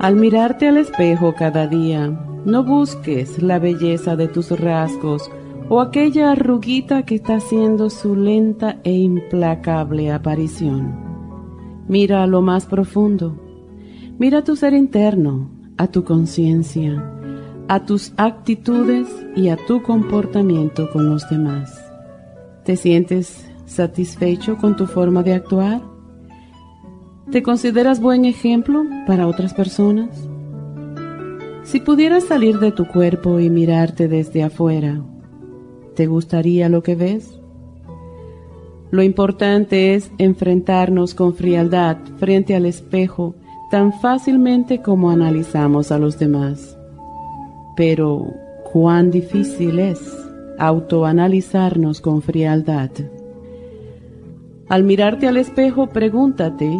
Al mirarte al espejo cada día, no busques la belleza de tus rasgos o aquella arruguita que está haciendo su lenta e implacable aparición. Mira a lo más profundo. Mira a tu ser interno, a tu conciencia, a tus actitudes y a tu comportamiento con los demás. ¿Te sientes satisfecho con tu forma de actuar? ¿Te consideras buen ejemplo para otras personas? Si pudieras salir de tu cuerpo y mirarte desde afuera, ¿te gustaría lo que ves? Lo importante es enfrentarnos con frialdad frente al espejo tan fácilmente como analizamos a los demás. Pero, ¿cuán difícil es autoanalizarnos con frialdad? Al mirarte al espejo, pregúntate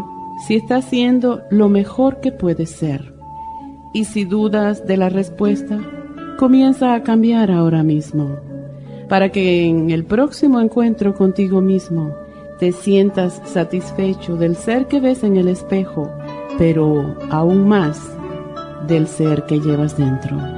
si está haciendo lo mejor que puedes ser. Y si dudas de la respuesta, comienza a cambiar ahora mismo, para que en el próximo encuentro contigo mismo te sientas satisfecho del ser que ves en el espejo, pero aún más del ser que llevas dentro.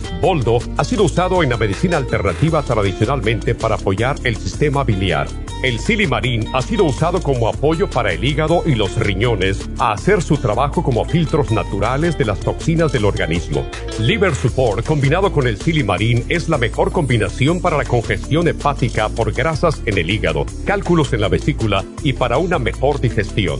Boldo ha sido usado en la medicina alternativa tradicionalmente para apoyar el sistema biliar. El silimarín ha sido usado como apoyo para el hígado y los riñones a hacer su trabajo como filtros naturales de las toxinas del organismo. Liver Support combinado con el silimarín es la mejor combinación para la congestión hepática por grasas en el hígado, cálculos en la vesícula y para una mejor digestión.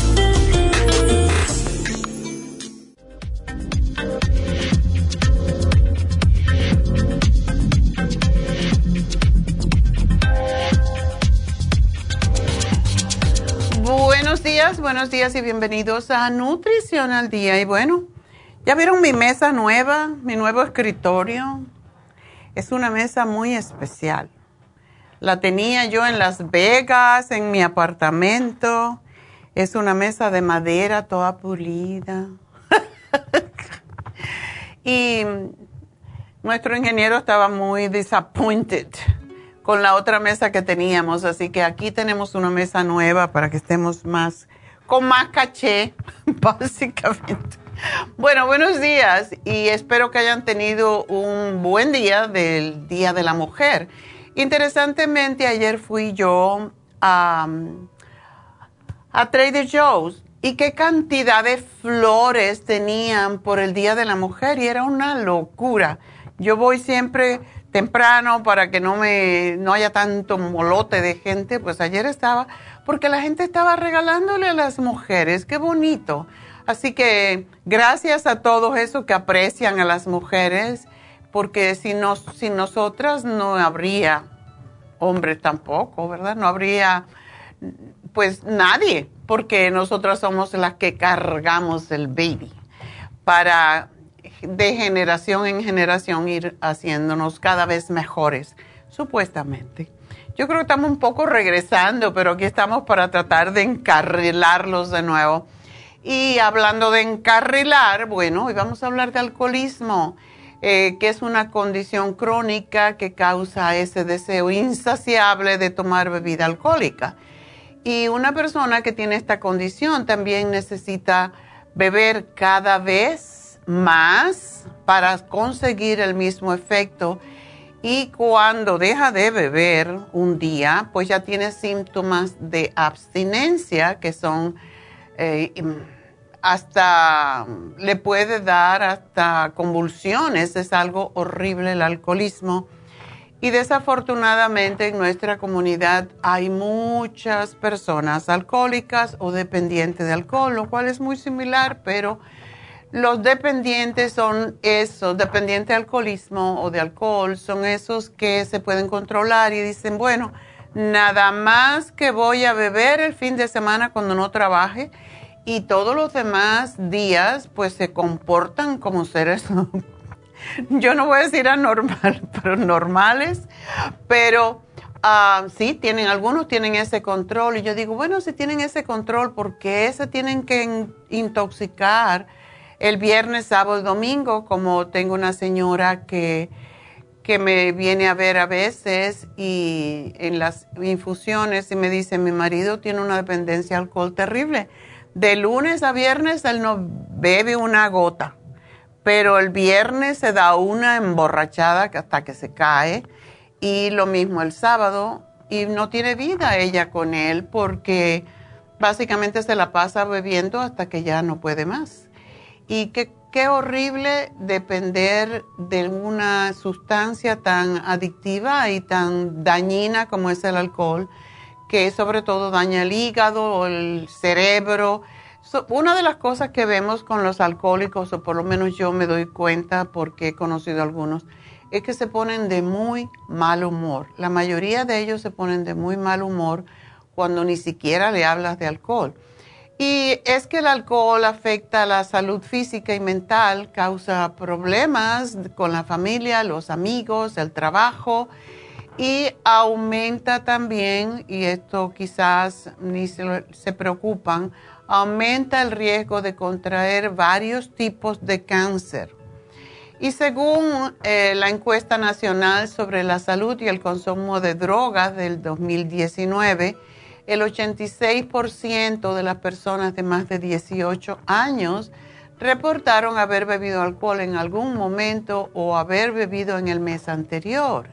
Buenos días y bienvenidos a Nutrición al Día. Y bueno, ya vieron mi mesa nueva, mi nuevo escritorio. Es una mesa muy especial. La tenía yo en Las Vegas, en mi apartamento. Es una mesa de madera toda pulida. y nuestro ingeniero estaba muy disappointed con la otra mesa que teníamos, así que aquí tenemos una mesa nueva para que estemos más con más caché, básicamente. Bueno, buenos días y espero que hayan tenido un buen día del Día de la Mujer. Interesantemente, ayer fui yo a, a Trader Joe's y qué cantidad de flores tenían por el Día de la Mujer y era una locura. Yo voy siempre temprano para que no me no haya tanto molote de gente, pues ayer estaba porque la gente estaba regalándole a las mujeres, qué bonito. Así que gracias a todos esos que aprecian a las mujeres, porque si sin nosotras no habría hombres tampoco, ¿verdad? No habría pues nadie, porque nosotras somos las que cargamos el baby para de generación en generación ir haciéndonos cada vez mejores, supuestamente. Yo creo que estamos un poco regresando, pero aquí estamos para tratar de encarrilarlos de nuevo. Y hablando de encarrilar, bueno, hoy vamos a hablar de alcoholismo, eh, que es una condición crónica que causa ese deseo insaciable de tomar bebida alcohólica. Y una persona que tiene esta condición también necesita beber cada vez más para conseguir el mismo efecto y cuando deja de beber un día, pues ya tiene síntomas de abstinencia que son eh, hasta, le puede dar hasta convulsiones, es algo horrible el alcoholismo. Y desafortunadamente en nuestra comunidad hay muchas personas alcohólicas o dependientes de alcohol, lo cual es muy similar, pero los dependientes son esos, dependientes de alcoholismo o de alcohol, son esos que se pueden controlar y dicen, bueno, nada más que voy a beber el fin de semana cuando no trabaje y todos los demás días pues se comportan como seres, yo no voy a decir anormal, pero normales, pero uh, sí, tienen, algunos tienen ese control y yo digo, bueno, si tienen ese control, ¿por qué se tienen que intoxicar? El viernes, sábado y domingo, como tengo una señora que, que me viene a ver a veces y en las infusiones y me dice, mi marido tiene una dependencia al alcohol terrible. De lunes a viernes él no bebe una gota, pero el viernes se da una emborrachada hasta que se cae y lo mismo el sábado y no tiene vida ella con él porque básicamente se la pasa bebiendo hasta que ya no puede más. Y qué, horrible depender de una sustancia tan adictiva y tan dañina como es el alcohol, que sobre todo daña el hígado el cerebro. una de las cosas que vemos con los alcohólicos, o por lo menos yo me doy cuenta porque he conocido algunos, es que se ponen de muy mal humor. La mayoría de ellos se ponen de muy mal humor cuando ni siquiera le hablas de alcohol. Y es que el alcohol afecta la salud física y mental, causa problemas con la familia, los amigos, el trabajo y aumenta también, y esto quizás ni se, preocupan, aumenta el riesgo de contraer varios tipos de cáncer. Y según eh, la encuesta nacional sobre la salud y el consumo de drogas del 2019, el 86% de las personas de más de 18 años reportaron haber bebido alcohol en algún momento o haber bebido en el mes anterior.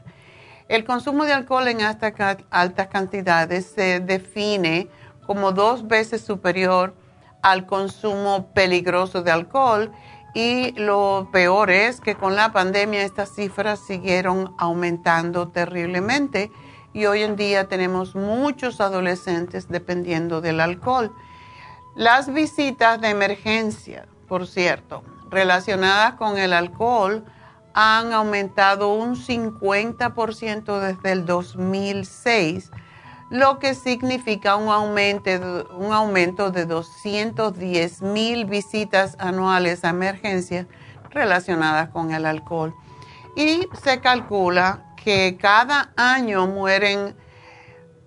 El consumo de alcohol en altas cantidades se define como dos veces superior al consumo peligroso de alcohol y lo peor es que con la pandemia estas cifras siguieron aumentando terriblemente y hoy en día tenemos muchos adolescentes dependiendo del alcohol. Las visitas de emergencia, por cierto, relacionadas con el alcohol han aumentado un 50% desde el 2006, lo que significa un aumento, un aumento de 210 mil visitas anuales a emergencias relacionadas con el alcohol. Y se calcula que cada año mueren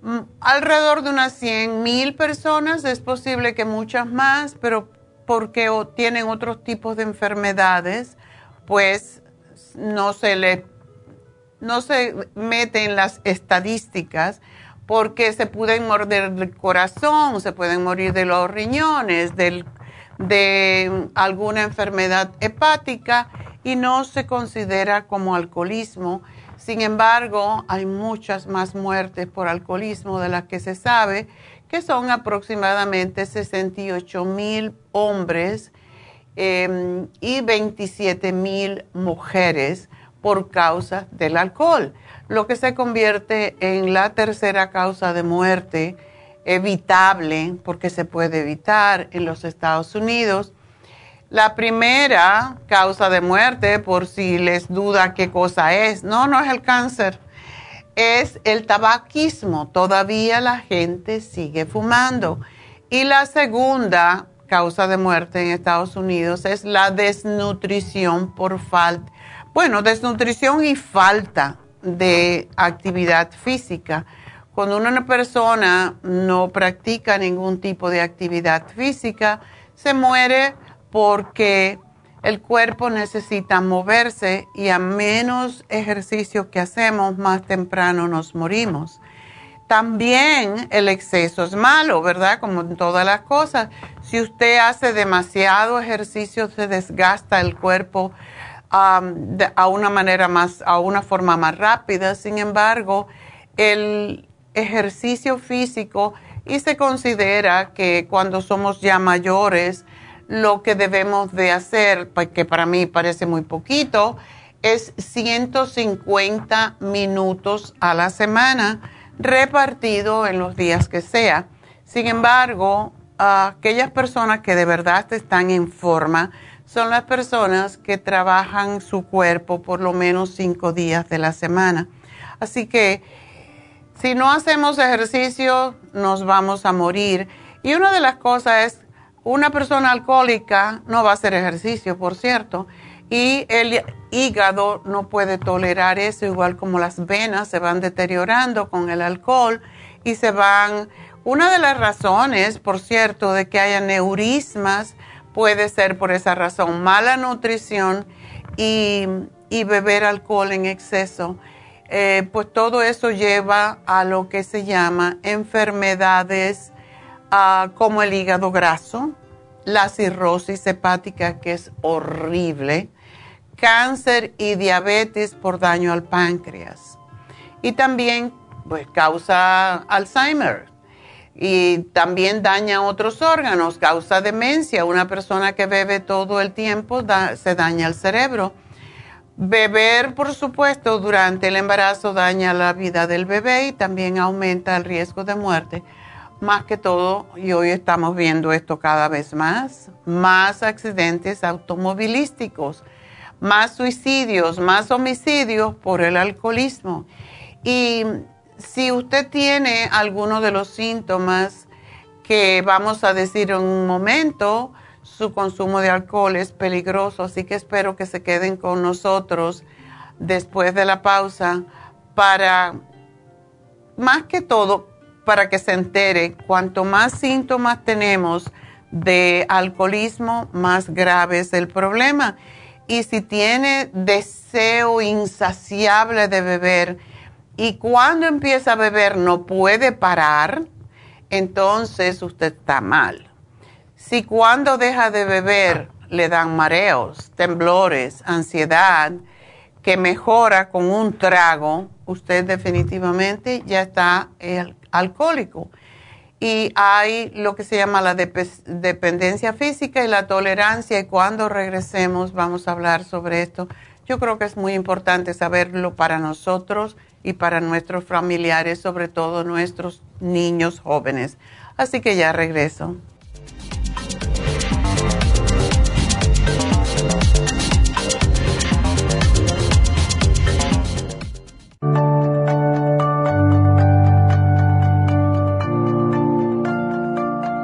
mm, alrededor de unas 100 mil personas, es posible que muchas más, pero porque tienen otros tipos de enfermedades, pues no se le no se mete en las estadísticas porque se pueden morder del corazón, se pueden morir de los riñones, del, de alguna enfermedad hepática y no se considera como alcoholismo sin embargo, hay muchas más muertes por alcoholismo de las que se sabe, que son aproximadamente 68 mil hombres em, y 27 mil mujeres por causa del alcohol, lo que se convierte en la tercera causa de muerte evitable, porque se puede evitar en los Estados Unidos la primera causa de muerte, por si les duda qué cosa es, no, no es el cáncer, es el tabaquismo. Todavía la gente sigue fumando Y la segunda causa de muerte en Estados Unidos es la desnutrición por falta, bueno, desnutrición y falta de actividad física. Cuando una persona no practica ningún tipo de actividad física, se muere porque el cuerpo necesita moverse y a menos ejercicio que hacemos, más temprano nos morimos. También el exceso es malo, ¿verdad? Como en todas las cosas. Si usted hace demasiado ejercicio, se desgasta el cuerpo a una manera más, a una forma más rápida. Sin embargo, el ejercicio físico y se considera que cuando somos ya mayores, lo que debemos de hacer, pues, que para mí parece muy poquito, es 150 minutos a la semana repartido en los días que sea. Sin embargo, aquellas personas que de verdad están en forma son las personas que trabajan su cuerpo por lo menos cinco días de la semana. Así que si no hacemos ejercicio, nos vamos a morir. Y una de las cosas es, una persona alcohólica no va a hacer ejercicio, por cierto, y el hígado no puede tolerar eso, igual como las venas se van deteriorando con el alcohol y se van... Una de las razones, por cierto, de que haya neurismas puede ser por esa razón, mala nutrición y, beber alcohol en exceso. Eh, pues todo eso lleva a lo que se llama enfermedades como el hígado graso, la cirrosis hepática, que es horrible, cáncer y diabetes por daño al páncreas. Y también pues, causa Alzheimer y también daña otros órganos, causa demencia. Una persona que bebe todo el tiempo se daña el cerebro. Beber, por supuesto, durante el embarazo daña la vida del bebé y también aumenta el riesgo de muerte. Más que todo, y hoy estamos viendo esto cada vez más, más accidentes automovilísticos más suicidios, más homicidios por el alcoholismo. Y si usted tiene alguno de los síntomas que vamos a decir en un momento, su consumo de alcohol es peligroso, así que espero que se queden con nosotros después de la pausa para, más que todo, para que se entere, cuanto más síntomas tenemos de alcoholismo, más grave es el problema. Y si tiene deseo insaciable de beber y cuando empieza a beber no puede parar, entonces usted está mal. Si cuando deja de beber le dan mareos, temblores, ansiedad, que mejora con un trago, usted definitivamente ya está alcohólico y hay lo que se llama la dependencia física y la tolerancia y cuando regresemos vamos a hablar sobre esto. Yo creo que es muy importante saberlo para nosotros y para nuestros familiares, sobre todo nuestros niños jóvenes. Así que ya regreso.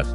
días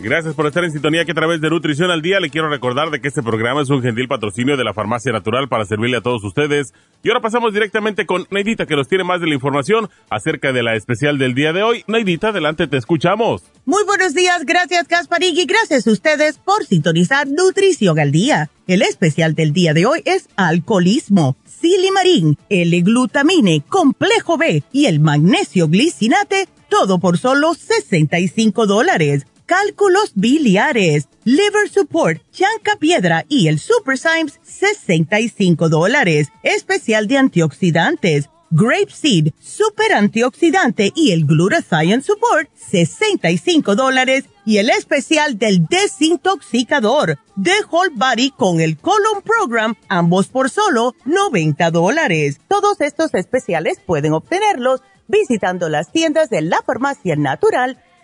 Gracias por estar en sintonía que a través de Nutrición al Día le quiero recordar de que este programa es un gentil patrocinio de la Farmacia Natural para servirle a todos ustedes. Y ahora pasamos directamente con Neidita que nos tiene más de la información acerca de la especial del día de hoy. Neidita, adelante, te escuchamos. Muy buenos días, gracias Gasparín y gracias a ustedes por sintonizar Nutrición al Día. El especial del día de hoy es alcoholismo, silimarín, L-glutamine, complejo B y el magnesio glicinate, todo por solo 65 dólares cálculos biliares, liver support, chanca piedra y el super Symes, 65 dólares. Especial de antioxidantes, grape seed, super antioxidante y el glutathione support, 65 dólares. Y el especial del desintoxicador, de whole body con el colon program, ambos por solo 90 dólares. Todos estos especiales pueden obtenerlos visitando las tiendas de la farmacia natural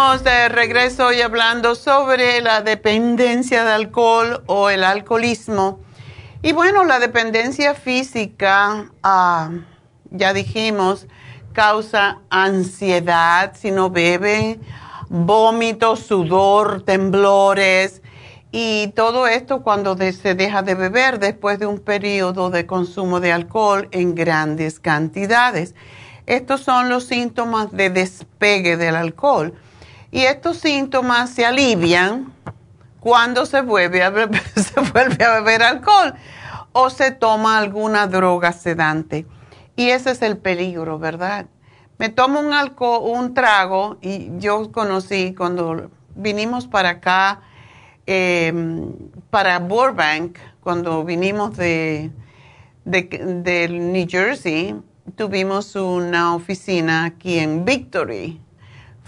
De regreso hoy hablando sobre la dependencia de alcohol o el alcoholismo. Y bueno, la dependencia física, ah, ya dijimos, causa ansiedad si no bebe, vómito, sudor, temblores y todo esto cuando se deja de beber después de un periodo de consumo de alcohol en grandes cantidades. Estos son los síntomas de despegue del alcohol. Y estos síntomas se alivian cuando se vuelve a beber, se vuelve a beber alcohol o se toma alguna droga sedante. Y ese es el peligro, ¿verdad? Me tomo un, alcohol, un trago y yo conocí cuando vinimos para acá, em, para Burbank, cuando vinimos de, de, de New Jersey, tuvimos una oficina aquí en Victory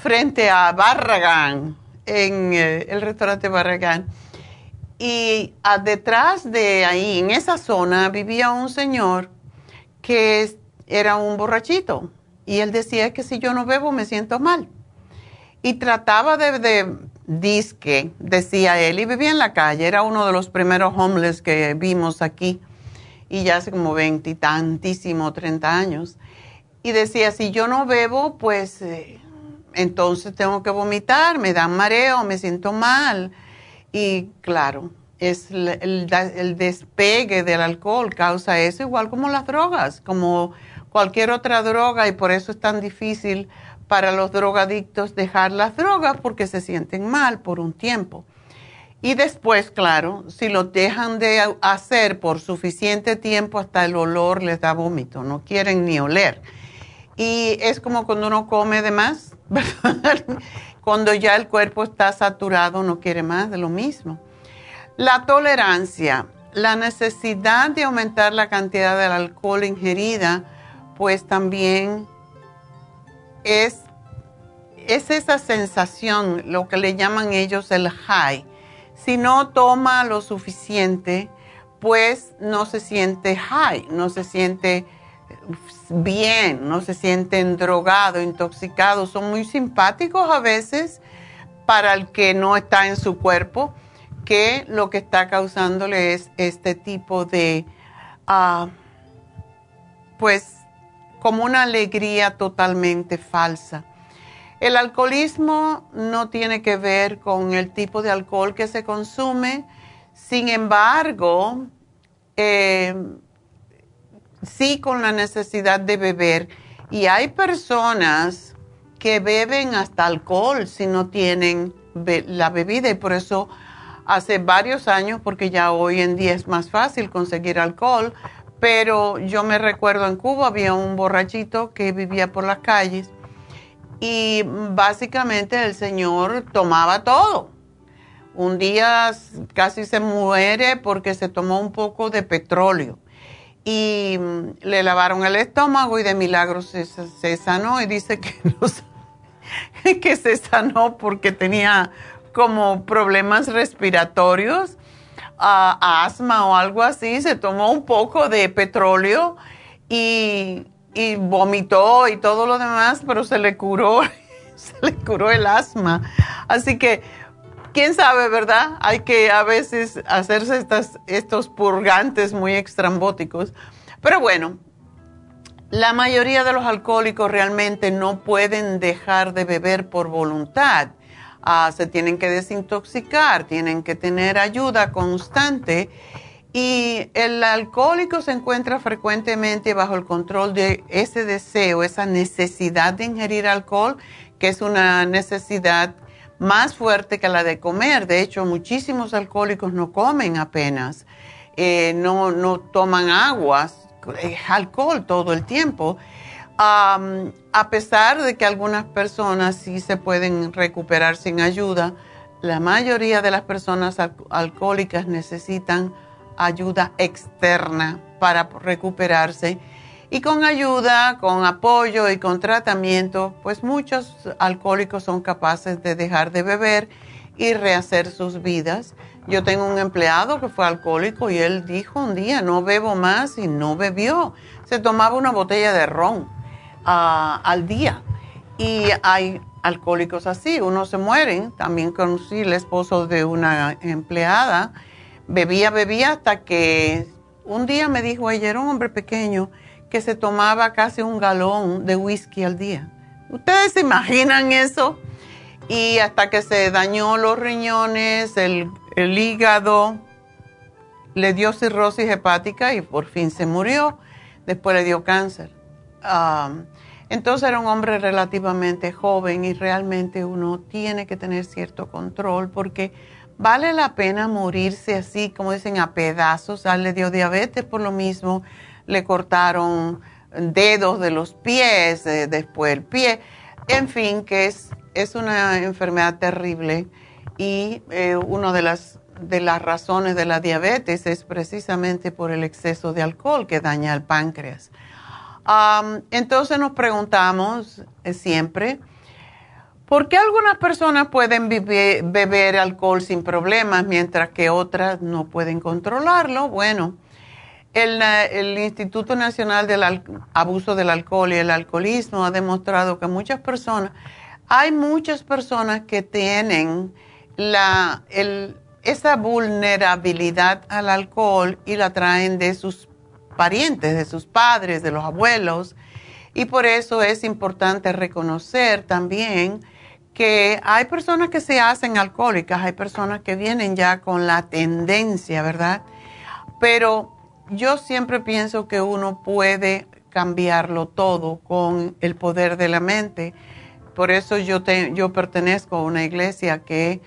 frente a Barragán, en eh, el restaurante Barragán. Y detrás de ahí, en esa zona, vivía un señor que era un borrachito. Y él decía que si yo no bebo me siento mal. Y trataba de, de disque, decía él, y vivía en la calle. Era uno de los primeros homeless que vimos aquí. Y ya hace como veintitantísimo, treinta años. Y decía, si yo no bebo, pues eh, entonces tengo que vomitar, me dan mareo, me siento mal. Y claro, es el, despegue del alcohol causa eso, igual como las drogas, como cualquier otra droga, y por eso es tan difícil para los drogadictos dejar las drogas porque se sienten mal por un tiempo. Y después, claro, si lo dejan de hacer por suficiente tiempo, hasta el olor les da vómito, no quieren ni oler. Y es como cuando uno come de más, Cuando ya el cuerpo está saturado, no quiere más de lo mismo. La tolerancia, la necesidad de aumentar la cantidad del alcohol ingerida, pues también es, es esa sensación, lo que le llaman ellos el high. si no toma lo suficiente, pues no se siente high, no se siente bien, no se sienten drogados, intoxicados, son muy simpáticos a veces para el que no está en su cuerpo, que lo que está causándole es este tipo de, ah, pues, como una alegría totalmente falsa. El alcoholismo no tiene que ver con el tipo de alcohol que se consume, sin embargo, eh, sí con la necesidad de beber. Y hay personas que beben hasta alcohol si no tienen la bebida y por eso hace varios años, porque ya hoy en día es más fácil conseguir alcohol, pero yo me recuerdo en Cuba había un borrachito que vivía por las calles y básicamente el señor tomaba todo. Un día casi se muere porque se tomó un poco de petróleo y mm, le lavaron el estómago y de milagro se, sanó y dice que, que se sanó porque tenía como problemas respiratorios, asma o algo así, se tomó un poco de petróleo y, y vomitó y todo lo demás, pero se le curó, se le curó el asma. Así que quién sabe, ¿verdad? Hay que a veces hacerse estos purgantes muy extrambóticos. Pero bueno, la mayoría de los alcohólicos realmente no pueden dejar de beber por voluntad. Ah, se tienen que desintoxicar, tienen que tener ayuda constante. Y el alcohólico se encuentra frecuentemente bajo el control de ese deseo, esa necesidad de ingerir alcohol, que es una necesidad más fuerte que la de comer. De hecho, muchísimos alcohólicos no comen apenas, eh, no, no toman aguas, alcohol todo el tiempo. a pesar de que algunas personas sí se pueden recuperar sin ayuda, la mayoría de las personas alcohólicas necesitan ayuda externa para recuperarse y con ayuda, con apoyo y con tratamiento, pues muchos alcohólicos son capaces de dejar de beber y rehacer sus vidas. Yo tengo un empleado que fue alcohólico y él dijo un día, no bebo más y no bebió. Se tomaba una botella de ron ah, al día. Y hay alcohólicos así, unos se mueren. También conocí el esposo de una empleada. Bebía, bebía hasta que un día me dijo, ella era un hombre pequeño que se tomaba casi un galón de whisky al día. ¿Ustedes se imaginan eso? Y hasta que se dañó los riñones, el, hígado, le dio cirrosis hepática y por fin se murió. Después le dio cáncer. entonces era un hombre relativamente joven y realmente uno tiene que tener cierto control porque vale la pena morirse así, como dicen, a pedazos. A le dio diabetes por lo mismo le cortaron dedos de los pies, eh, después el pie, en fin, que es, es una enfermedad terrible y eh, una de las, de las razones de la diabetes es precisamente por el exceso de alcohol que daña el páncreas. entonces nos preguntamos eh, siempre, ¿por qué algunas personas pueden beber alcohol sin problemas mientras que otras no pueden controlarlo? Bueno, el, Instituto Nacional del Abuso del Alcohol y el Alcoholismo ha demostrado que muchas personas, hay muchas personas que tienen la, esa vulnerabilidad al alcohol y la traen de sus parientes, de sus padres, de los abuelos. Y por eso es importante reconocer también que hay personas que se hacen alcohólicas, hay personas que vienen ya con la tendencia, ¿verdad? Pero yo siempre pienso que uno puede cambiarlo todo con el poder de la mente. Por eso yo, yo pertenezco a una iglesia que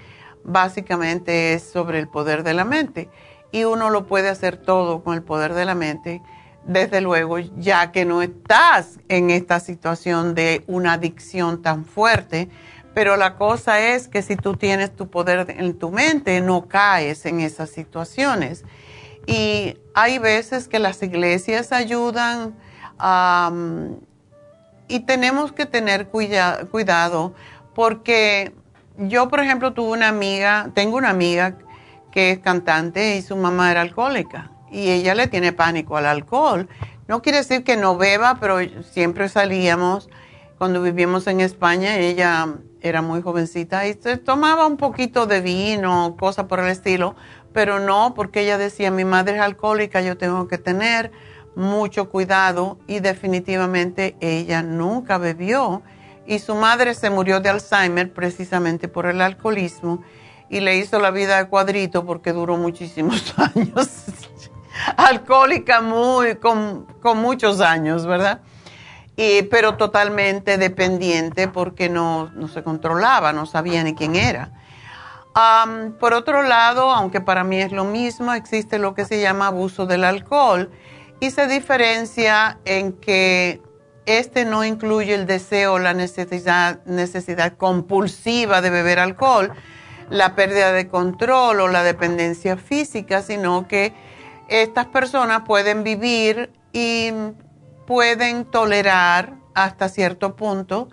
básicamente es sobre el poder de la mente. Y uno lo puede hacer todo con el poder de la mente, desde luego, ya que no estás en esta situación de una adicción tan fuerte. Pero la cosa es que si tú tienes tu poder en tu mente, no caes en esas situaciones. Y hay veces que las iglesias ayudan y tenemos que tener cuidado porque yo, por ejemplo, tuve una amiga, tengo una amiga que es cantante y su mamá era alcohólica y ella le tiene pánico al alcohol. No quiere decir que no beba, pero siempre salíamos. Cuando vivimos en España, ella era muy jovencita y se tomaba un poquito de vino, cosas por el estilo, pero no porque ella decía, mi madre es alcohólica, yo tengo que tener mucho cuidado y definitivamente ella nunca bebió y su madre se murió de Alzheimer precisamente por el alcoholismo y le hizo la vida de cuadrito porque duró muchísimos años. Alcohólica muy, con, muchos años, ¿verdad? Y, pero totalmente dependiente porque no, se controlaba, no sabía ni quién era. por otro lado, aunque para mí es lo mismo, existe lo que se llama abuso del alcohol y se diferencia en que este no incluye el deseo la necesidad, necesidad compulsiva de beber alcohol, la pérdida de control o la dependencia física, sino que estas personas pueden vivir y pueden tolerar hasta cierto punto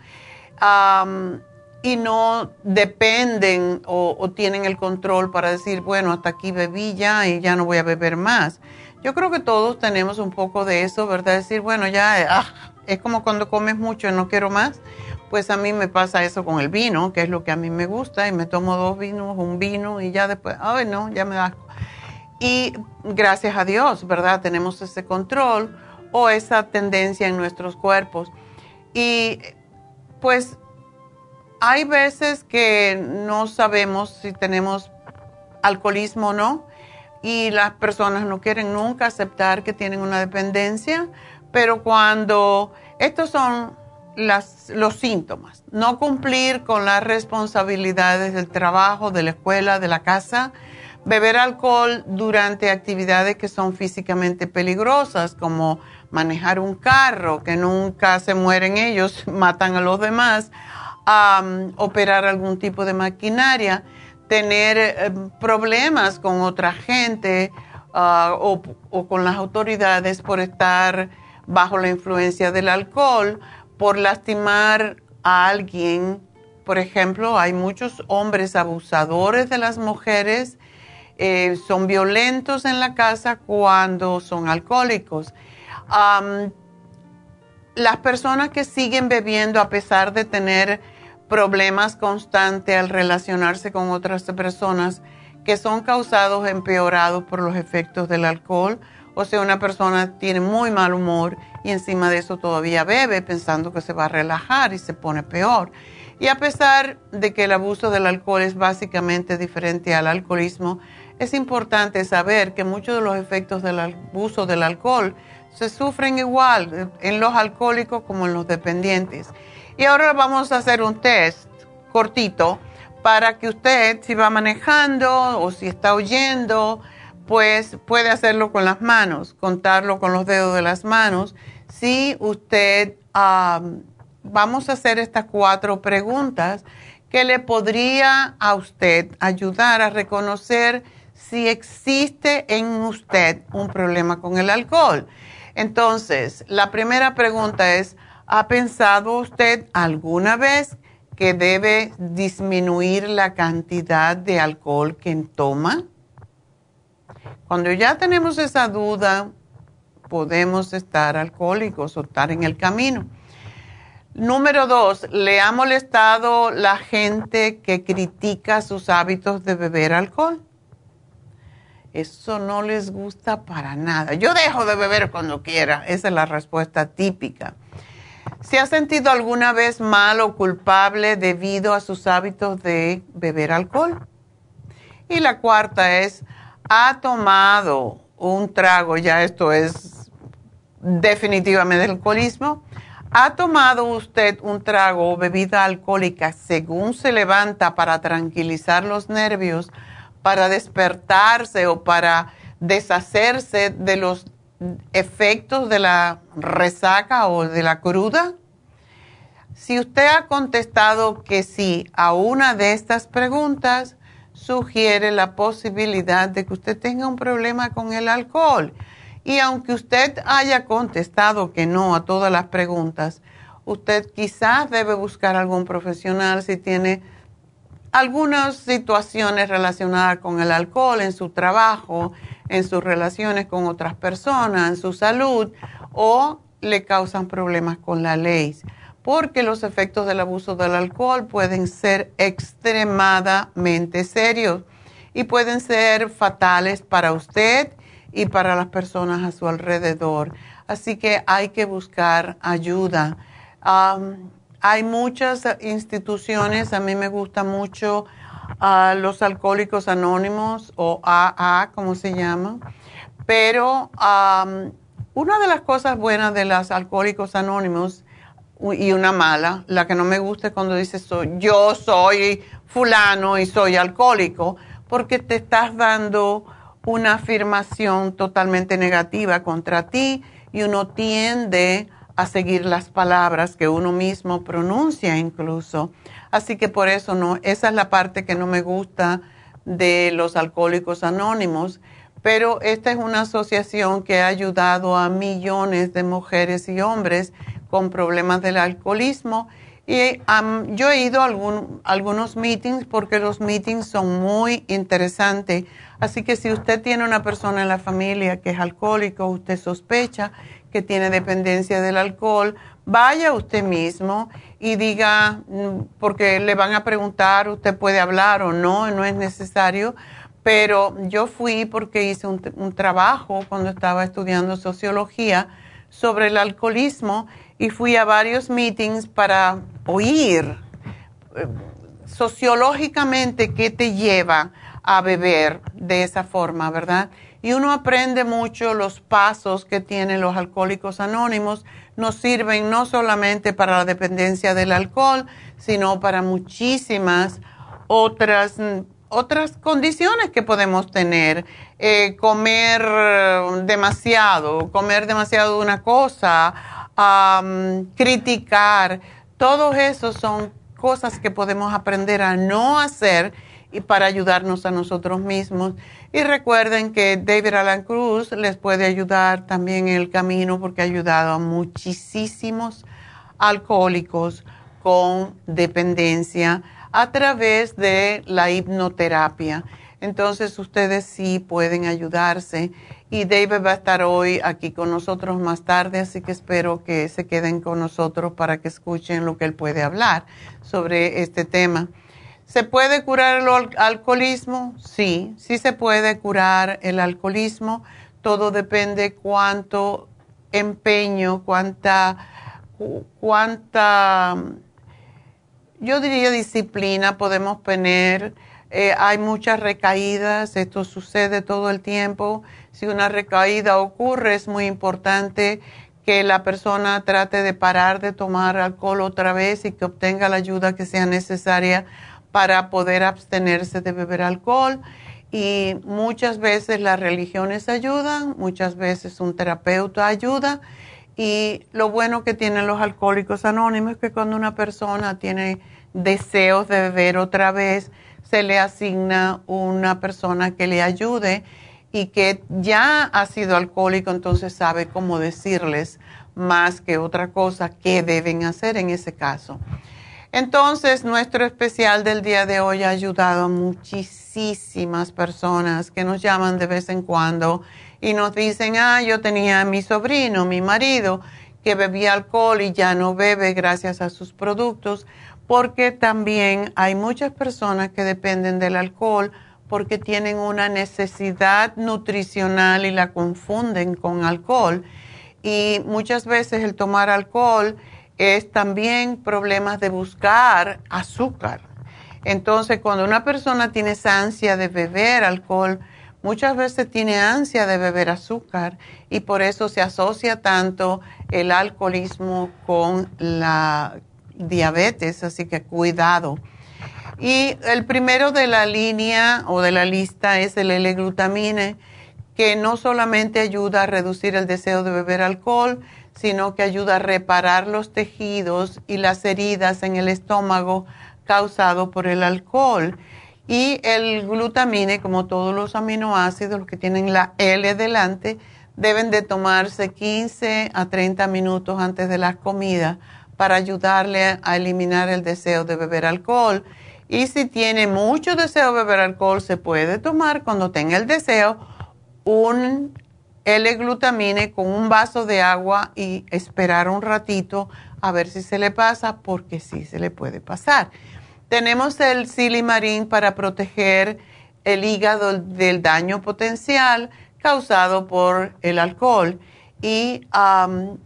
y no dependen o, o, tienen el control para decir, bueno, hasta aquí bebí ya y ya no voy a beber más. Yo creo que todos tenemos un poco de eso, ¿verdad? Decir, bueno, ya ah, es como cuando comes mucho y no quiero más. Pues a mí me pasa eso con el vino, que es lo que a mí me gusta, y me tomo dos vinos, un vino, y ya después, ay no, ya me da Y gracias a Dios, ¿verdad? Tenemos ese control o esa tendencia en nuestros cuerpos. Y pues hay veces que no sabemos si tenemos alcoholismo o no, y las personas no quieren nunca aceptar que tienen una dependencia pero cuando estos son los síntomas, no cumplir con las responsabilidades del trabajo, de la escuela, de la casa, beber alcohol durante actividades que son físicamente peligrosas, como manejar un carro, que nunca se mueren ellos, matan a los demás, operar algún tipo de maquinaria, tener eh, problemas con otra gente o, o, con las autoridades por estar bajo la influencia del alcohol por lastimar a alguien. Por ejemplo, hay muchos hombres abusadores de las mujeres, eh, son violentos en la casa cuando son alcohólicos. Las personas que siguen bebiendo a pesar de tener problemas constantes al relacionarse con otras personas que son causados, empeorados por los efectos del alcohol, o sea, una persona tiene muy mal humor y encima de eso todavía bebe pensando que se va a relajar y se pone peor. Y a pesar de que el abuso del alcohol es básicamente diferente al alcoholismo, es importante saber que muchos de los efectos del abuso del alcohol se sufren igual en los alcohólicos como en los dependientes. Y ahora vamos a hacer un test cortito para que usted, si va manejando o si está oyendo, pues puede hacerlo con las manos, contarlo con los dedos de las manos. Si usted, vamos a hacer estas cuatro preguntas que le podría a usted ayudar a reconocer si existe en usted un problema con el alcohol. Entonces, la primera pregunta es, ¿ha pensado usted alguna vez que debe disminuir la cantidad de alcohol que toma? Cuando ya tenemos esa duda, podemos estar alcohólicos o estar en el camino. Número dos, ¿le ha molestado la gente que critica sus hábitos de beber alcohol? Eso no les gusta para nada. Yo dejo de beber cuando quiera. Esa es la respuesta típica. ¿Se ha sentido alguna vez mal o culpable debido a sus hábitos de beber alcohol? Y la cuarta es, ha tomado un trago, ya esto es definitivamente alcoholismo, ha tomado usted un trago o bebida alcohólica según se levanta para tranquilizar los nervios, para despertarse o para deshacerse de los efectos de la resaca o de la cruda? Si usted ha contestado que sí a una de estas preguntas, sugiere la posibilidad de que usted tenga un problema con el alcohol. Y aunque usted haya contestado que no a todas las preguntas, usted quizás debe buscar algún profesional si tiene algunas situaciones relacionadas con el alcohol en su trabajo, en sus relaciones con otras personas, en su salud o le causan problemas con la ley, porque los efectos del abuso del alcohol pueden ser extremadamente serios y pueden ser fatales para usted y para las personas a su alrededor. Así que hay que buscar ayuda. Hay muchas instituciones, a mí me gusta mucho uh, los alcohólicos anónimos o AA, como se llama, pero una de las cosas buenas de los alcohólicos anónimos y una mala, la que no me gusta es cuando dices yo soy fulano y soy alcohólico, porque te estás dando una afirmación totalmente negativa contra ti y uno tiende a seguir las palabras que uno mismo pronuncia incluso. Así que por eso no, esa es la parte que no me gusta de los alcohólicos anónimos pero esta es una asociación que ha ayudado a millones de mujeres y hombres con problemas del alcoholismo. Y yo he ido a algunos meetings porque los meetings son muy interesantes. Así que si usted tiene una persona en la familia que es alcohólico, usted sospecha que tiene dependencia del alcohol, vaya usted mismo y diga, mm, porque le van a preguntar, usted puede hablar o no, no es necesario pero yo fui porque hice un, trabajo cuando estaba estudiando sociología sobre el alcoholismo y fui a varios meetings para oír eh, sociológicamente qué te lleva a beber de esa forma, ¿verdad? Y uno aprende mucho los pasos que tienen los alcohólicos anónimos. Nos sirven no solamente para la dependencia del alcohol, sino para muchísimas otras otras condiciones que podemos tener, eh, comer demasiado, comer demasiado de una cosa, criticar, todos esos son cosas que podemos aprender a no hacer y para ayudarnos a nosotros mismos. Y recuerden que David Alan Cruz les puede ayudar también en el camino porque ha ayudado a muchísimos alcohólicos con dependencia a través de la hipnoterapia. Entonces ustedes sí pueden ayudarse y David va a estar hoy aquí con nosotros más tarde, así que espero que se queden con nosotros para que escuchen lo que él puede hablar sobre este tema. ¿Se puede curar el alcoholismo? Sí, sí se puede curar el alcoholismo. Todo depende cuánto empeño, cuánta, cuánta yo diría disciplina podemos tener. Eh, hay muchas recaídas, esto sucede todo el tiempo. Si una recaída ocurre, es muy importante que la persona trate de parar de tomar alcohol otra vez y que obtenga la ayuda que sea necesaria para poder abstenerse de beber alcohol. Y muchas veces las religiones ayudan, muchas veces un terapeuta ayuda. Y lo bueno que tienen los alcohólicos anónimos es que cuando una persona tiene deseos de beber otra vez, se le asigna una persona que le ayude y que ya ha sido alcohólico, entonces sabe cómo decirles más que otra cosa qué deben hacer en ese caso. Entonces, nuestro especial del día de hoy ha ayudado a muchísimas personas que nos llaman de vez en cuando y nos dicen, ah, yo tenía a mi sobrino, mi marido, que bebía alcohol y ya no bebe gracias a sus productos porque también hay muchas personas que dependen del alcohol porque tienen una necesidad nutricional y la confunden con alcohol. Y muchas veces el tomar alcohol es también problemas de buscar azúcar. Entonces, cuando una persona tiene ansia de beber alcohol, muchas veces tiene ansia de beber azúcar y por eso se asocia tanto el alcoholismo con la diabetes, así que cuidado. Y el primero de la línea o de la lista es el L-glutamine, que no solamente ayuda a reducir el deseo de beber alcohol, sino que ayuda a reparar los tejidos y las heridas en el estómago causado por el alcohol. Y el glutamine, como todos los aminoácidos, los que tienen la L delante, deben de tomarse 15 a 30 minutos antes de la comida para ayudarle a eliminar el deseo de beber alcohol. Y si tiene mucho deseo de beber alcohol, se puede tomar cuando tenga el deseo un L-glutamine con un vaso de agua y esperar un ratito a ver si se le pasa, porque sí se le puede pasar. Tenemos el silimarín para proteger el hígado del daño potencial causado por el alcohol y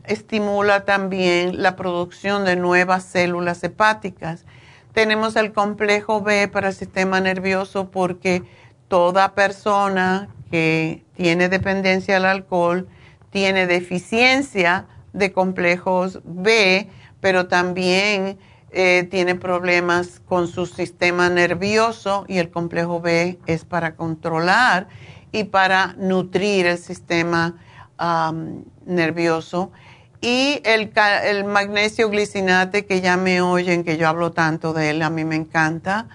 estimula también la producción de nuevas células hepáticas. Tenemos el complejo B para el sistema nervioso porque toda persona que tiene dependencia al alcohol tiene deficiencia de complejos B, pero también eh, tiene problemas con su sistema nervioso y el complejo B es para controlar y para nutrir el sistema nervioso. Y el, el, magnesio glicinate, que ya me oyen que yo hablo tanto de él, a mí me encanta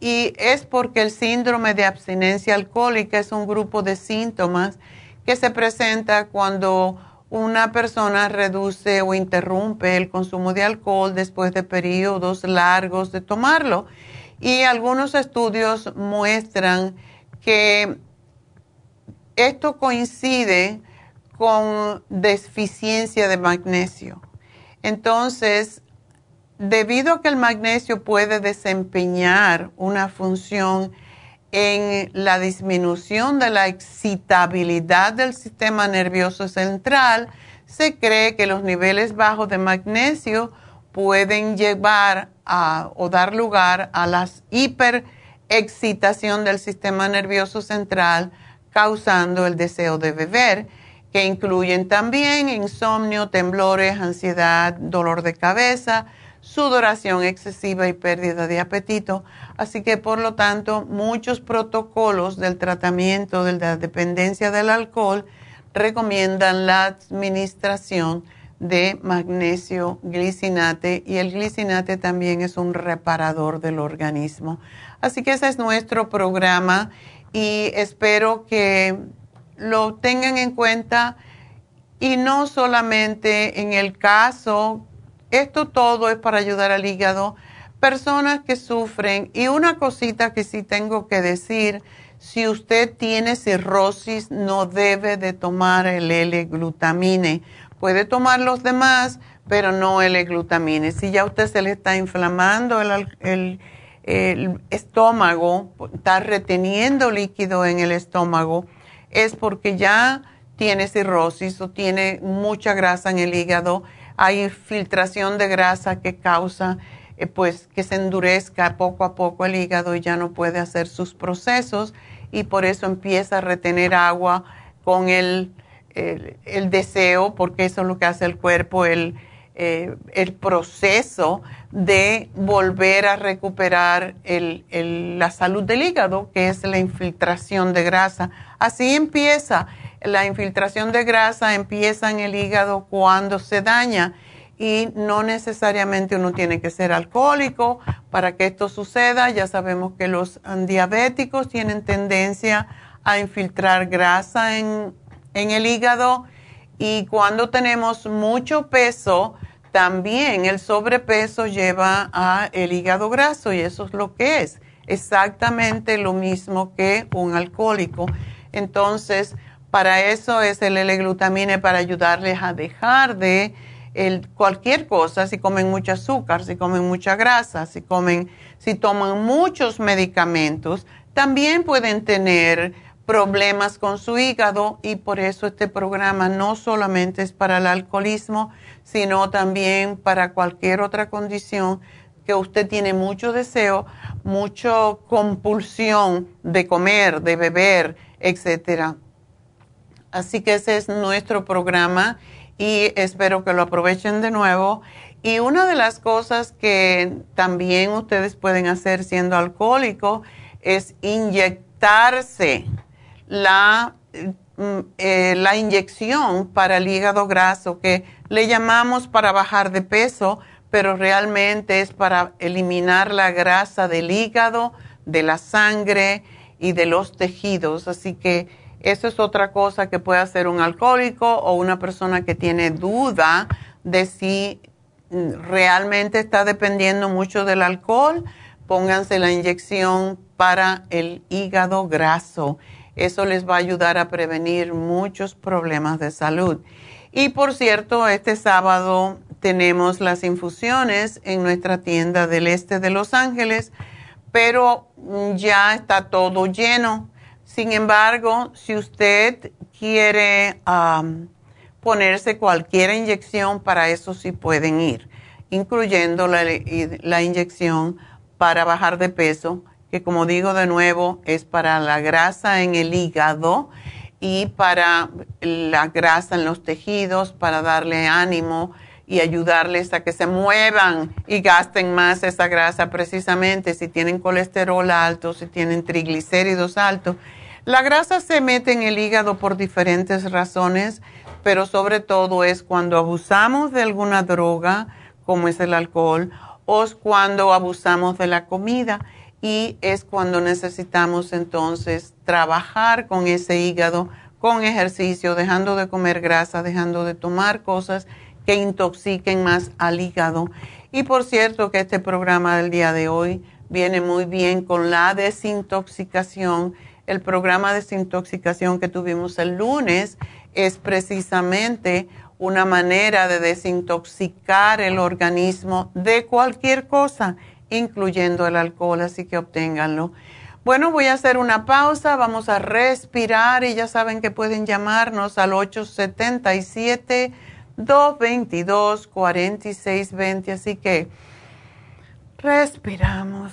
y es porque el síndrome de abstinencia alcohólica es un grupo de síntomas que se presenta cuando una persona reduce o interrumpe el consumo de alcohol después de periodos largos de tomarlo. Y algunos estudios muestran que esto coincide con deficiencia de magnesio. Entonces, debido a que el magnesio puede desempeñar una función en la disminución de la excitabilidad del sistema nervioso central, se cree que los niveles bajos de magnesio pueden llevar a, o dar lugar a la hiperexcitación del sistema nervioso central, causando el deseo de beber, que incluyen también insomnio, temblores, ansiedad, dolor de cabeza, sudoración excesiva y pérdida de apetito. Así que, por lo tanto, muchos protocolos del tratamiento de la dependencia del alcohol recomiendan la administración de magnesio glicinate y el glicinate también es un reparador del organismo. Así que ese es nuestro programa y espero que lo tengan en cuenta y no solamente en el caso esto todo es para ayudar al hígado. Personas que sufren, y una cosita que sí tengo que decir, si usted tiene cirrosis, no debe de tomar el L-glutamine. Puede tomar los demás, pero no el glutamine. Si ya usted se le está inflamando el estómago, está reteniendo líquido en el estómago, es porque ya tiene cirrosis o tiene mucha grasa en el hígado hay filtración de grasa que causa eh, pues que se endurezca poco a poco el hígado y ya no puede hacer sus procesos y por eso empieza a retener agua con el, el, deseo, porque eso es lo que hace el cuerpo, el, eh, el proceso de volver a recuperar la salud del hígado, que es la infiltración de grasa. Así empieza la infiltración de grasa empieza en el hígado cuando se daña y no necesariamente uno tiene que ser alcohólico para que esto suceda. Ya sabemos que los diabéticos tienen tendencia a infiltrar grasa en, en el hígado y cuando tenemos mucho peso, también el sobrepeso lleva a el hígado graso y eso es lo que es. Exactamente lo mismo que un alcohólico. Entonces, para eso es el L-glutamine, para ayudarles a dejar de cualquier cosa, si comen mucho azúcar, si comen mucha grasa, si comen, si toman muchos medicamentos, también pueden tener problemas con su hígado y por eso este programa no solamente es para el alcoholismo, sino también para cualquier otra condición que usted tiene mucho deseo, mucha compulsión de comer, de beber, etcétera. Así que ese es nuestro programa y espero que lo aprovechen de nuevo. Y una de las cosas que también ustedes pueden hacer siendo alcohólico es inyectarse la, mm, eh, la inyección para el hígado graso, que le llamamos para bajar de peso, pero realmente es para eliminar la grasa del hígado, de la sangre y de los tejidos. Así que eso es otra cosa que puede hacer un alcohólico o una persona que tiene duda de si realmente está dependiendo mucho del alcohol, pónganse la inyección para el hígado graso. Eso les va a ayudar a prevenir muchos problemas de salud. Y por cierto, este sábado tenemos las infusiones en nuestra tienda del este de Los Ángeles, pero ya está todo lleno. Sin embargo, si usted quiere ponerse cualquier inyección, para eso sí pueden ir, incluyendo la, inyección para bajar de peso, que como digo de nuevo, es para la grasa en el hígado y para la grasa en los tejidos, para darle ánimo y ayudarles a que se muevan y gasten más esa grasa precisamente si tienen colesterol alto, si tienen triglicéridos altos. La grasa se mete en el hígado por diferentes razones, pero sobre todo es cuando abusamos de alguna droga, como es el alcohol, o es cuando abusamos de la comida y es cuando necesitamos entonces trabajar con ese hígado, con ejercicio, dejando de comer grasa, dejando de tomar cosas que intoxiquen más al hígado. Y por cierto que este programa del día de hoy viene muy bien con la desintoxicación. El programa de desintoxicación que tuvimos el lunes es precisamente una manera de desintoxicar el organismo de cualquier cosa, incluyendo el alcohol, así que obténganlo. Bueno, voy a hacer una pausa, vamos a respirar y ya saben que pueden llamarnos al 877 222-4620. Así que respiramos.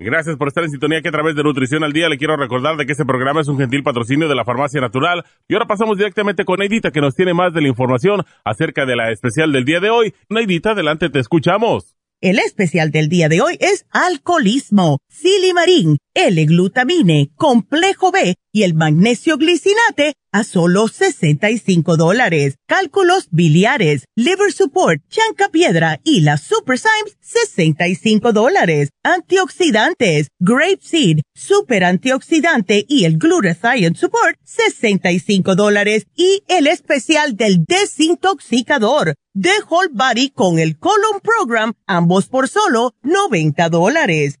Gracias por estar en sintonía que a través de Nutrición al Día le quiero recordar de que este programa es un gentil patrocinio de la Farmacia Natural. Y ahora pasamos directamente con Neidita que nos tiene más de la información acerca de la especial del día de hoy. Neidita, adelante, te escuchamos. El especial del día de hoy es alcoholismo, silimarín, L-glutamine, complejo B y el magnesio glicinate a solo 65 dólares. Cálculos biliares, liver support, chanca piedra y la super Symes 65 dólares. Antioxidantes, grape seed, super antioxidante y el glutathione support 65 dólares. Y el especial del desintoxicador de Whole Body con el Colon Program, ambos por solo 90 dólares.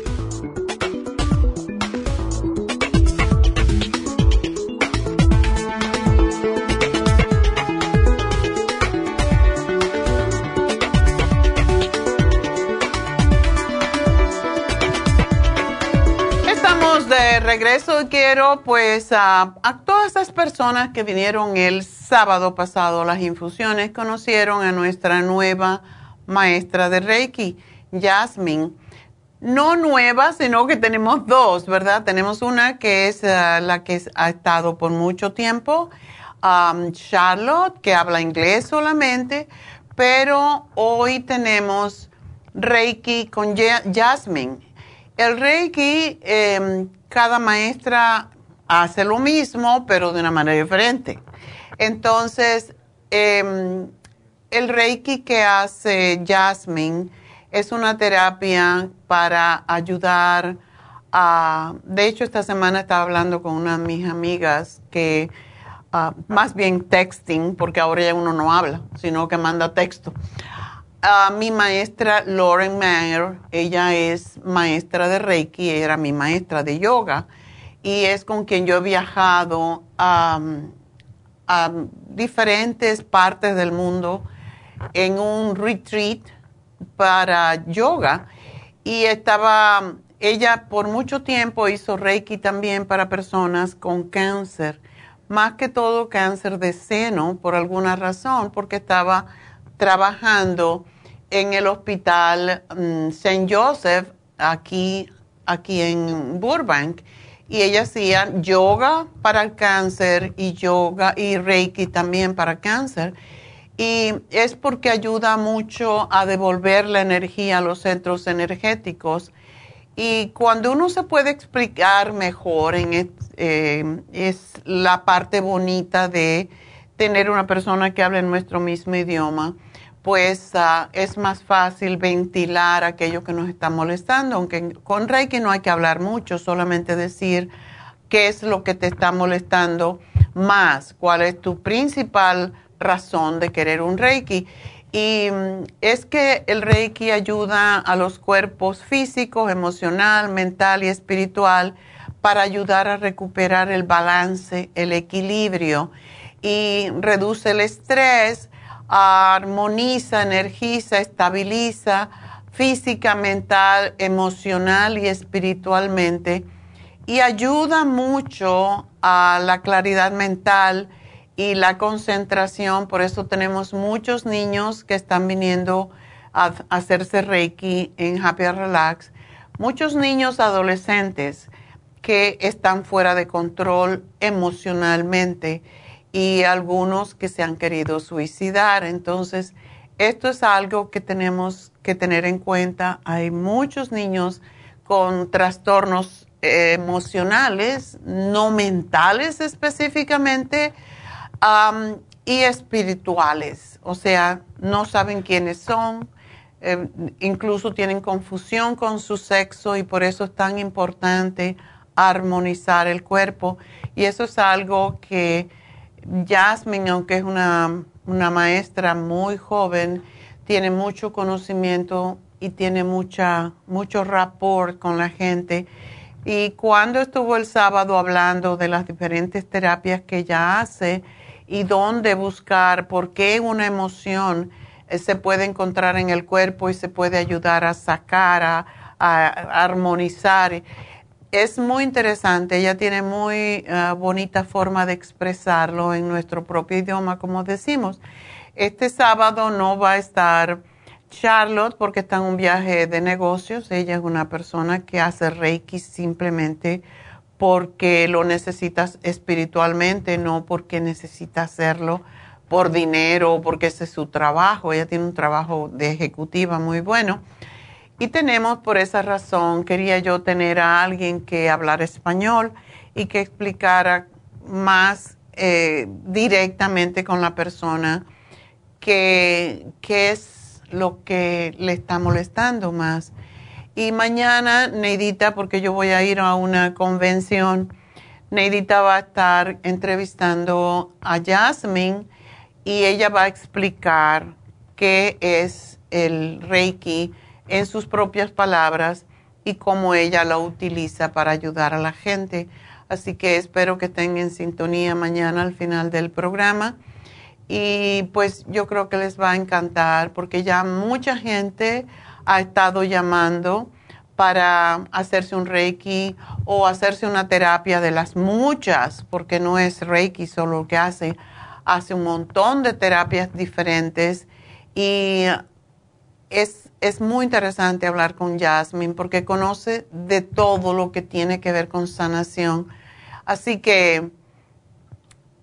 Regreso quiero pues a, todas esas personas que vinieron el sábado pasado las infusiones, conocieron a nuestra nueva maestra de Reiki, Jasmine. No nueva, sino que tenemos dos, ¿verdad? Tenemos una que es ah, la que ha estado por mucho tiempo, um, Charlotte, que habla inglés solamente, pero hoy tenemos Reiki con Jasmine. El Reiki, em, cada maestra hace lo mismo, pero de una manera diferente. Entonces, em, el Reiki que hace Jasmine es una terapia para ayudar a... De hecho, esta semana estaba hablando con una de mis amigas que, ah, más bien texting, porque ahora ya uno no habla, sino que manda texto a mi maestra Lauren Mayer, ella es maestra de Reiki, era mi maestra de yoga y es con quien yo he viajado a, diferentes partes del mundo en un retreat para yoga. Y estaba, ella por mucho tiempo hizo Reiki también para personas con cáncer, más que todo cáncer de seno por alguna razón, porque estaba trabajando en el hospital mm, St. Joseph, aquí, aquí en Burbank, y ella hacía yoga para el cáncer y yoga y reiki también para cáncer. Y es porque ayuda mucho a devolver la energía a los centros energéticos. Y cuando uno se puede explicar mejor, en, eh, es la parte bonita de tener una persona que hable nuestro mismo idioma pues ah, es más fácil ventilar aquello que nos está molestando, aunque con Reiki no hay que hablar mucho, solamente decir qué es lo que te está molestando más, cuál es tu principal razón de querer un Reiki. Y mm, es que el Reiki ayuda a los cuerpos físicos, emocional, mental y espiritual para ayudar a recuperar el balance, el equilibrio y reduce el estrés armoniza, energiza, estabiliza física, mental, emocional y espiritualmente y ayuda mucho a la claridad mental y la concentración. Por eso tenemos muchos niños que están viniendo a hacerse Reiki en Happy Relax. Muchos niños adolescentes que están fuera de control emocionalmente y algunos que se han querido suicidar. Entonces, esto es algo que tenemos que tener en cuenta. Hay muchos niños con trastornos emocionales, no mentales específicamente, y espirituales. O sea, no saben quiénes son, eh, incluso tienen confusión con su sexo y por eso es tan importante armonizar el cuerpo. Y eso es algo que Jasmine, aunque es una, maestra muy joven, tiene mucho conocimiento y tiene mucha, mucho rapport con la gente. Y cuando estuvo el sábado hablando de las diferentes terapias que ella hace y dónde buscar, por qué una emoción eh, se puede encontrar en el cuerpo y se puede ayudar a sacar, a, a armonizar es muy interesante, ella tiene muy ah, bonita forma de expresarlo en nuestro propio idioma, como decimos. Este sábado no va a estar Charlotte porque está en un viaje de negocios. Ella es una persona que hace Reiki simplemente porque lo necesita espiritualmente, no porque necesita hacerlo por dinero o porque ese es su trabajo. Ella tiene un trabajo de ejecutiva muy bueno. Y tenemos por esa razón, quería yo tener a alguien que hablara español y que explicara más eh, directamente con la persona qué es lo que le está molestando más. Y mañana, Neidita, porque yo voy a ir a una convención, Neidita va a estar entrevistando a Jasmine y ella va a explicar qué es el Reiki en sus propias palabras y cómo ella lo utiliza para ayudar a la gente. Así que espero que estén en sintonía mañana al final del programa. Y pues yo creo que les va a encantar porque ya mucha gente ha estado llamando para hacerse un Reiki o hacerse una terapia de las muchas, porque no es Reiki solo lo que hace, hace un montón de terapias diferentes y es, es muy interesante hablar con Jasmine porque conoce de todo lo que tiene que ver con sanación. Así que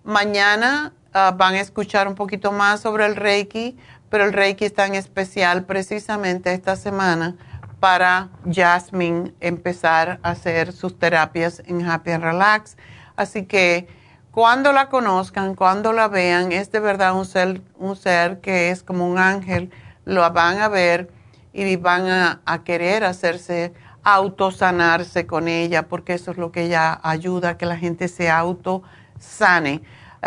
mañana ah, van a escuchar un poquito más sobre el Reiki, pero el Reiki está en especial precisamente esta semana para Jasmine empezar a hacer sus terapias en Happy and Relax. Así que cuando la conozcan, cuando la vean, es de verdad un ser, un ser que es como un ángel, lo van a ver y van a, a querer hacerse autosanarse con ella, porque eso es lo que ella ayuda a que la gente se autosane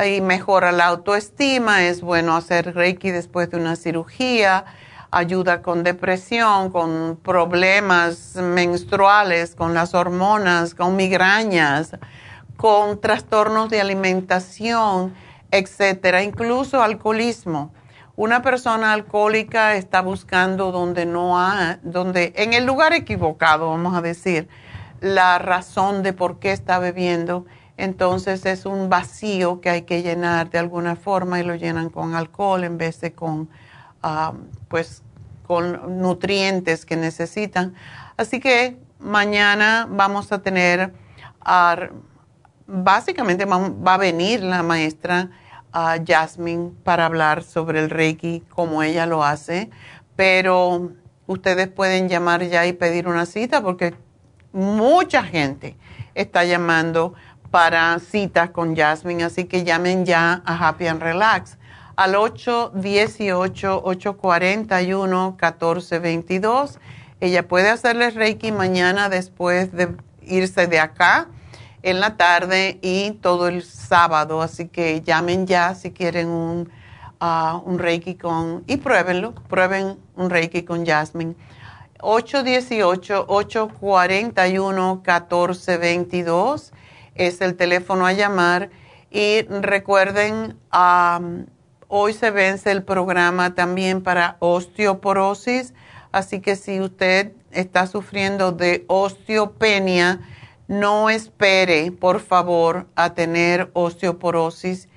y mejora la autoestima. Es bueno hacer Reiki después de una cirugía ayuda con depresión, con problemas menstruales, con las hormonas, con migrañas, con trastornos de alimentación, etcétera, incluso alcoholismo. Una persona alcohólica está buscando donde no ha, donde en el lugar equivocado, vamos a decir, la razón de por qué está bebiendo. Entonces es un vacío que hay que llenar de alguna forma y lo llenan con alcohol en vez de con pues con nutrientes que necesitan. Así que mañana vamos a tener, básicamente va a venir la maestra Jasmine para hablar sobre el Reiki, como ella lo hace, pero ustedes pueden llamar ya y pedir una cita porque mucha gente está llamando para citas con Jasmine, así que llamen ya a Happy and Relax al 818-841-1422. Ella puede hacerle Reiki mañana después de irse de acá en la tarde y todo el sábado. Así que llamen ya si quieren un, uh, un Reiki con, y pruébenlo, prueben un Reiki con Jasmine. 818-841-1422 es el teléfono a llamar. Y recuerden, um, Hoy se vence el programa también para osteoporosis, así que si usted está sufriendo de osteopenia, no espere, por favor, a tener osteoporosis.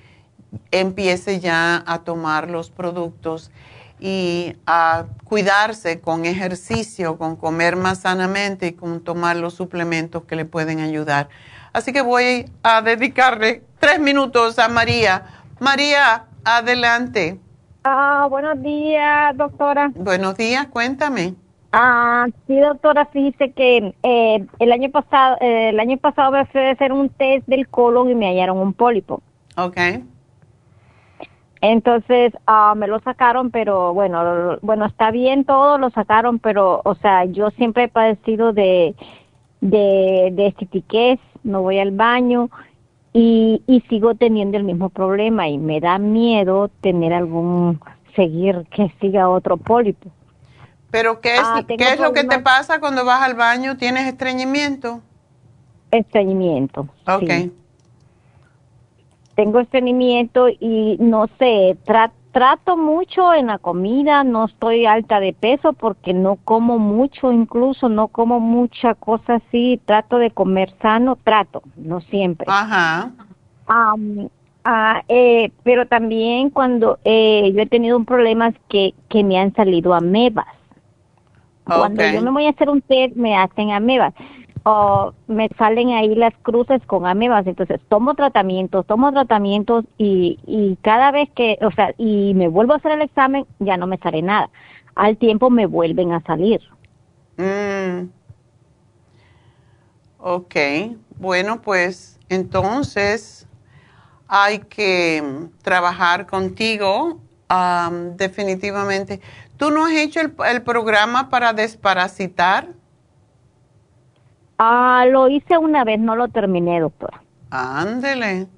Empiece ya a tomar los productos y a cuidarse con ejercicio, con comer más sanamente y con tomar los suplementos que le pueden ayudar. Así que voy a dedicarle tres minutos a María. María, Adelante. Ah, buenos días, doctora. Buenos días, cuéntame. Ah, sí, doctora, fíjese que eh, el año pasado, eh, el año pasado me fui a hacer un test del colon y me hallaron un pólipo. Okay. Entonces, ah, me lo sacaron, pero bueno, bueno, está bien todo, lo sacaron, pero, o sea, yo siempre he padecido de, de, de estitiquez, no voy al baño y, y sigo teniendo el mismo problema y me da miedo tener algún, seguir que siga otro pólipo. ¿Pero qué es, ah, ¿qué es lo que te pasa cuando vas al baño? ¿Tienes estreñimiento? Estreñimiento. Ok. Tengo estreñimiento y no sé, trato trato mucho en la comida, no estoy alta de peso porque no como mucho, incluso no como mucha cosa así, trato de comer sano, trato, no siempre. Ajá. ah, eh, pero también cuando eh, yo he tenido un problema que, que me han salido amebas. Cuando yo me voy a hacer un test me hacen amebas o me salen ahí las cruces con amebas, entonces tomo tratamientos, tomo tratamientos y, y cada vez que, o sea, y me vuelvo a hacer el examen, ya no me sale nada. Al tiempo me vuelven a salir. Mm. Ok, bueno, pues entonces hay que trabajar contigo definitivamente. ¿Tú no has hecho el, el programa para desparasitar? Ah, lo hice una vez, no lo terminé, doctora. Ándele.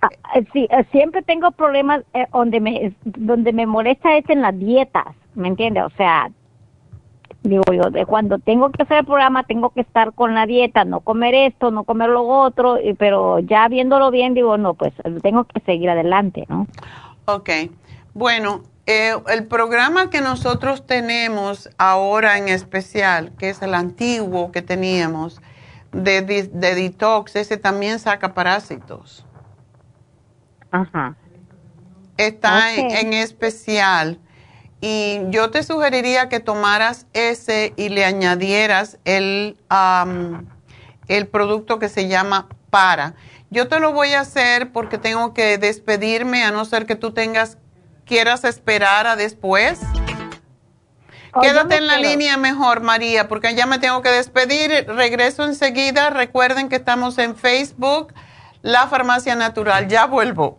Ah, eh, sí, eh, siempre tengo problemas eh, donde me donde me molesta es en las dietas, ¿me entiende? O sea, digo yo, de cuando tengo que hacer el programa tengo que estar con la dieta, no comer esto, no comer lo otro, pero ya viéndolo bien digo, no, pues tengo que seguir adelante, ¿no? Ok, bueno, Eh, el programa que nosotros tenemos ahora en especial, que es el antiguo que teníamos de, de detox, ese también saca parásitos. Ajá. Está en, especial. Y yo te sugeriría que tomaras ese y le añadieras el, el producto que se llama Para. Yo te lo voy a hacer porque tengo que despedirme, a no ser que tú tengas, quieras esperar a después. Oh, Quédate en la línea mejor, María, porque ya me tengo que despedir. Regreso enseguida. Recuerden que estamos en Facebook, La Farmacia Natural. Ya vuelvo.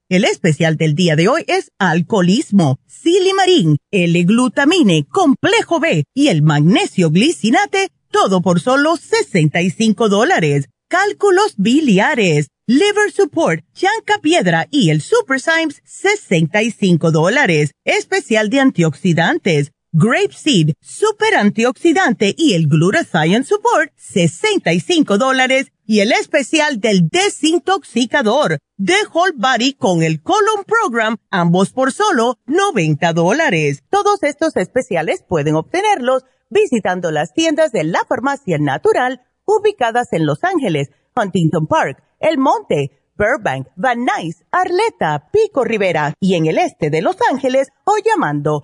El especial del día de hoy es alcoholismo, silimarín, L-glutamine, complejo B y el magnesio glicinate, todo por solo 65 dólares. Cálculos biliares, liver support, chanca piedra y el super Symes, 65 dólares. Especial de antioxidantes Grape Seed, Super Antioxidante y el Glutathione Support, 65 dólares. Y el especial del desintoxicador, The Whole Body con el Colon Program, ambos por solo 90 dólares. Todos estos especiales pueden obtenerlos visitando las tiendas de la farmacia natural ubicadas en Los Ángeles, Huntington Park, El Monte, Burbank, Van Nuys, Arleta, Pico Rivera y en el este de Los Ángeles o llamando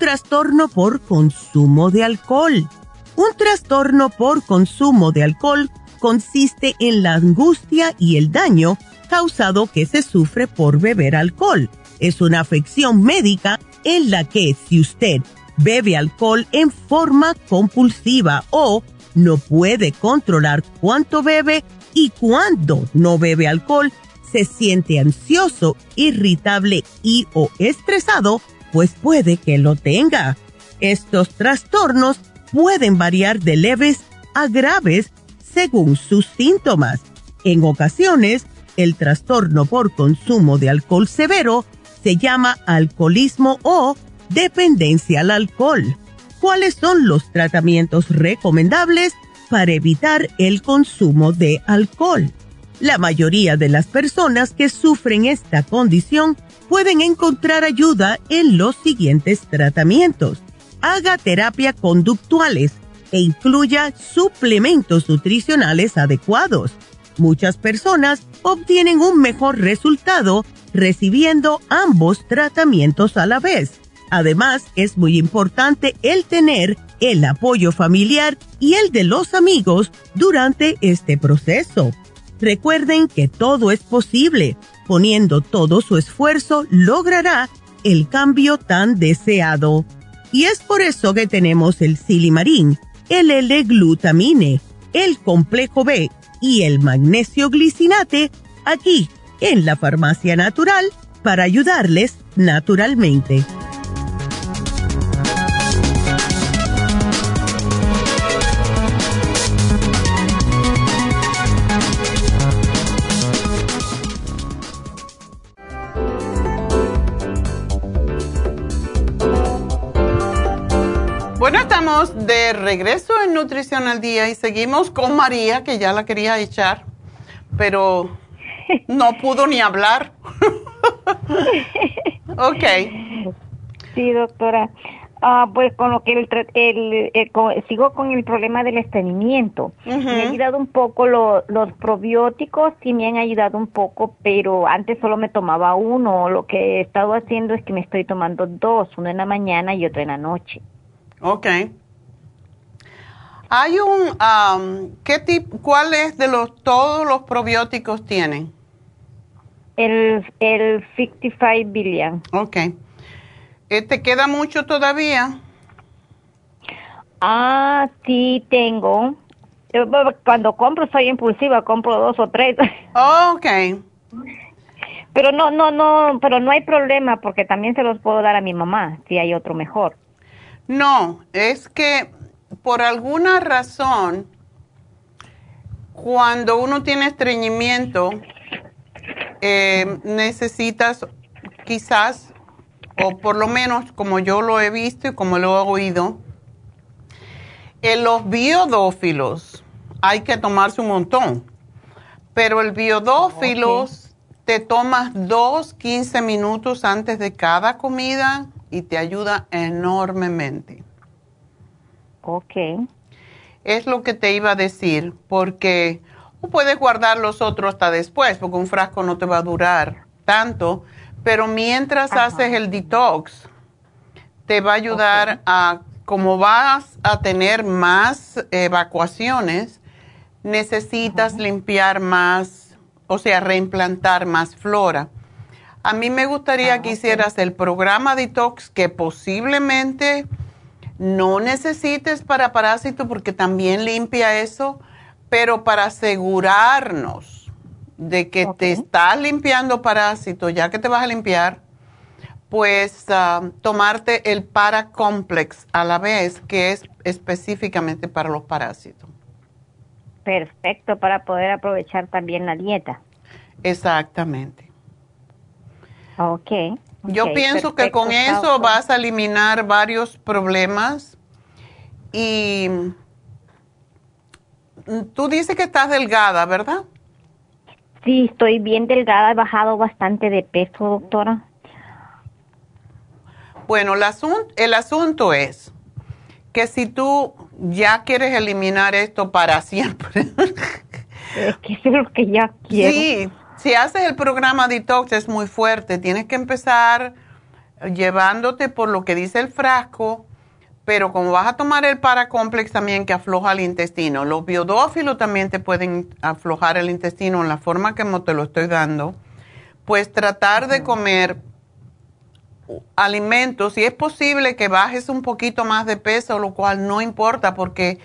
Trastorno por consumo de alcohol? Un trastorno por consumo de alcohol consiste en la angustia y el daño causado que se sufre por beber alcohol. Es una afección médica en la que si usted bebe alcohol en forma compulsiva o no puede controlar cuánto bebe y cuándo no bebe alcohol, se siente ansioso, irritable y o estresado, pues puede que lo tenga. Estos trastornos pueden variar de leves a graves según sus síntomas. En ocasiones, el trastorno por consumo de alcohol severo se llama alcoholismo o dependencia al alcohol. ¿Cuáles son los tratamientos recomendables para evitar el consumo de alcohol? La mayoría de las personas que sufren esta condición pueden encontrar ayuda en los siguientes tratamientos. Haga terapia conductuales e incluya suplementos nutricionales adecuados. Muchas personas obtienen un mejor resultado recibiendo ambos tratamientos a la vez. Además, es muy importante el tener el apoyo familiar y el de los amigos durante este proceso. Recuerden que todo es posible. Poniendo todo su esfuerzo, logrará el cambio tan deseado. Y es por eso que tenemos el silimarín, el L-glutamine, el complejo B y el magnesio glicinate aquí en la farmacia natural para ayudarles naturalmente. Bueno, estamos de regreso en Nutrición al Día y seguimos con María, que ya la quería echar, pero no pudo ni hablar. ok. Sí, doctora. Ah, pues con lo que el, el, sigo con el problema del estreñimiento. Me ha ayudado un poco los probióticos, sí me han ayudado un poco, pero antes solo me tomaba uno. Lo que he estado haciendo es que me estoy tomando dos, uno en la mañana y otro en la noche. Ok. Hay un, um, ¿qué tipo, cuáles de los, todos los probióticos tienen? El, el 55 billion. Ok. Eh, ¿Te queda mucho todavía? Ah, sí, tengo. Cuando compro soy impulsiva, compro dos o tres. Oh, ok. Pero no, no, no, pero no hay problema porque también se los puedo dar a mi mamá si hay otro mejor. No, es que por alguna razón, cuando uno tiene estreñimiento, eh, necesitas quizás, o por lo menos como yo lo he visto y como lo he oído, en los biodófilos hay que tomarse un montón, pero el biodófilos te tomas dos, quince minutos antes de cada comida y te ayuda enormemente. Ok. Es lo que te iba a decir, porque puedes guardar los otros hasta después, porque un frasco no te va a durar tanto, pero mientras haces el detox, te va a ayudar a, como vas a tener más evacuaciones, necesitas limpiar más, o sea, reimplantar más flora. A mí me gustaría ah, que hicieras el programa detox que posiblemente no necesites para parásito porque también limpia eso, pero para asegurarnos de que te estás limpiando parásito, ya que te vas a limpiar, pues ah, tomarte el paracomplex a la vez, que es específicamente para los parásitos. Perfecto, para poder aprovechar también la dieta. Exactamente. Ok. Yo pienso que con eso vas a eliminar varios problemas y tú dices que estás delgada, ¿verdad? Sí, estoy bien delgada, he bajado bastante de peso, doctora. Bueno, el, asunto, el asunto es que si tú ya quieres eliminar esto para siempre. es que es lo que ya quiero. Sí, si haces el programa detox es muy fuerte, tienes que empezar llevándote por lo que dice el frasco, pero como vas a tomar el paracomplex también que afloja el intestino, los biodófilos también te pueden aflojar el intestino en la forma que te lo estoy dando, pues tratar de comer alimentos, si es posible que bajes un poquito más de peso, lo cual no importa porque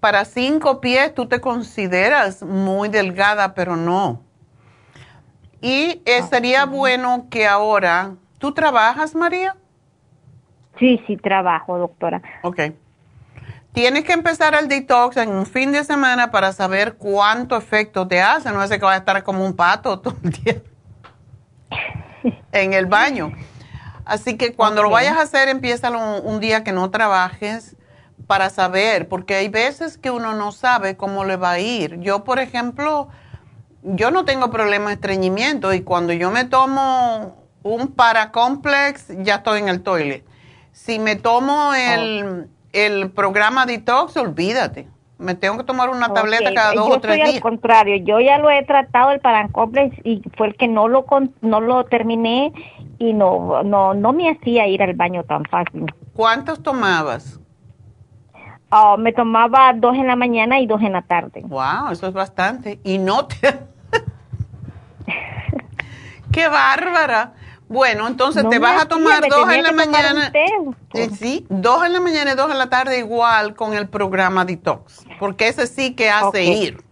para cinco pies tú te consideras muy delgada, pero no. Y eh, ah, sería bueno que ahora, ¿tú trabajas, María? Sí, sí, trabajo, doctora. Ok. Tienes que empezar el detox en un fin de semana para saber cuánto efecto te hace. No hace que vaya a estar como un pato todo el día en el baño. Así que cuando lo vayas a hacer, empieza un, un, día que no trabajes para saber, porque hay veces que uno no sabe cómo le va a ir. Yo, por ejemplo, yo no tengo problema de estreñimiento y cuando yo me tomo un paracomplex, ya estoy en el toilet. Si me tomo el, el programa detox, olvídate. Me tengo que tomar una tableta cada dos o tres días. Al contrario, yo ya lo he tratado el paracomplex y fue el que no lo no lo terminé y no, no, no me hacía ir al baño tan fácil. ¿Cuántos tomabas? Oh, me tomaba dos en la mañana y dos en la tarde. Wow, eso es bastante. Y no te... ¡Qué bárbara! Bueno, entonces te vas a tomar dos en la mañana. Eh, sí, dos en la mañana y dos en la tarde igual con el programa Detox, porque ese sí que hace ir.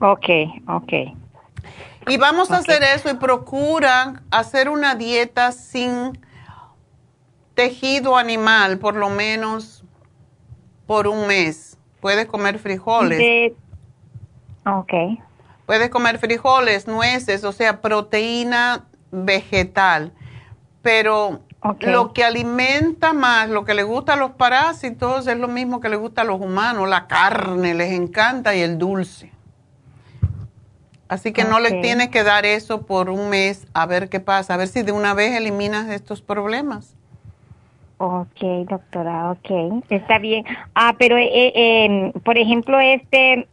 Ok, ok. Y vamos a hacer eso y procura hacer una dieta sin tejido animal, por lo menos por un mes. Puedes comer frijoles. Ok. Puedes comer frijoles, nueces, o sea, proteína vegetal. Pero lo que alimenta más, lo que le gusta a los parásitos es lo mismo que le gusta a los humanos, la carne les encanta y el dulce. Así que no les tienes que dar eso por un mes a ver qué pasa, a ver si de una vez eliminas estos problemas. Ok, doctora, ok, está bien. Ah, pero eh, eh, por ejemplo, este,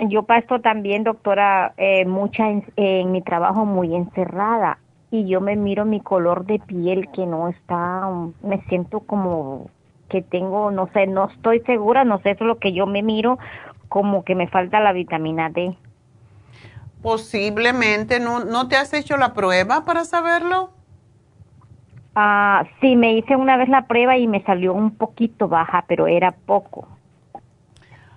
yo paso también, doctora, eh, mucha en, mi trabajo muy encerrada y yo me miro mi color de piel que no está, me siento como que tengo, no sé, no estoy segura, no sé, eso es lo que yo me miro, como que me falta la vitamina D. Posiblemente, ¿no, no te has hecho la prueba para saberlo? Ah, sí, me hice una vez la prueba y me salió un poquito baja, pero era poco.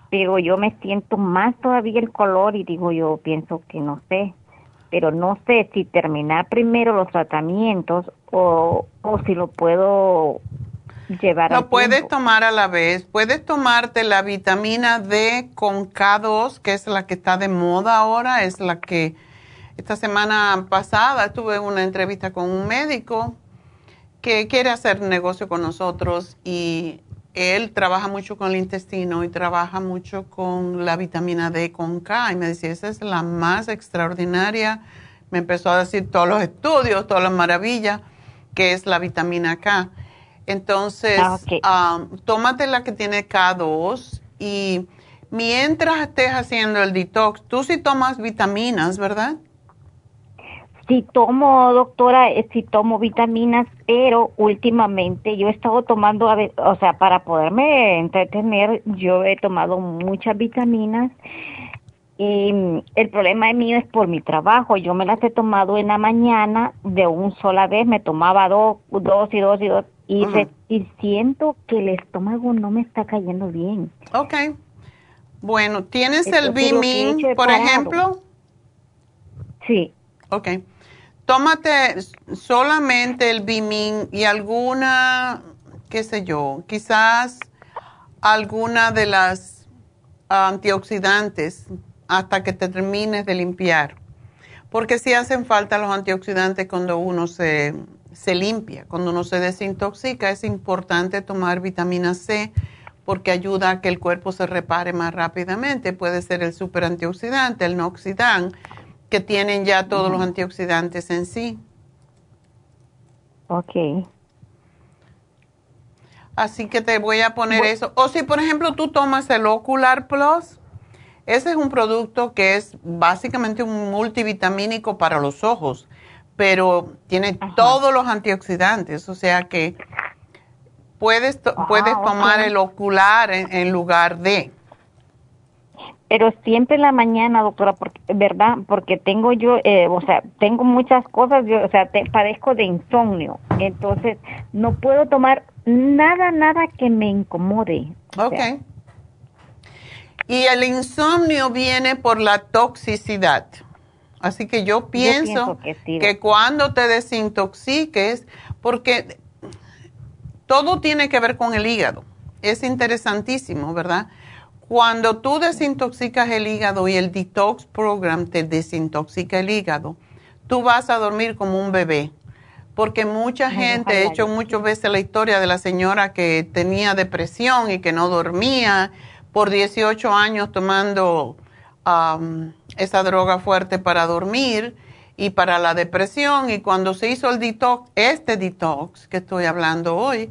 Pero yo me siento más todavía el color y digo yo pienso que no sé, pero no sé si terminar primero los tratamientos o, o si lo puedo llevar. Lo puedes tomar a la vez. Puedes tomarte la vitamina D con K2, que es la que está de moda ahora, es la que esta semana pasada tuve una entrevista con un médico que quiere hacer negocio con nosotros y él trabaja mucho con el intestino y trabaja mucho con la vitamina D con K. Y me decía, esa es la más extraordinaria. Me empezó a decir todos los estudios, todas las maravillas, que es la vitamina K. Entonces, ah, tómate la que tiene K2 y mientras estés haciendo el detox, tú sí tomas vitaminas, ¿verdad? Sí tomo, doctora, eh, sí tomo vitaminas, pero últimamente yo he estado tomando, o sea, para poderme entretener, yo he tomado muchas vitaminas. Y el problema mío es por mi trabajo. Yo me las he tomado en la mañana de un sola vez. Me tomaba dos, dos y dos y dos. Y, y siento que el estómago no me está cayendo bien. Ok. Bueno, ¿tienes el Bimin, por ejemplo? Sí. Ok. Tómate solamente el Bimin y alguna, qué sé yo, quizás alguna de las antioxidantes hasta que te termines de limpiar. Porque si hacen falta los antioxidantes cuando uno se, se limpia, cuando uno se desintoxica, es importante tomar vitamina C porque ayuda a que el cuerpo se repare más rápidamente. Puede ser el super antioxidante, el noxidán que tienen ya todos los antioxidantes en sí. Ok. Así que te voy a poner eso. O si, por ejemplo, tú tomas el Ocular Plus, ese es un producto que es básicamente un multivitamínico para los ojos, pero tiene todos los antioxidantes, o sea que puedes, puedes ah, tomar el ocular en lugar de pero siempre en la mañana, doctora, porque, ¿verdad? Porque tengo yo, eh, o sea, tengo muchas cosas, yo, o sea, te, padezco de insomnio, entonces no puedo tomar nada, nada que me incomode. Ok. y el insomnio viene por la toxicidad. Así que yo pienso, que cuando te desintoxiques, porque todo tiene que ver con el hígado. Es interesantísimo, ¿verdad? Cuando tú desintoxicas el hígado y el detox program te desintoxica el hígado, tú vas a dormir como un bebé. Porque mucha gente, he hecho muchas veces la historia de la señora que tenía depresión y que no dormía por 18 años tomando esa droga fuerte para dormir y para la depresión. Y cuando se hizo el detox, este detox que estoy hablando hoy,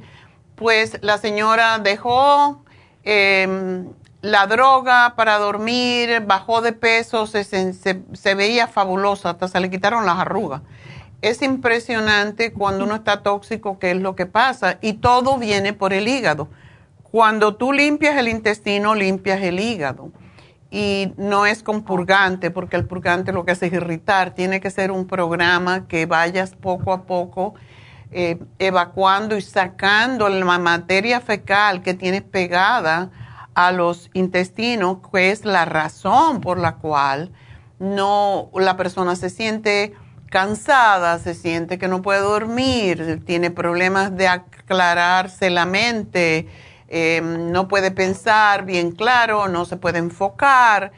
pues la señora dejó em, la droga para dormir, bajó de peso, se, se, veía fabulosa, hasta se le quitaron las arrugas. es impresionante cuando uno está tóxico qué es lo que pasa y todo viene por el hígado. Cuando tú limpias el intestino, limpias el hígado. Y no es con purgante, porque el purgante lo que hace es irritar. Tiene que ser un programa que vayas poco a poco eh, evacuando y sacando la materia fecal que tienes pegada a los intestinos, que es la razón por la cual no la persona se siente cansada, se siente que no puede dormir, tiene problemas de aclararse la mente, em, no puede pensar bien claro, no se puede enfocar.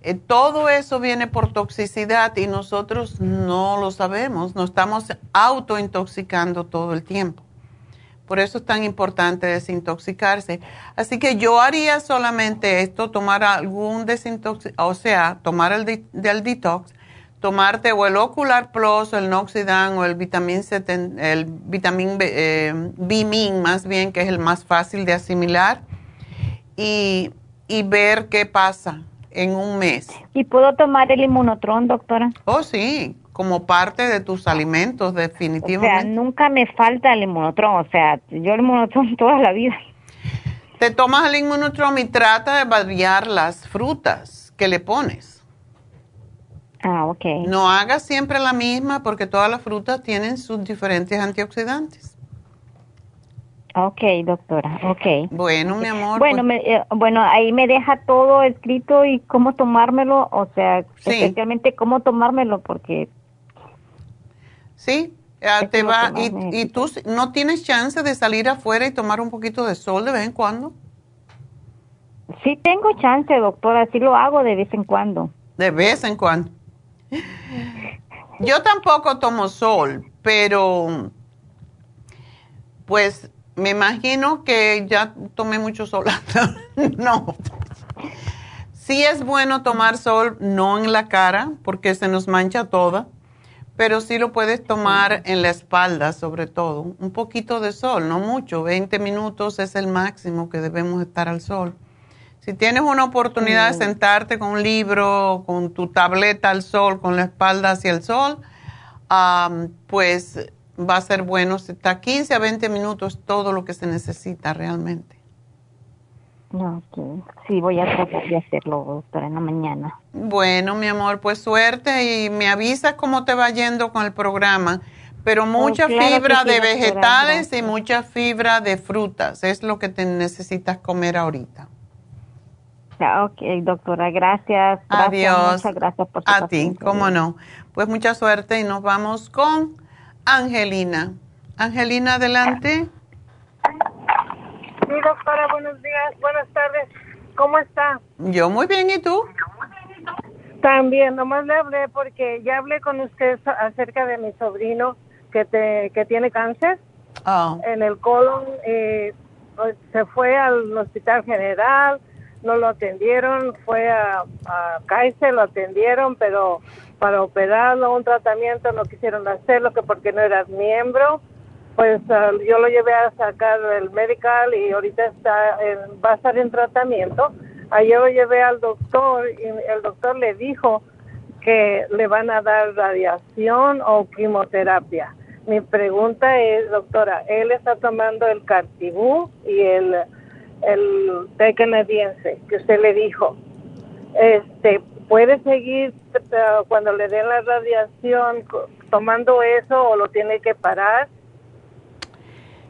Eh, todo eso viene por toxicidad y nosotros no lo sabemos, nos estamos autointoxicando todo el tiempo. Por eso es tan importante desintoxicarse. Así que yo haría solamente esto, tomar algún desintox, o sea, tomar el del detox tomarte o el Ocular Plus, el Noxidan o el Vitamin, el vitamin eh, B, más bien, que es el más fácil de asimilar, y, y, ver qué pasa en un mes. ¿Y puedo tomar el inmunotron, doctora? Oh, sí, como parte de tus alimentos, definitivamente. O sea, nunca me falta el inmunotron, o sea, yo el inmunotron toda la vida. Te tomas el inmunotron y trata de variar las frutas que le pones Ah, ok. No hagas siempre la misma porque todas las frutas tienen sus diferentes antioxidantes. Ok, doctora, ok. Bueno, mi amor. Bueno, pues me, eh, bueno, ahí me deja todo escrito y cómo tomármelo, o sea, especialmente cómo tomármelo porque... Sí, te va, y, y tú no tienes chance de salir afuera y tomar un poquito de sol de vez en cuando. Sí tengo chance, doctora, sí lo hago de vez en cuando. De vez en cuando. Yo tampoco tomo sol, pero pues me imagino que ya tomé mucho sol. no. Sí es bueno tomar sol, no en la cara, porque se nos mancha toda, pero sí lo puedes tomar en la espalda, sobre todo. Un poquito de sol, no mucho, 20 minutos es el máximo que debemos estar al sol. Si tienes una oportunidad de sentarte con un libro, con tu tableta al sol, con la espalda hacia el sol, pues va a ser bueno. Está 15 a 20 minutos todo lo que se necesita realmente. No, sí, voy a tratar de hacerlo, doctora, en la mañana. Bueno, mi amor, pues suerte y me avisas cómo te va yendo con el programa. Pero oh, mucha fibra de vegetales y mucha fibra de frutas es lo que te necesitas comer ahorita. Ok, doctora, gracias. Adiós. Muchas gracias por su A ti, cómo no. Pues mucha suerte y nos vamos con Angelina. Angelina, adelante. Sí, doctora, buenos días, buenas tardes. ¿Cómo está? Yo muy bien, ¿y tú? También, nomás le hablé porque ya hablé con usted acerca de mi sobrino que, te, que tiene cáncer oh. en el colon. Eh, pues, se fue al hospital general no lo atendieron, fue a, a Kaiser, lo atendieron, pero para operarlo, un tratamiento no quisieron hacerlo que porque no eras miembro. Pues ah, yo lo llevé a sacar el medical y ahorita está va a estar en tratamiento. Ayer lo llevé al doctor y el doctor le dijo que le van a dar radiación o quimioterapia. Mi pregunta es, doctora, él está tomando el Cartibú y el el té canadiense que usted le dijo, este, puede seguir eh, cuando le den la radiación tomando eso o lo tiene que parar.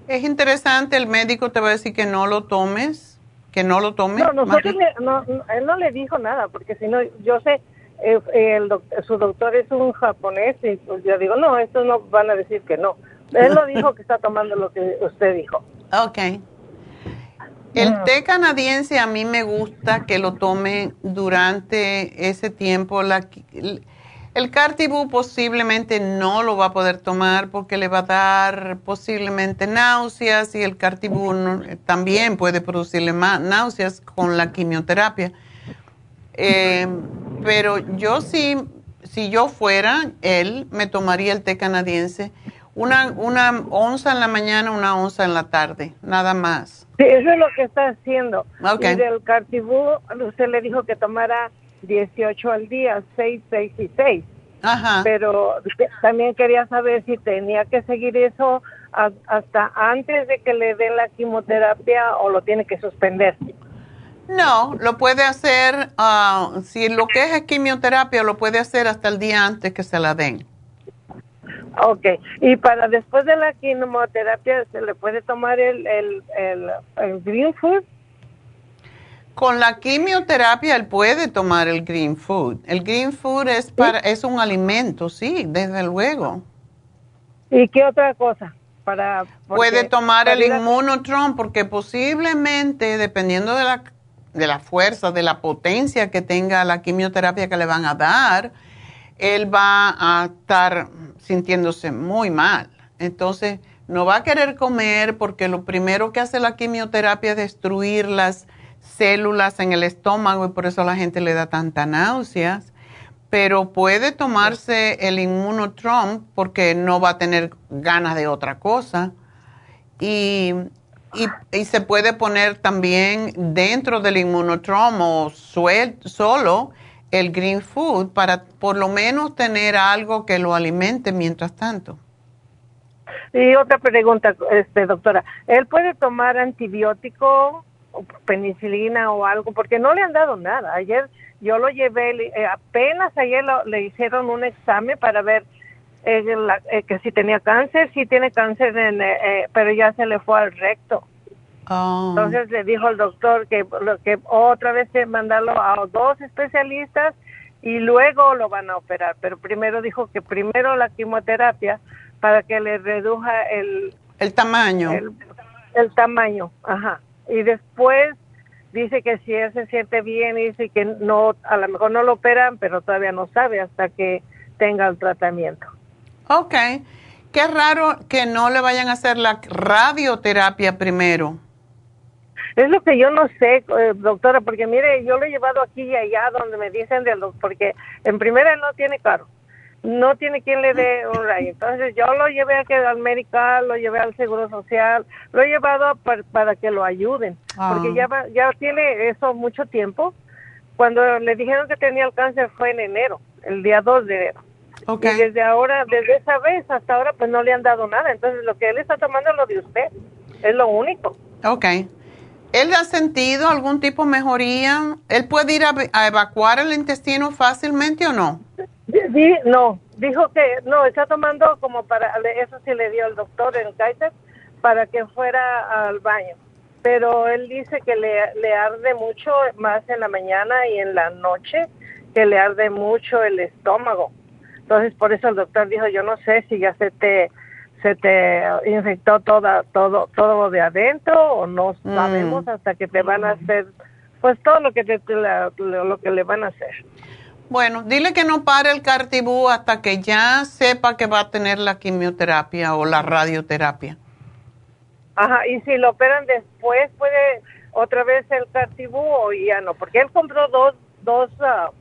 Es interesante, el médico te va a decir que no lo tomes, que no lo tomes. No, no, él no le dijo nada, porque si no, yo sé, eh, el, su doctor es un japonés y pues yo digo, no, estos no van a decir que no. Él lo dijo que está tomando lo que usted dijo. Ok. El té canadiense a mí me gusta que lo tome durante ese tiempo. El Cartibú posiblemente no lo va a poder tomar porque le va a dar posiblemente náuseas y el Cartibú también puede producirle más náuseas con la quimioterapia. Eh, pero yo sí, si yo fuera él, me tomaría el té canadiense. Una, una onza en la mañana, una onza en la tarde, nada más. Sí, eso es lo que está haciendo. Y del cartibú, usted le dijo que tomara 18 al día, 6, 6 y 6. Ajá. Pero también quería saber si tenía que seguir eso hasta antes de que le den la quimioterapia o lo tiene que suspender. No, lo puede hacer, ah, si lo que es quimioterapia, lo puede hacer hasta el día antes que se la den. Ok, y para después de la quimioterapia, ¿se le puede tomar el, el, el, green food? Con la quimioterapia él puede tomar el green food. El green food es para es un alimento, sí, desde luego. ¿Y qué otra cosa? Para puede tomar el inmunotron porque posiblemente dependiendo de la de la fuerza, de la potencia que tenga la quimioterapia que le van a dar, él va a estar sintiéndose muy mal. Entonces, no va a querer comer porque lo primero que hace la quimioterapia es destruir las células en el estómago y por eso la gente le da tanta náuseas. Pero puede tomarse el inmunotrom porque no va a tener ganas de otra cosa. Y y, se puede poner también dentro del inmunotromo solo el green food para por lo menos tener algo que lo alimente mientras tanto. Y otra pregunta, este doctora, ¿él puede tomar antibiótico, o penicilina o algo? Porque no le han dado nada. Ayer yo lo llevé, eh, apenas ayer le hicieron un examen para ver eh, eh, que si tenía cáncer, si tiene cáncer, en, eh, eh, pero ya se le fue al recto. Oh. Entonces le dijo el doctor que, que otra vez que mandarlo a dos especialistas y luego lo van a operar. Pero primero dijo que primero la quimioterapia para que le reduja el... El tamaño. El, el tamaño, ajá. Y después dice que si él se siente bien, dice que no, a lo mejor no lo operan, pero todavía no sabe hasta que tenga el tratamiento. Ok. Qué raro que no le vayan a hacer la radioterapia primero. Es lo que yo no sé, eh, doctora, porque mire, yo lo he llevado aquí y allá donde me dicen del porque en primera no tiene carro, no tiene quien le dé un rayo. Entonces yo lo llevé aquí al medical, lo llevé al seguro social, lo he llevado para, que lo ayuden, porque ya, ah. ya tiene eso mucho tiempo. Cuando le dijeron que tenía el cáncer fue en enero, el día 2 de enero. Y desde ahora, desde esa vez hasta ahora, pues no le han dado nada. Entonces, lo que él está tomando es lo de usted. Es lo único. Ok. ¿Él ha sentido algún tipo de mejoría? ¿Él puede ir a, evacuar el intestino fácilmente o no? Sí, no. Dijo que no, está tomando como para, eso sí le dio el doctor en Kaiser, para que fuera al baño. Pero él dice que le, le arde mucho más en la mañana y en la noche, que le arde mucho el estómago. Entonces, por eso el doctor dijo, yo no sé si ya se te se te infectó toda, todo, todo de adentro o no mm. sabemos hasta que te van a hacer, pues todo lo que, te, lo que le van a hacer. Bueno, dile que no pare el cartibú hasta que ya sepa que va a tener la quimioterapia o la radioterapia. Ajá, y si lo operan después, puede otra vez el cartibú o ya no, porque él compró dos, dos uh,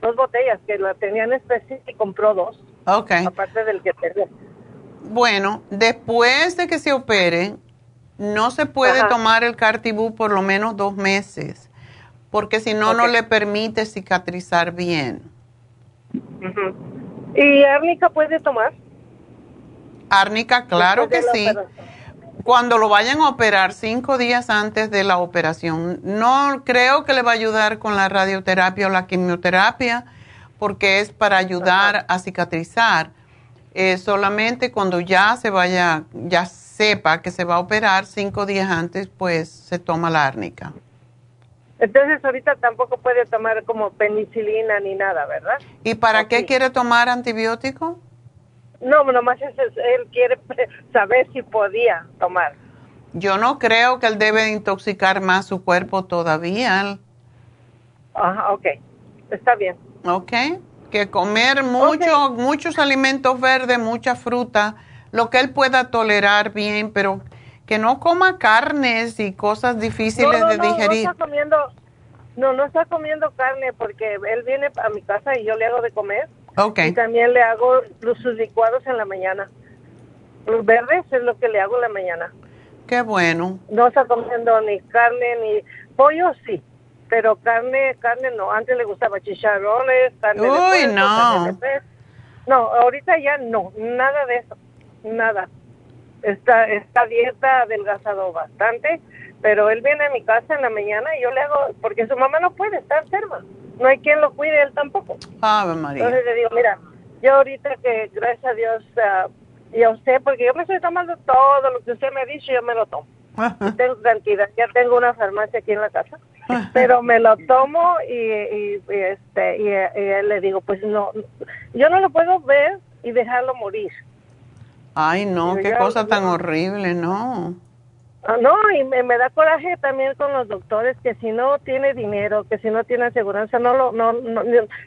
dos botellas que la tenían especie y compró dos. Ok. Aparte del que tenía. Bueno, después de que se opere, no se puede tomar el Cartibú por lo menos dos meses, porque si no, no le permite cicatrizar bien. ¿Y árnica puede tomar? Árnica, claro que sí cuando lo vayan a operar cinco días antes de la operación. No creo que le va a ayudar con la radioterapia o la quimioterapia porque es para ayudar a cicatrizar. Eh, solamente cuando ya se vaya, ya sepa que se va a operar cinco días antes, pues se toma la árnica. Entonces ahorita tampoco puede tomar como penicilina ni nada, ¿verdad? ¿Y para qué quiere tomar antibiótico? No, nomás es, él quiere saber si podía tomar. Yo no creo que él debe intoxicar más su cuerpo todavía. Ajá, ok. Está bien. Ok. Que comer mucho, muchos alimentos verdes, mucha fruta, lo que él pueda tolerar bien, pero que no coma carnes y cosas difíciles de digerir. No está comiendo, no, no está comiendo carne porque él viene a mi casa y yo le hago de comer Okay. Y también le hago los, sus licuados en la mañana. Los verdes es lo que le hago en la mañana. Qué bueno. No está comiendo ni carne ni pollo, sí. Pero carne, carne no. Antes le gustaba chicharrones, carne Uy, no. No, ahorita ya no, nada de eso, nada. Está, está dieta, adelgazado bastante, pero él viene a mi casa en la mañana y yo le hago, porque su mamá no puede estar enferma, no hay quien lo cuide, él tampoco. Ave María. Entonces le digo, mira, yo ahorita que gracias a Dios, uh, y a usted, porque yo me estoy tomando todo lo que usted me ha dicho, yo me lo tomo. tengo cantidad, ya tengo una farmacia aquí en la casa, pero me lo tomo y, y, este y, le digo, pues no, yo no lo puedo ver y dejarlo morir. Ay, no, qué cosa tan horrible, no. Ah, no, y me, me, da coraje también con los doctores que si no tiene dinero, que si no tiene aseguranza, no lo, no, no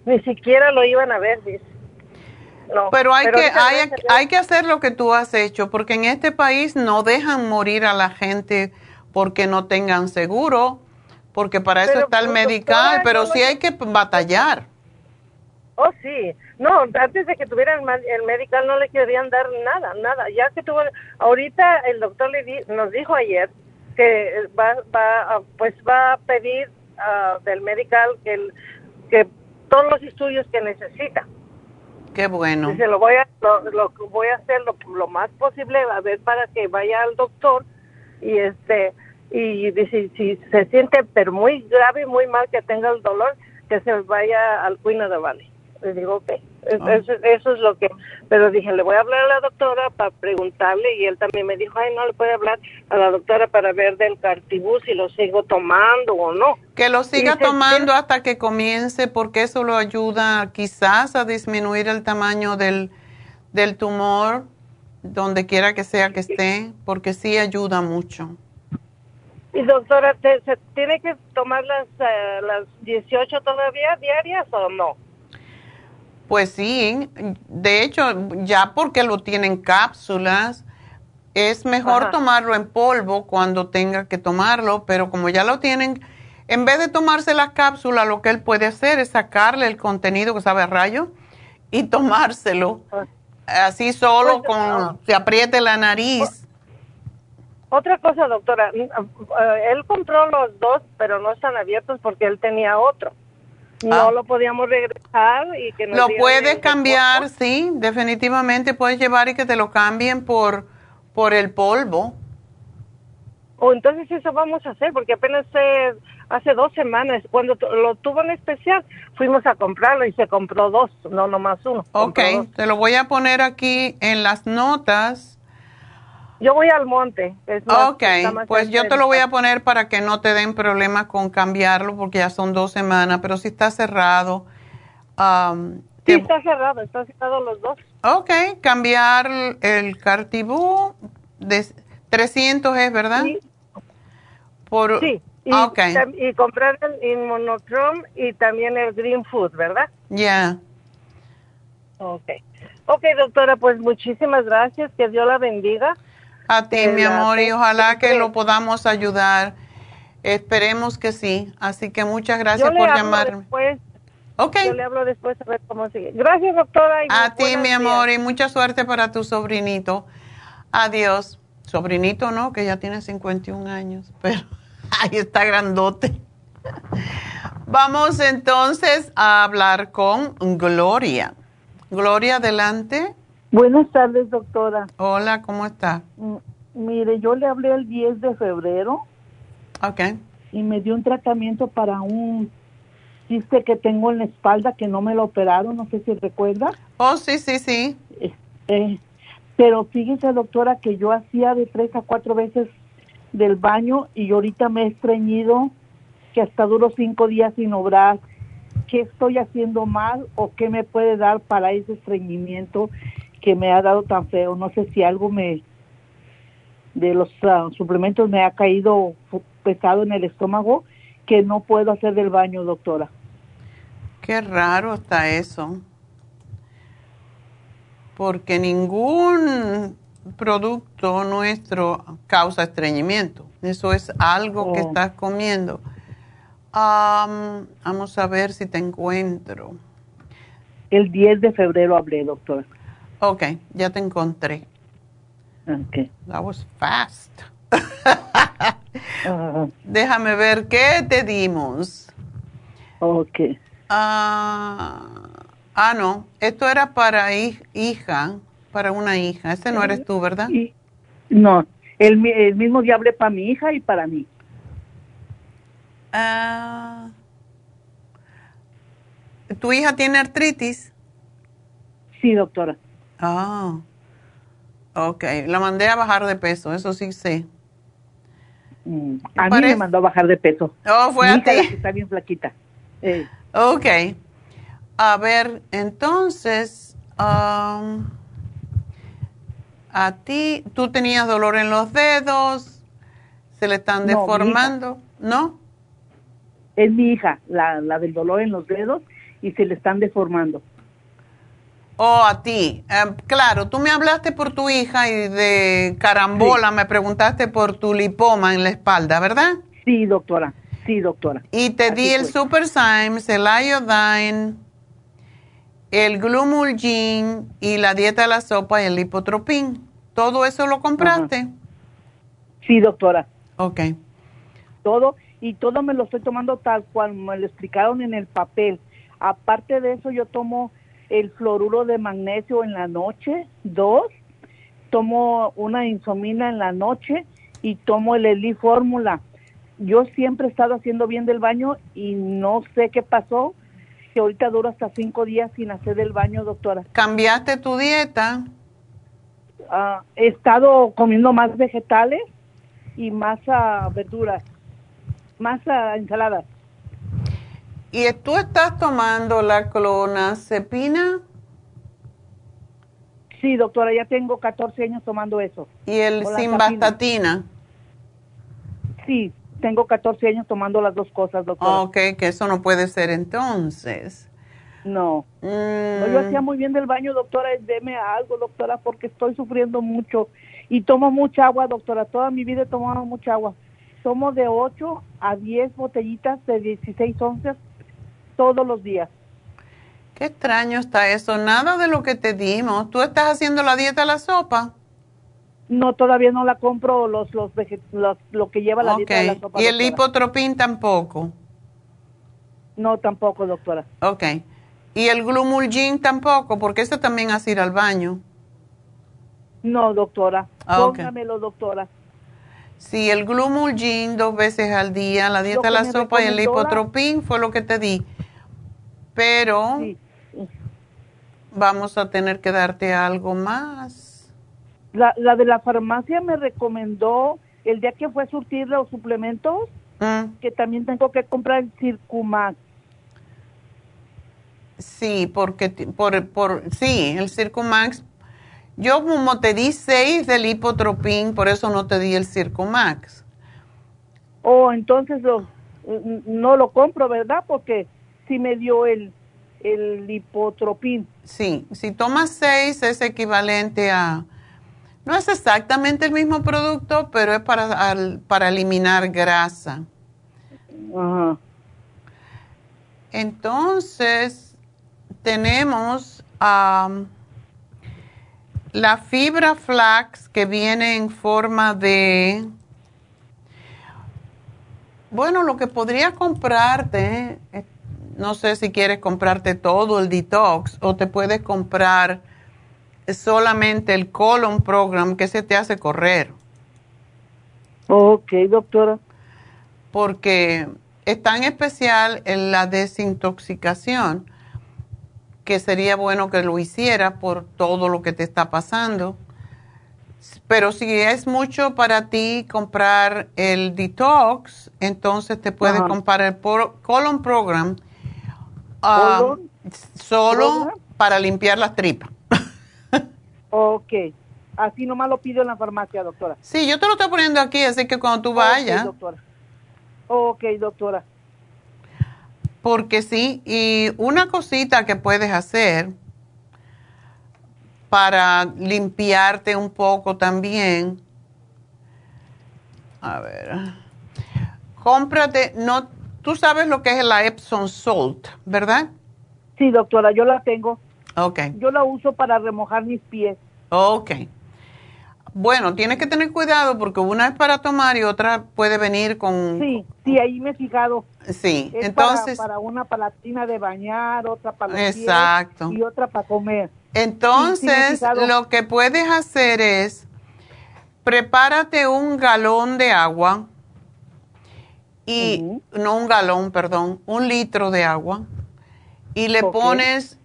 ni, siquiera lo iban a ver, dice. pero hay que hay, hay que hacer lo que tú has hecho, porque en este país no dejan morir a la gente porque no tengan seguro, porque para eso está el pues, medical, pero sí hay que batallar. Oh, sí. No, antes de que tuviera el, el, medical no le querían dar nada, nada. Ya que tuvo, ahorita el doctor le nos dijo ayer que va, va, pues va a pedir uh, del medical que, el, que todos los estudios que necesita. Qué bueno. Dice, lo voy a, lo, voy a hacer lo, lo, más posible a ver para que vaya al doctor y este y si se siente pero muy grave muy mal que tenga el dolor que se vaya al Queen of the Valley. Le digo, ok, ah. eso, es lo que... Pero dije, le voy a hablar a la doctora para preguntarle y él también me dijo, ay, no le puede hablar a la doctora para ver del cartibú si lo sigo tomando o no. Que lo siga tomando hasta que comience porque eso lo ayuda quizás a disminuir el tamaño del, del tumor donde quiera que sea que esté, porque sí ayuda mucho. Y doctora, ¿se tiene que tomar las, uh, las 18 todavía diarias o no? Pues sí, de hecho, ya porque lo tienen cápsulas, es mejor tomarlo en polvo cuando tenga que tomarlo, pero como ya lo tienen, en vez de tomarse la cápsula, lo que él puede hacer es sacarle el contenido que sabe a rayo y tomárselo. Así solo, pues, con se apriete la nariz. Otra cosa, doctora, mm, eh, él compró los dos, pero no están abiertos porque él tenía otro no ah. lo podíamos regresar y que lo puedes cambiar sí definitivamente puedes llevar y que te lo cambien por por el polvo. O entonces eso vamos a hacer porque apenas hace dos semanas cuando lo tuvo en especial fuimos a comprarlo y se compró dos no nomás uno Ok, te lo voy a poner aquí en las notas yo voy al monte. Es ok, pues yo te lo voy a poner para que no te den problemas con cambiarlo porque ya son dos semanas, pero si está cerrado. Um, sí, está cerrado, está cerrado los dos. Ok, cambiar el Cartibú de 300 es, ¿verdad? Sí. Por, sí. Y, y comprar el Inmunotrom y también el Green Food, ¿verdad? Ya. Ok. Ok, doctora, pues muchísimas gracias. Que Dios la bendiga. A ti, mi amor, y ojalá que lo podamos ayudar. Esperemos que sí. Así que muchas gracias por llamarme. Después, okay. Yo le hablo después a ver cómo sigue. Gracias, doctora. a ti, mi amor, y mucha suerte para tu sobrinito. Adiós. Sobrinito no, que ya tiene 51 años, pero ahí está grandote. Vamos entonces a hablar con Gloria. Gloria, adelante. Buenas tardes, doctora. Hola, ¿cómo está? Mm, mire, yo le hablé el 10 de febrero. Ok. Y me dio un tratamiento para un chiste que tengo en la espalda que no me lo operaron, no sé si recuerda. Oh, sí, sí, sí. Este, pero fíjese, doctora, que yo hacía de tres a cuatro veces del baño y ahorita me he estreñido que hasta duro cinco días sin obrar. ¿Qué estoy haciendo mal o qué me puede dar para ese estreñimiento que me ha dado tan feo. No sé si algo me de los ah, suplementos me ha caído pesado en el estómago que no puedo hacer del baño, doctora. Qué raro está eso. Porque ningún producto nuestro causa estreñimiento. Eso es algo que oh. estás comiendo. vamos a ver si te encuentro. El 10 de febrero hablé, doctora. Ok, ya te encontré. Ok. That was fast. Déjame ver qué te dimos. Ok. Ah, Ah, no, esto era para hija, para una hija. Ese no eres tú, ¿verdad? no, el, el mismo día hablé para mi hija y para mí. Ah, ¿Tu hija tiene artritis? Sí, doctora. Ah, ok. La mandé a bajar de peso, eso sí sé. Mm, a mí me mandó a bajar de peso. Oh, fue a ti. Está bien flaquita. Eh. Ok. A ver, entonces, um, a ti, tú tenías dolor en los dedos, se le están deformando, ¿no? Es mi hija, la, la del dolor en los dedos y se le están deformando. Oh, a ti. Em, claro, tú me hablaste por tu hija y de carambola me preguntaste por tu lipoma en la espalda, ¿verdad? Sí, doctora. Sí, doctora. Y te di el Super Symes, el iodine, el glumulgin y la dieta de la sopa y el lipotropin. ¿Todo eso lo compraste? Sí, doctora. Ok. Todo, y todo me lo estoy tomando tal cual me lo explicaron en el papel. Aparte de eso, yo tomo el fluoruro de magnesio en la noche, dos, tomo una insomina en la noche y tomo el Eli Fórmula. Yo siempre he estado haciendo bien del baño y no sé qué pasó, que ahorita duro hasta cinco días sin hacer del baño, doctora. ¿Cambiaste tu dieta? Ah, he estado comiendo más vegetales y más uh, verduras, más uh, ensaladas. ¿Y tú estás tomando la clonazepina? Sí, doctora, ya tengo 14 años tomando eso. ¿Y el simvastatina? Sí, tengo 14 años tomando las dos cosas, doctora. Ok, que eso no puede ser entonces. No. no yo hacía mm. muy bien del baño, doctora, deme algo, doctora, porque estoy sufriendo mucho. Y tomo mucha agua, doctora. Toda mi vida he tomado mucha agua. Tomo de 8 a 10 botellitas de 16 onzas todos los días. Qué extraño está eso. Nada de lo que te dimos. ¿Tú estás haciendo la dieta a la sopa? No, todavía no la compro los, los, lo que lleva la dieta a la sopa. ¿Y el hipotropín tampoco? No, tampoco, doctora. Ok. ¿Y el glumulgin tampoco? Porque eso también hace ir al baño. No, doctora. Ah, Póngamelo, doctora. Sí, el glumulgin dos veces al día, la dieta de la sopa y el hipotropín fue lo que te di pero vamos a tener que darte algo más. La, la de la farmacia me recomendó el día que fue a surtir los suplementos mm. que también tengo que comprar el Circumax. Sí, porque por, por sí, el Circumax. Yo como te di seis del hipotropín, por eso no te di el Circumax. Oh, entonces no lo compro, ¿verdad? Porque sí me dio el, el hipotropín. Sí, si tomas seis es equivalente a, no es exactamente el mismo producto, pero es para, para eliminar grasa. Ajá. Entonces, tenemos la fibra flax que viene en forma de bueno, lo que podría comprarte, no sé si quieres comprarte todo el detox o te puedes comprar solamente el colon program que se te hace correr. Ok, doctora. Porque es tan especial en la desintoxicación que sería bueno que lo hiciera por todo lo que te está pasando. Pero si es mucho para ti comprar el detox, entonces te puedes comprar el colon program Ah, solo para limpiar las tripas. ok. Así nomás lo pido en la farmacia, doctora. Sí, yo te lo estoy poniendo aquí, así que cuando tú vayas. doctora. Ok, doctora. Porque sí, y una cosita que puedes hacer para limpiarte un poco también. A ver. Cómprate, no Tú sabes lo que es la Epsom Salt, ¿verdad? Sí, doctora, yo la tengo. Ok. Yo la uso para remojar mis pies. Ok. Bueno, tienes que tener cuidado porque una es para tomar y otra puede venir con... Sí, sí, ahí me he fijado. Sí, entonces... Para, una palatina de bañar, otra para Exacto. y otra para comer. Entonces, lo que puedes hacer es, prepárate un galón de agua y, no un galón, perdón, un litro de agua y le pones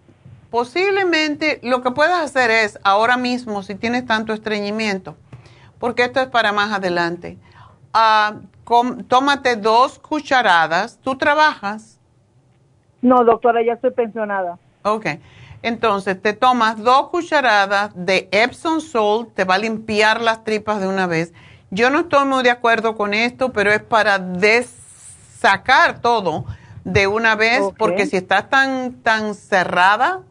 Posiblemente lo que puedes hacer es ahora mismo, si tienes tanto estreñimiento, porque esto es para más adelante, uh, tómate dos cucharadas. ¿Tú trabajas? No, doctora, ya estoy pensionada. Ok. Entonces, te tomas dos cucharadas de Epsom Salt, te va a limpiar las tripas de una vez. Yo no estoy muy de acuerdo con esto, pero es para sacar todo de una vez, porque si estás tan, tan cerrada,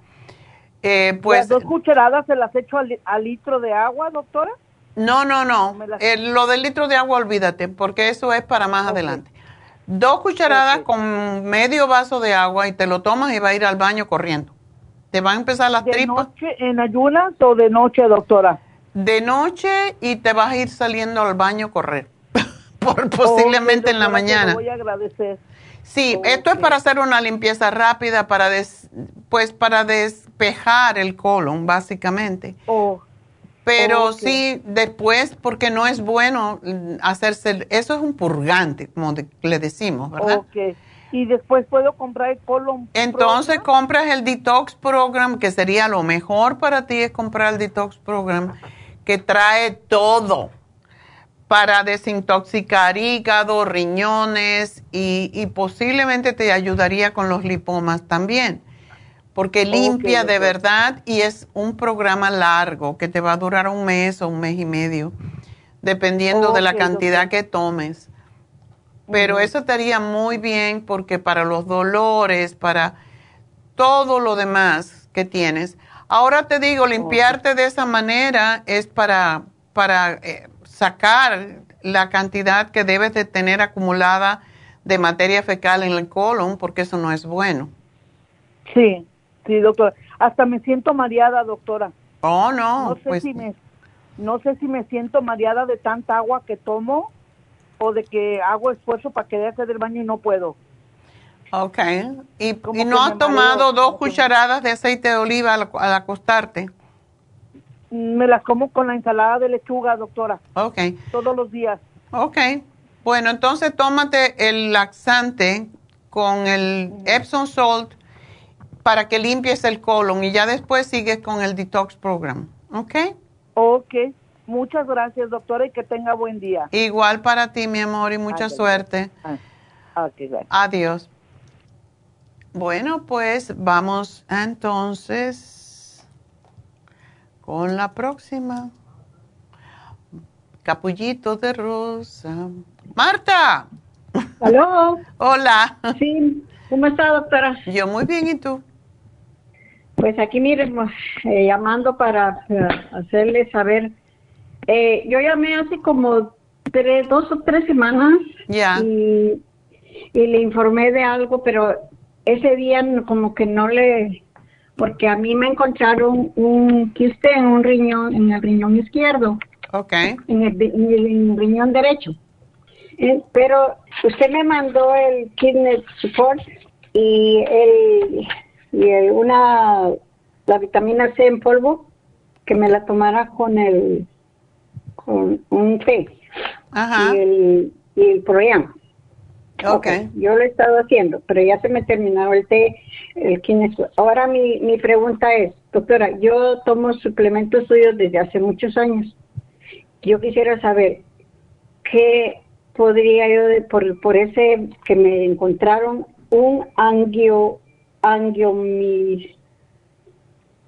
eh, pues, ¿Las dos cucharadas se las echo al, litro de agua, doctora? No, no, no. Eh, lo del litro de agua, olvídate, porque eso es para más adelante. Dos cucharadas con medio vaso de agua y te lo tomas y va a ir al baño corriendo. Te van a empezar las ¿De tripas. noche en ayunas o de noche, doctora? De noche y te vas a ir saliendo al baño a correr. Por, posiblemente en la mañana. voy a agradecer. Sí, esto es para hacer una limpieza rápida, para pues para despejar el colon, básicamente. Oh. Pero sí, después, porque no es bueno hacerse, eso es un purgante, como le decimos, ¿verdad? Y después puedo comprar el colon. Entonces compras el detox program, que sería lo mejor para ti es comprar el detox program, que trae todo para desintoxicar hígado, riñones y, posiblemente te ayudaría con los lipomas también, porque limpia de verdad y es un programa largo que te va a durar un mes o un mes y medio, dependiendo de la cantidad que tomes. Pero eso te haría muy bien porque para los dolores, para todo lo demás que tienes. Ahora te digo, limpiarte de esa manera es para, para eh, sacar la cantidad que debes de tener acumulada de materia fecal en el colon, porque eso no es bueno. Sí, sí, doctora. Hasta me siento mareada, doctora. Oh, no. No sé, pues si, me, no sé si me siento mareada de tanta agua que tomo o de que hago esfuerzo para quedarse del baño y no puedo. Ok. ¿Y, no has tomado dos cucharadas de aceite de oliva al acostarte? Me las como con la ensalada de lechuga, doctora. Ok. Todos los días. Ok. Bueno, entonces tómate el laxante con el Epsom Salt para que limpies el colon y ya después sigues con el detox program. ¿Ok? Ok. Muchas gracias, doctora, y que tenga buen día. Igual para ti, mi amor, y mucha suerte. Ah, Adiós. Bueno, pues vamos entonces con la próxima. Capullito de rosa. Marta. ¿Aló? Hola. Sí, ¿cómo está, doctora? Yo muy bien, ¿y tú? Pues aquí, miren, eh, llamando para eh, hacerle saber. Eh, yo llamé hace como tres, dos o tres semanas. Ya. Y, y le informé de algo, pero ese día como que no le porque a mí me encontraron un quiste en un riñón, en el riñón izquierdo. Ok. En el, riñón derecho. Eh, pero usted me mandó el kidney support y el, y el, una la vitamina C en polvo que me la tomara con el con un té Ajá. y el y el proyam. Okay. Yo lo he estado haciendo, pero ya se me terminó el té, el Ahora mi, mi pregunta es, doctora, yo tomo suplementos suyos desde hace muchos años. Yo quisiera saber qué podría yo, por, por ese que me encontraron, un angio, angiomis,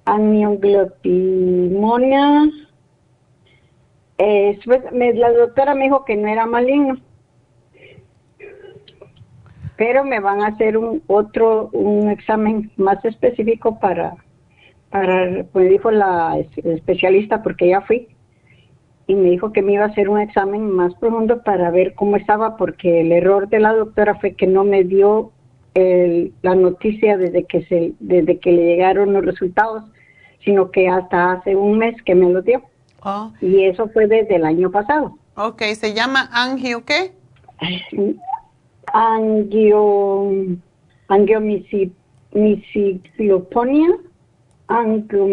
angioglopimonia. Eh, la doctora me dijo que no era maligno pero me van a hacer un otro un examen más específico para para pues dijo la especialista porque ya fui y me dijo que me iba a hacer un examen más profundo para ver cómo estaba porque el error de la doctora fue que no me dio la noticia desde que se desde que le llegaron los resultados sino que hasta hace un mes que me lo dio Oh. Y eso fue desde el año pasado. Ok, ¿se llama angio qué? Angio, angiomicicloponia. Angio,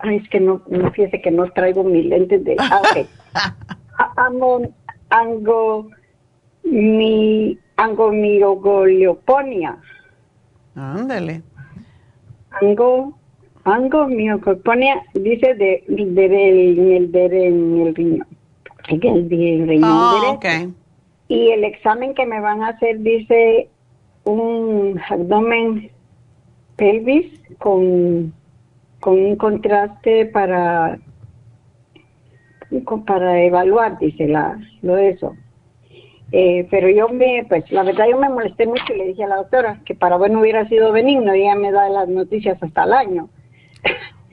ay, es que no, no fíjese que no traigo mis lentes de... Ah, ok. Amon, ango, mi, angomiogoleoponia. Ándale. Ango, angomiogoleoponia dice de, de, de, en el, de, en el riñón. En el riñón oh, okay. Y el examen que me van a hacer dice un abdomen pelvis con, con un contraste para para evaluar, dice la, lo de eso. Eh, pero yo me, pues la verdad yo me molesté mucho y le dije a la doctora que para bueno hubiera sido benigno y ella me da las noticias hasta el año.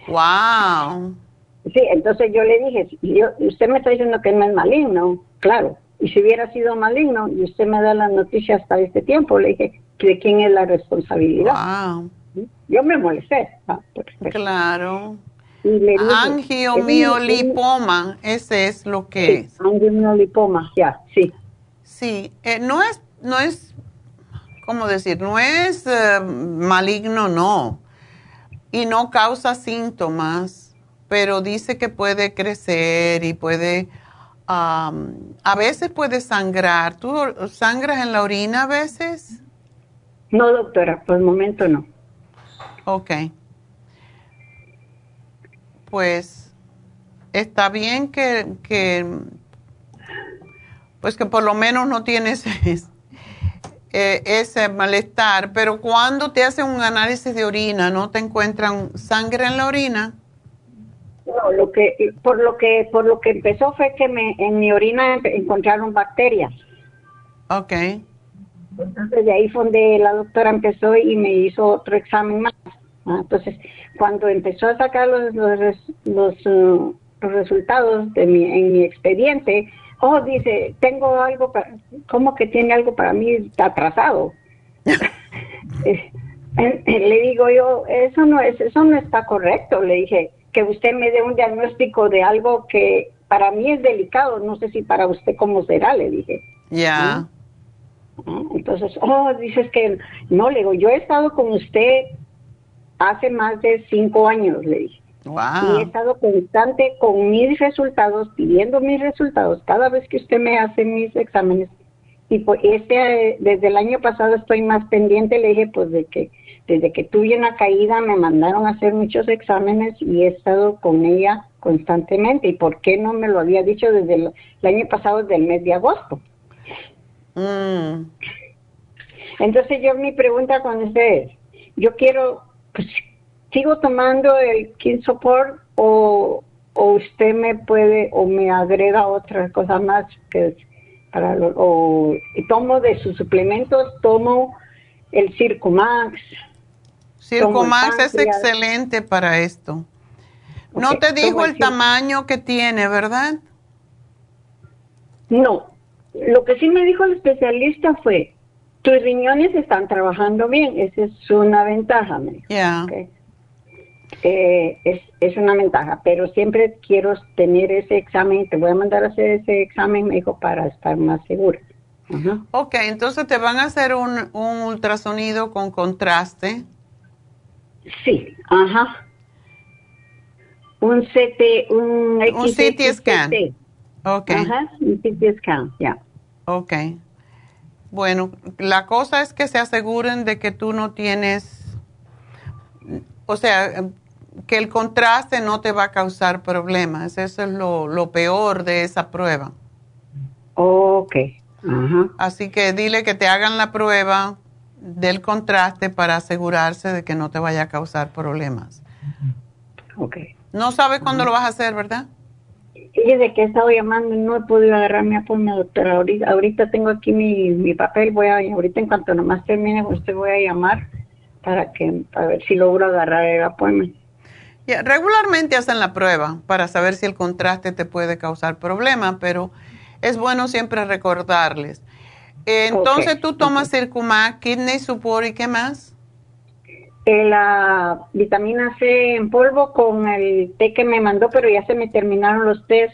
Wow. Sí, entonces yo le dije, yo, usted me está diciendo que no es maligno, claro, y si hubiera sido maligno y usted me da las noticias hasta este tiempo, le dije, ¿de quién es la responsabilidad? Wow. Yo me molesté. Ah, claro. Angiomiolipoma, ese es lo que es. Angiomiolipoma, ya, sí. Sí, eh, no es, no es, ¿cómo decir? No es eh, maligno, no. Y no causa síntomas, pero dice que puede crecer y puede, a veces puede sangrar. ¿Tú sangras en la orina a veces? No, doctora, por el momento no. Ok pues está bien que, pues que por lo menos no tienes eh, ese malestar, pero cuando te hacen un análisis de orina, ¿no te encuentran sangre en la orina? No, lo que, por lo que, por lo que empezó fue que me, en mi orina encontraron bacterias. Ok. Entonces de ahí fue donde la doctora empezó y me hizo otro examen más. Ah, entonces, cuando empezó a sacar los, los, uh, resultados de mi, en mi expediente, oh, dice, tengo algo, para, ¿cómo que tiene algo para mí atrasado? Eh, eh, le digo yo, eso no es, eso no está correcto, le dije, que usted me dé un diagnóstico de algo que para mí es delicado, no sé si para usted cómo será, le dije. Ya. Entonces, oh, dices que no, le digo, yo he estado con usted hace más de cinco años, le dije. Y he estado constante con mis resultados, pidiendo mis resultados cada vez que usted me hace mis exámenes. Y pues este, desde el año pasado estoy más pendiente, le dije, pues de que desde que tuve una caída me mandaron a hacer muchos exámenes y he estado con ella constantemente. ¿Y por qué no me lo había dicho desde el, año pasado, desde el mes de agosto? Mm. Entonces yo mi pregunta con usted es, yo quiero pues sigo tomando el King Support o, o usted me puede o me agrega otra cosa más que para lo, o tomo de sus suplementos tomo el Circumax Circumax es excelente para esto no te dijo el, tamaño que tiene verdad no lo que sí me dijo el especialista fue tus riñones están trabajando bien, esa es una ventaja. Ya. Eh, es, es, una ventaja, pero siempre quiero tener ese examen, te voy a mandar a hacer ese examen, me dijo, para estar más segura. Ok, entonces te van a hacer un, un ultrasonido con contraste. Sí, ajá. Un CT, un, un CT scan. Ok. Ajá, un CT scan, ya. Ok. Bueno, la cosa es que se aseguren de que tú no tienes, o sea, que el contraste no te va a causar problemas. Eso es lo, peor de esa prueba. Ok. Así que dile que te hagan la prueba del contraste para asegurarse de que no te vaya a causar problemas. Ok. No sabe cuándo lo vas a hacer, ¿verdad? de que he estado llamando no he podido agarrar mi apoyo, doctora. Ahorita, ahorita tengo aquí mi, mi papel, voy a, ahorita en cuanto nomás termine, usted voy a llamar para que, para ver si logro agarrar el apoyo. regularmente hacen la prueba para saber si el contraste te puede causar problemas, pero es bueno siempre recordarles. Entonces tú tomas Circumax, Kidney Support y qué más? eh, la vitamina C en polvo con el té que me mandó, pero ya se me terminaron los tés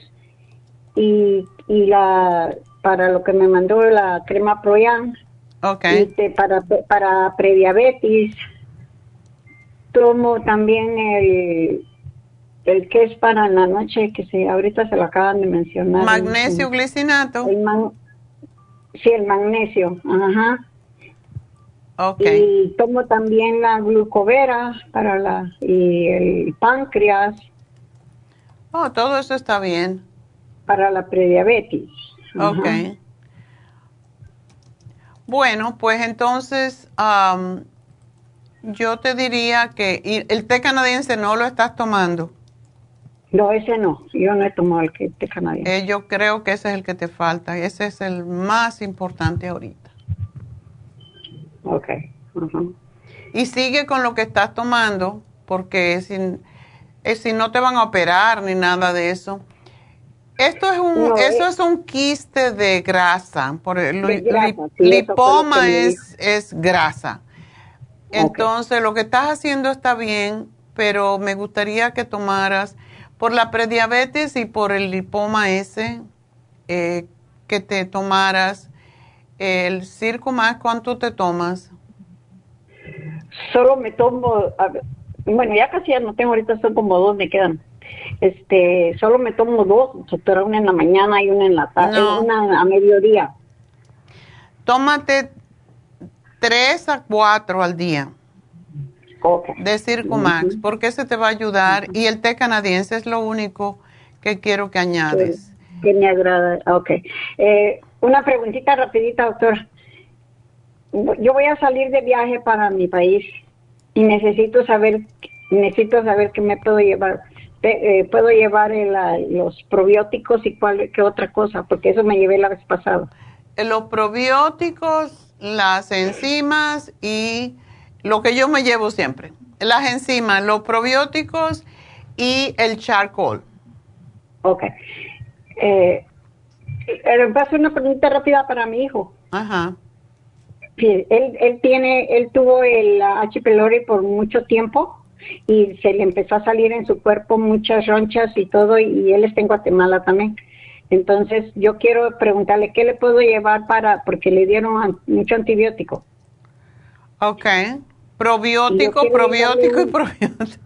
y, y la para lo que me mandó la crema Proyan. Okay. Y para para prediabetes tomo también el el que es para la noche que se ahorita se lo acaban de mencionar. Magnesio glicinato. Sí, el magnesio, ajá. Y tomo también la glucovera para la y el páncreas. Oh, todo eso está bien. Para la prediabetes. Ok. Bueno, pues entonces yo te diría que el té canadiense no lo estás tomando. No, ese no. Yo no he tomado el té canadiense. Eh, yo creo que ese es el que te falta. Ese es el más importante ahorita. Ok. Y sigue con lo que estás tomando, porque si, eh, si no te van a operar ni nada de eso. Esto es un, eso eh. es un quiste de grasa. Por lipoma es, es grasa. Entonces, lo que estás haciendo está bien, pero me gustaría que tomaras por la prediabetes y por el lipoma ese, eh, que te tomaras el circo más, ¿cuánto te tomas? Solo me tomo, bueno, ya casi ya no tengo, ahorita son como dos me quedan. Este, solo me tomo dos, doctora, una en la mañana y una en la tarde, una a mediodía. Tómate tres a cuatro al día. De Circumax, porque ese te va a ayudar. Y el té canadiense es lo único que quiero que añades. Que, me agrada, ok. Eh, una preguntita rapidita, doctora. Yo voy a salir de viaje para mi país y necesito saber, necesito saber qué me puedo llevar. Eh, puedo llevar los probióticos y cuál, qué otra cosa, porque eso me llevé la vez pasada. Eh, los probióticos, las enzimas y lo que yo me llevo siempre. Las enzimas, los probióticos y el charcoal. Ok. Eh, pero voy a hacer una pregunta rápida para mi hijo. Ajá. él, él tiene, él tuvo el H. pylori por mucho tiempo y se le empezó a salir en su cuerpo muchas ronchas y todo y él está en Guatemala también. Entonces yo quiero preguntarle qué le puedo llevar para, porque le dieron mucho antibiótico. Ok. Probiótico, probiótico y probiótico.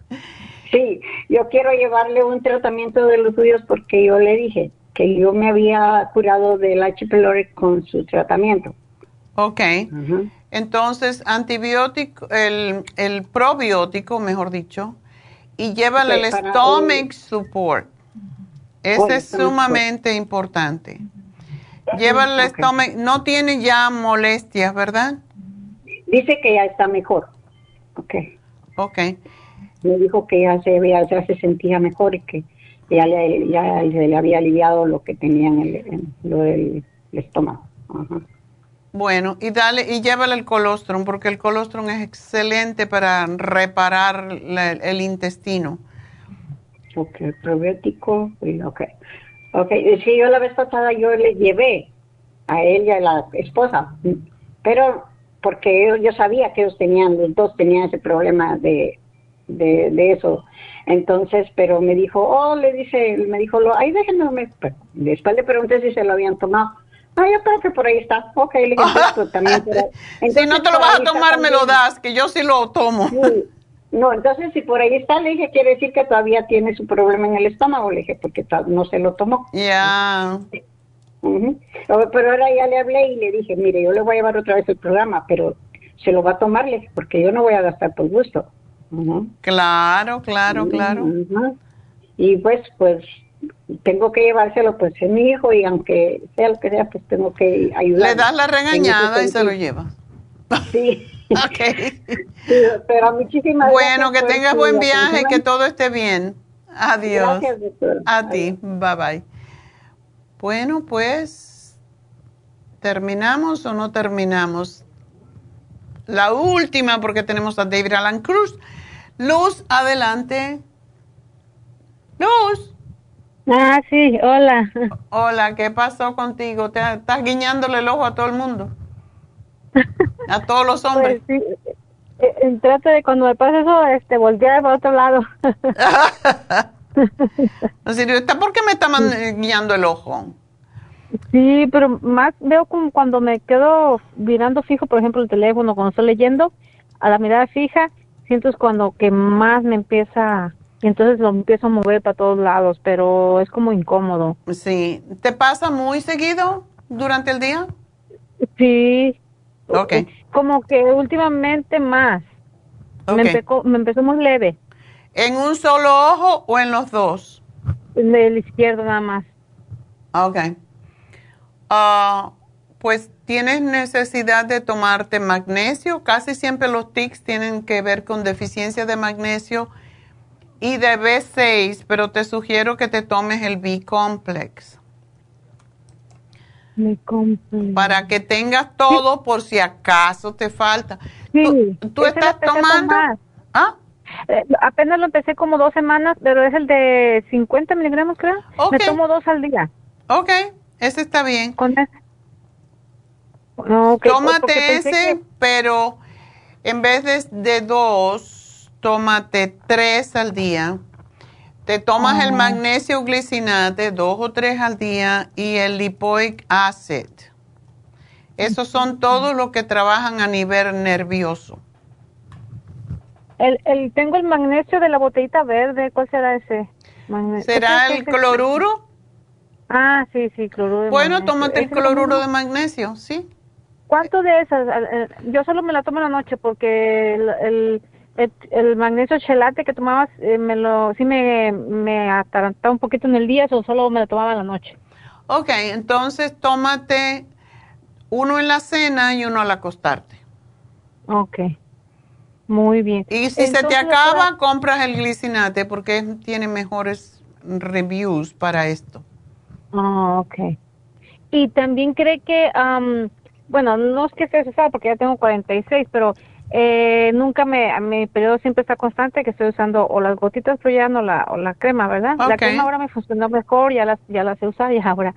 Sí, yo quiero llevarle un tratamiento de los suyos porque yo le dije, que yo me había curado del H. pylori con su tratamiento. Ok. Entonces, antibiótico, el, el, probiótico, mejor dicho, y llévale el stomach support. Ese es sumamente importante. Llévale el stomach, no tiene ya molestias, ¿verdad? Dice que ya está mejor. Ok. Ok. Me dijo que ya se, ya se sentía mejor y que ya le, ya le había aliviado lo que tenía en el, lo del estómago. Bueno, y dale y llévale el colostrum porque el colostrum es excelente para reparar el intestino. Ok, probiótico, ok. Ok, sí, yo la vez pasada yo le llevé a ella, la esposa, pero porque yo, sabía que ellos tenían, los dos tenían ese problema de, de, de eso entonces, pero me dijo, oh, le dice, me dijo, ahí déjenme, después le pregunté si se lo habían tomado. Ah, yo creo que por ahí está. Ok, le dije, pues, también. si no te lo vas a tomar, me lo das, que yo sí lo tomo. No, entonces si por ahí está, le dije, quiere decir que todavía tiene su problema en el estómago, le dije, porque no se lo tomó. Ya. Pero ahora ya le hablé y le dije, mire, yo le voy a llevar otra vez el programa, pero se lo va a tomar, le porque yo no voy a gastar por gusto. Claro, claro, claro. Y pues, pues, tengo que llevárselo, pues es mi hijo y aunque sea lo que sea, pues tengo que ayudar. Le das la regañada y se lo lleva. Sí. ok. pero muchísimas bueno, que tengas buen viaje, que todo esté bien. Adiós. Gracias, A ti. Bye bye. Bueno, pues, ¿terminamos o no terminamos? La última, porque tenemos a David Alan Cruz. Luz, adelante. Luz. Ah, sí, hola. Hola, ¿qué pasó contigo? ¿Te, ¿Estás guiñándole el ojo a todo el mundo? ¿A todos los hombres? Pues Eh, trato de cuando me pasa eso, este, voltear para otro lado. ¿está por qué me está guiando el ojo? Sí, pero más veo como cuando me quedo mirando fijo, por ejemplo, el teléfono, cuando estoy leyendo, a la mirada fija, siento es cuando que más me empieza, y entonces lo empiezo a mover para todos lados, pero es como incómodo. Sí, ¿te pasa muy seguido durante el día? Sí. Ok. Como que últimamente más. Me, empezó, me empezó muy leve. ¿En un solo ojo o en los dos? En el izquierdo nada más. Ok. Ah, pues tienes necesidad de tomarte magnesio. Casi siempre los tics tienen que ver con deficiencia de magnesio y de B6, pero te sugiero que te tomes el B-complex. Para que tengas todo por si acaso te falta. Sí, ¿Tú, estás tomando? ¿Ah? Eh, apenas lo empecé como dos semanas, pero es el de 50 miligramos, creo. Me tomo dos al día. Ok. Ese está bien. ¿Con ese? tómate ese, pero en vez de, dos, tómate tres al día. Te tomas el ah. magnesio glicinate dos o tres al día y el lipoic acid. Esos son todos los que trabajan a nivel nervioso. El, el, tengo el magnesio de la botellita verde. ¿Cuál será ese? ¿Será el cloruro? Ah, sí, sí, cloruro de bueno, tómate el cloruro de magnesio, ¿sí? ¿Cuánto de esas? Yo solo me la tomo en la noche porque el, el, magnesio chelate que tomabas eh, me lo, sí me, me atarantaba un poquito en el día, o solo me la tomaba en la noche. Ok, entonces tómate uno en la cena y uno al acostarte. Ok, muy bien. Y si se te acaba, compras el glicinate porque tiene mejores reviews para esto. Ah, ok. Y también cree que, bueno, no es que esté usado porque ya tengo 46, pero eh, nunca me, mi periodo siempre está constante que estoy usando o las gotitas pero ya no la, o la crema, ¿verdad? La crema ahora me funcionó mejor, ya las, ya las sé usar y ahora.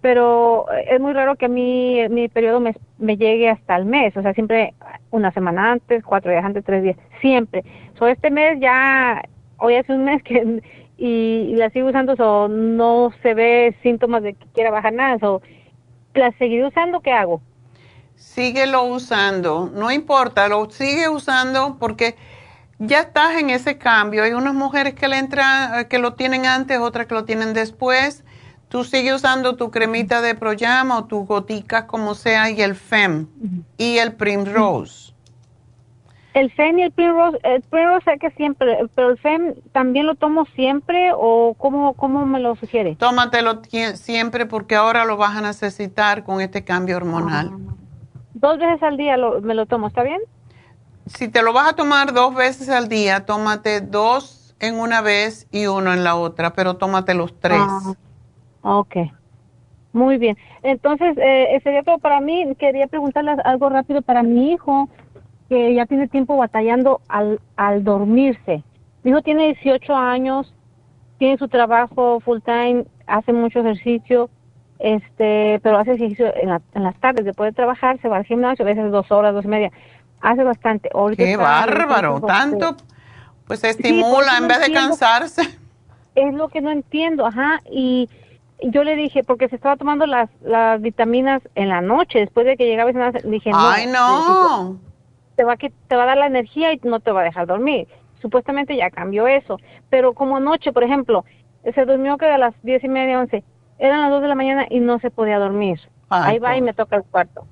Pero eh, es muy raro que a mí mi periodo me, llegue hasta el mes, o sea, siempre una semana antes, cuatro días antes, tres días, siempre. So, este mes ya, hoy hace un mes que y, la sigo usando, o no se ve síntomas de que quiera bajar nada, o la seguiré usando, ¿qué hago? Síguelo usando, no importa, lo sigue usando porque ya estás en ese cambio. Hay unas mujeres que le entran, que lo tienen antes, otras que lo tienen después. Tú sigues usando tu cremita de Proyama o tu gotica como sea y el FEM y el Primrose. El FEM y el Primrose, el Primrose sé que siempre, pero el FEM también lo tomo siempre o cómo, cómo me lo sugiere? Tómatelo siempre porque ahora lo vas a necesitar con este cambio hormonal. Ah. Dos veces al día me lo tomo, ¿está bien? Si te lo vas a tomar dos veces al día, tómate dos en una vez y uno en la otra, pero tómate los tres. Ah, ok. Muy bien. Entonces, eh, sería todo para mí. Quería preguntarle algo rápido para mi hijo que ya tiene tiempo batallando al, al dormirse. Mi hijo tiene 18 años, tiene su trabajo full time, hace mucho ejercicio, este, pero hace ejercicio en, las tardes después de trabajar, se va al gimnasio, a veces dos horas, dos y media. Hace bastante. Qué bárbaro, tanto, pues estimula en vez de cansarse. Es lo que no entiendo, ajá, y yo le dije, porque se estaba tomando las, las vitaminas en la noche, después de que llegaba, dije, no. Ay, no te va, a, te va a dar la energía y no te va a dejar dormir. Supuestamente ya cambió eso. Pero como anoche, por ejemplo, se durmió que a las diez y media, once, eran las dos de la mañana y no se podía dormir. Ahí va y me toca el cuarto.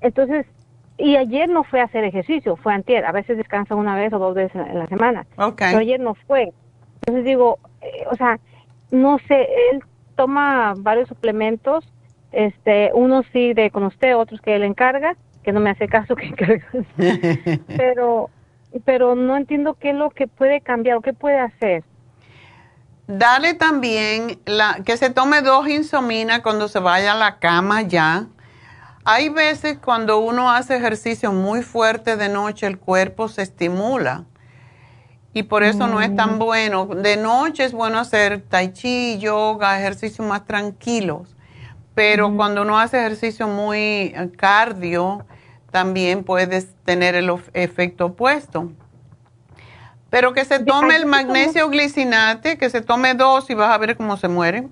Entonces, y ayer no fue a hacer ejercicio, fue antier. A veces descansa una vez o dos veces en la semana. Pero ayer no fue. Entonces digo, eh, o sea, no sé, él toma varios suplementos, este, unos sí de con usted, otros que él encarga, que no me hace caso que pero pero no entiendo qué es lo que puede cambiar o qué puede hacer. Dale también la que se tome dos insomina cuando se vaya a la cama ya. Hay veces cuando uno hace ejercicio muy fuerte de noche el cuerpo se estimula y por eso no es tan mm. bueno. De noche es bueno hacer tai chi, yoga, ejercicios más tranquilos. Pero cuando uno hace ejercicio muy eh, cardio, también puedes tener el efecto opuesto. Pero que se tome el magnesio glicinate, que se tome dos y vas a ver cómo se muere.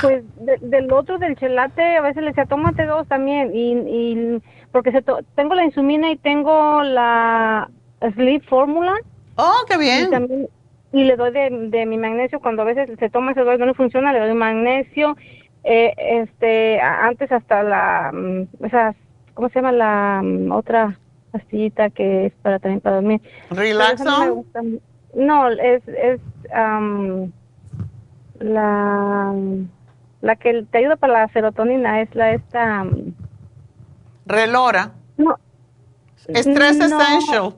Pues del otro, del chelate, a veces le decía, tómate dos también. Y, y porque se tengo la insumina y tengo la Sleep Formula. Oh, qué bien. Y, también, y le doy de, de, mi magnesio cuando a veces se toma ese dos no le funciona, le doy magnesio. Eh, este, antes hasta la, mm, esas, ¿cómo se llama la mm, otra pastillita que es para también para dormir? Relaxo. No, es, es la la que te ayuda para la serotonina es la esta... Um, Relora. No. Stress Essential.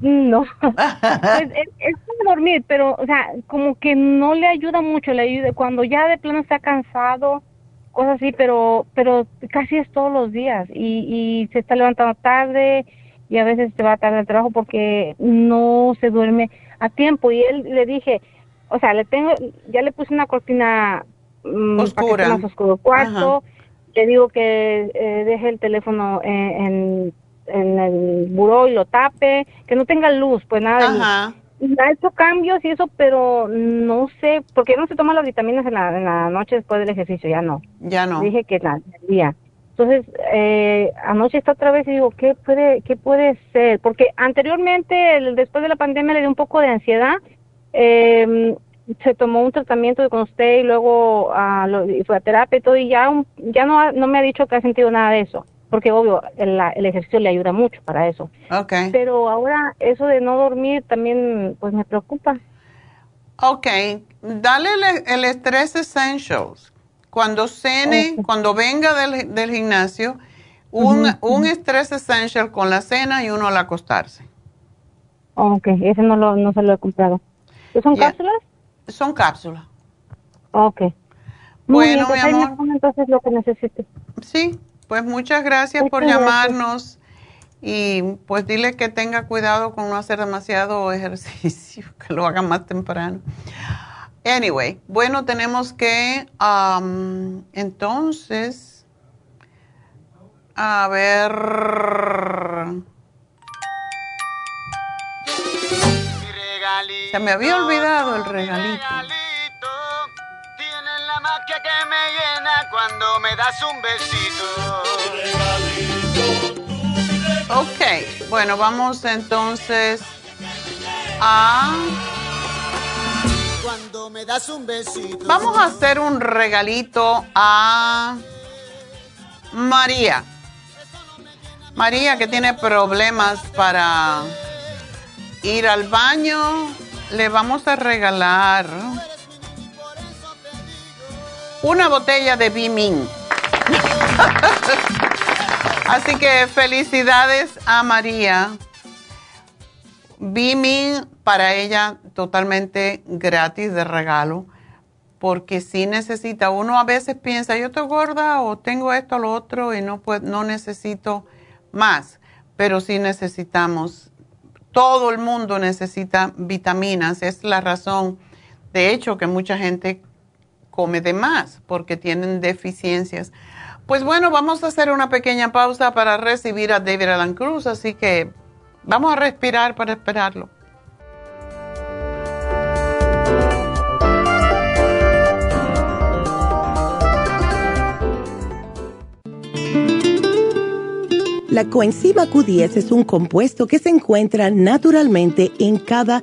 No. es, es, para dormir, pero, o sea, como que no le ayuda mucho, le ayuda cuando ya de plano está cansado, cosas así, pero, pero casi es todos los días y, y se está levantando tarde y a veces se va tarde al trabajo porque no se duerme a tiempo y él le dije, o sea, le tengo, ya le puse una cortina Mm, Oscura. más oscuro cuarto. Le digo que eh, deje el teléfono en, en, el buró y lo tape, que no tenga luz, pues nada Ha hecho cambios y eso, pero no sé, porque no se toma las vitaminas en la, en la noche después del ejercicio, ya no. Ya no. Dije que la día. Entonces, eh, anoche está otra vez y digo, ¿qué puede, ¿qué puede ser? Porque anteriormente, después de la pandemia, le dio un poco de ansiedad. Eh, se tomó un tratamiento con usted y luego uh, fue a terapia y todo y ya, ya no, no me ha dicho que ha sentido nada de eso, porque obvio el, el ejercicio le ayuda mucho para eso. Okay. Pero ahora eso de no dormir también pues me preocupa. Ok, dale el, estrés essentials. Cuando cene, cuando venga del, del gimnasio, un, un estrés essential con la cena y uno al acostarse. Ok, ese no, lo, no se lo he comprado. ¿Son cápsulas? Son cápsulas. Ok. bueno, mi amor. entonces lo que necesite. Sí, pues muchas gracias por llamarnos y pues dile que tenga cuidado con no hacer demasiado ejercicio, que lo haga más temprano. Anyway, bueno, tenemos que um, entonces, a ver... Se me había olvidado el regalito. Que me llena cuando me das un besito. Ok, bueno, vamos entonces a... Cuando me das un besito. Vamos a hacer un regalito a María. María que tiene problemas para ir al baño, le vamos a regalar una botella de Bimin. Así que felicidades a María. Bimin para ella totalmente gratis de regalo, porque si necesita, uno a veces piensa, yo estoy gorda o tengo esto o lo otro y no, pues, no necesito más, pero sí necesitamos todo el mundo necesita vitaminas. Es la razón, de hecho, que mucha gente come de más porque tienen deficiencias. Pues bueno, vamos a hacer una pequeña pausa para recibir a David Alan Cruz, así que vamos a respirar para esperarlo. La coenzima Q10 es un compuesto que se encuentra naturalmente en cada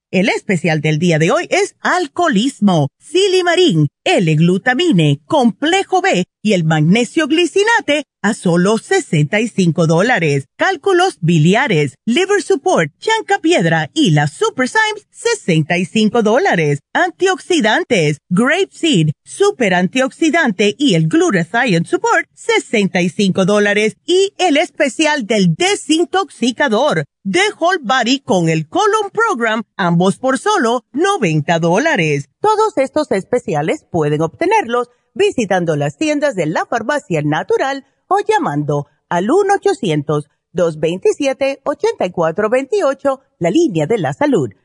El especial del día de hoy es alcoholismo, silimarín, L-glutamine, complejo B y el magnesio glicinate a solo 65 dólares. Cálculos biliares, liver support, chanca piedra y la super Symes 65 dólares. Antioxidantes, grape seed, super antioxidante y el glutathione support 65 dólares. Y el especial del desintoxicador de Whole Body con el Colon Program, ambos por solo 90 dólares. Todos estos especiales pueden obtenerlos visitando las tiendas de la farmacia natural o llamando al 1-800-227-8428, la línea de la salud.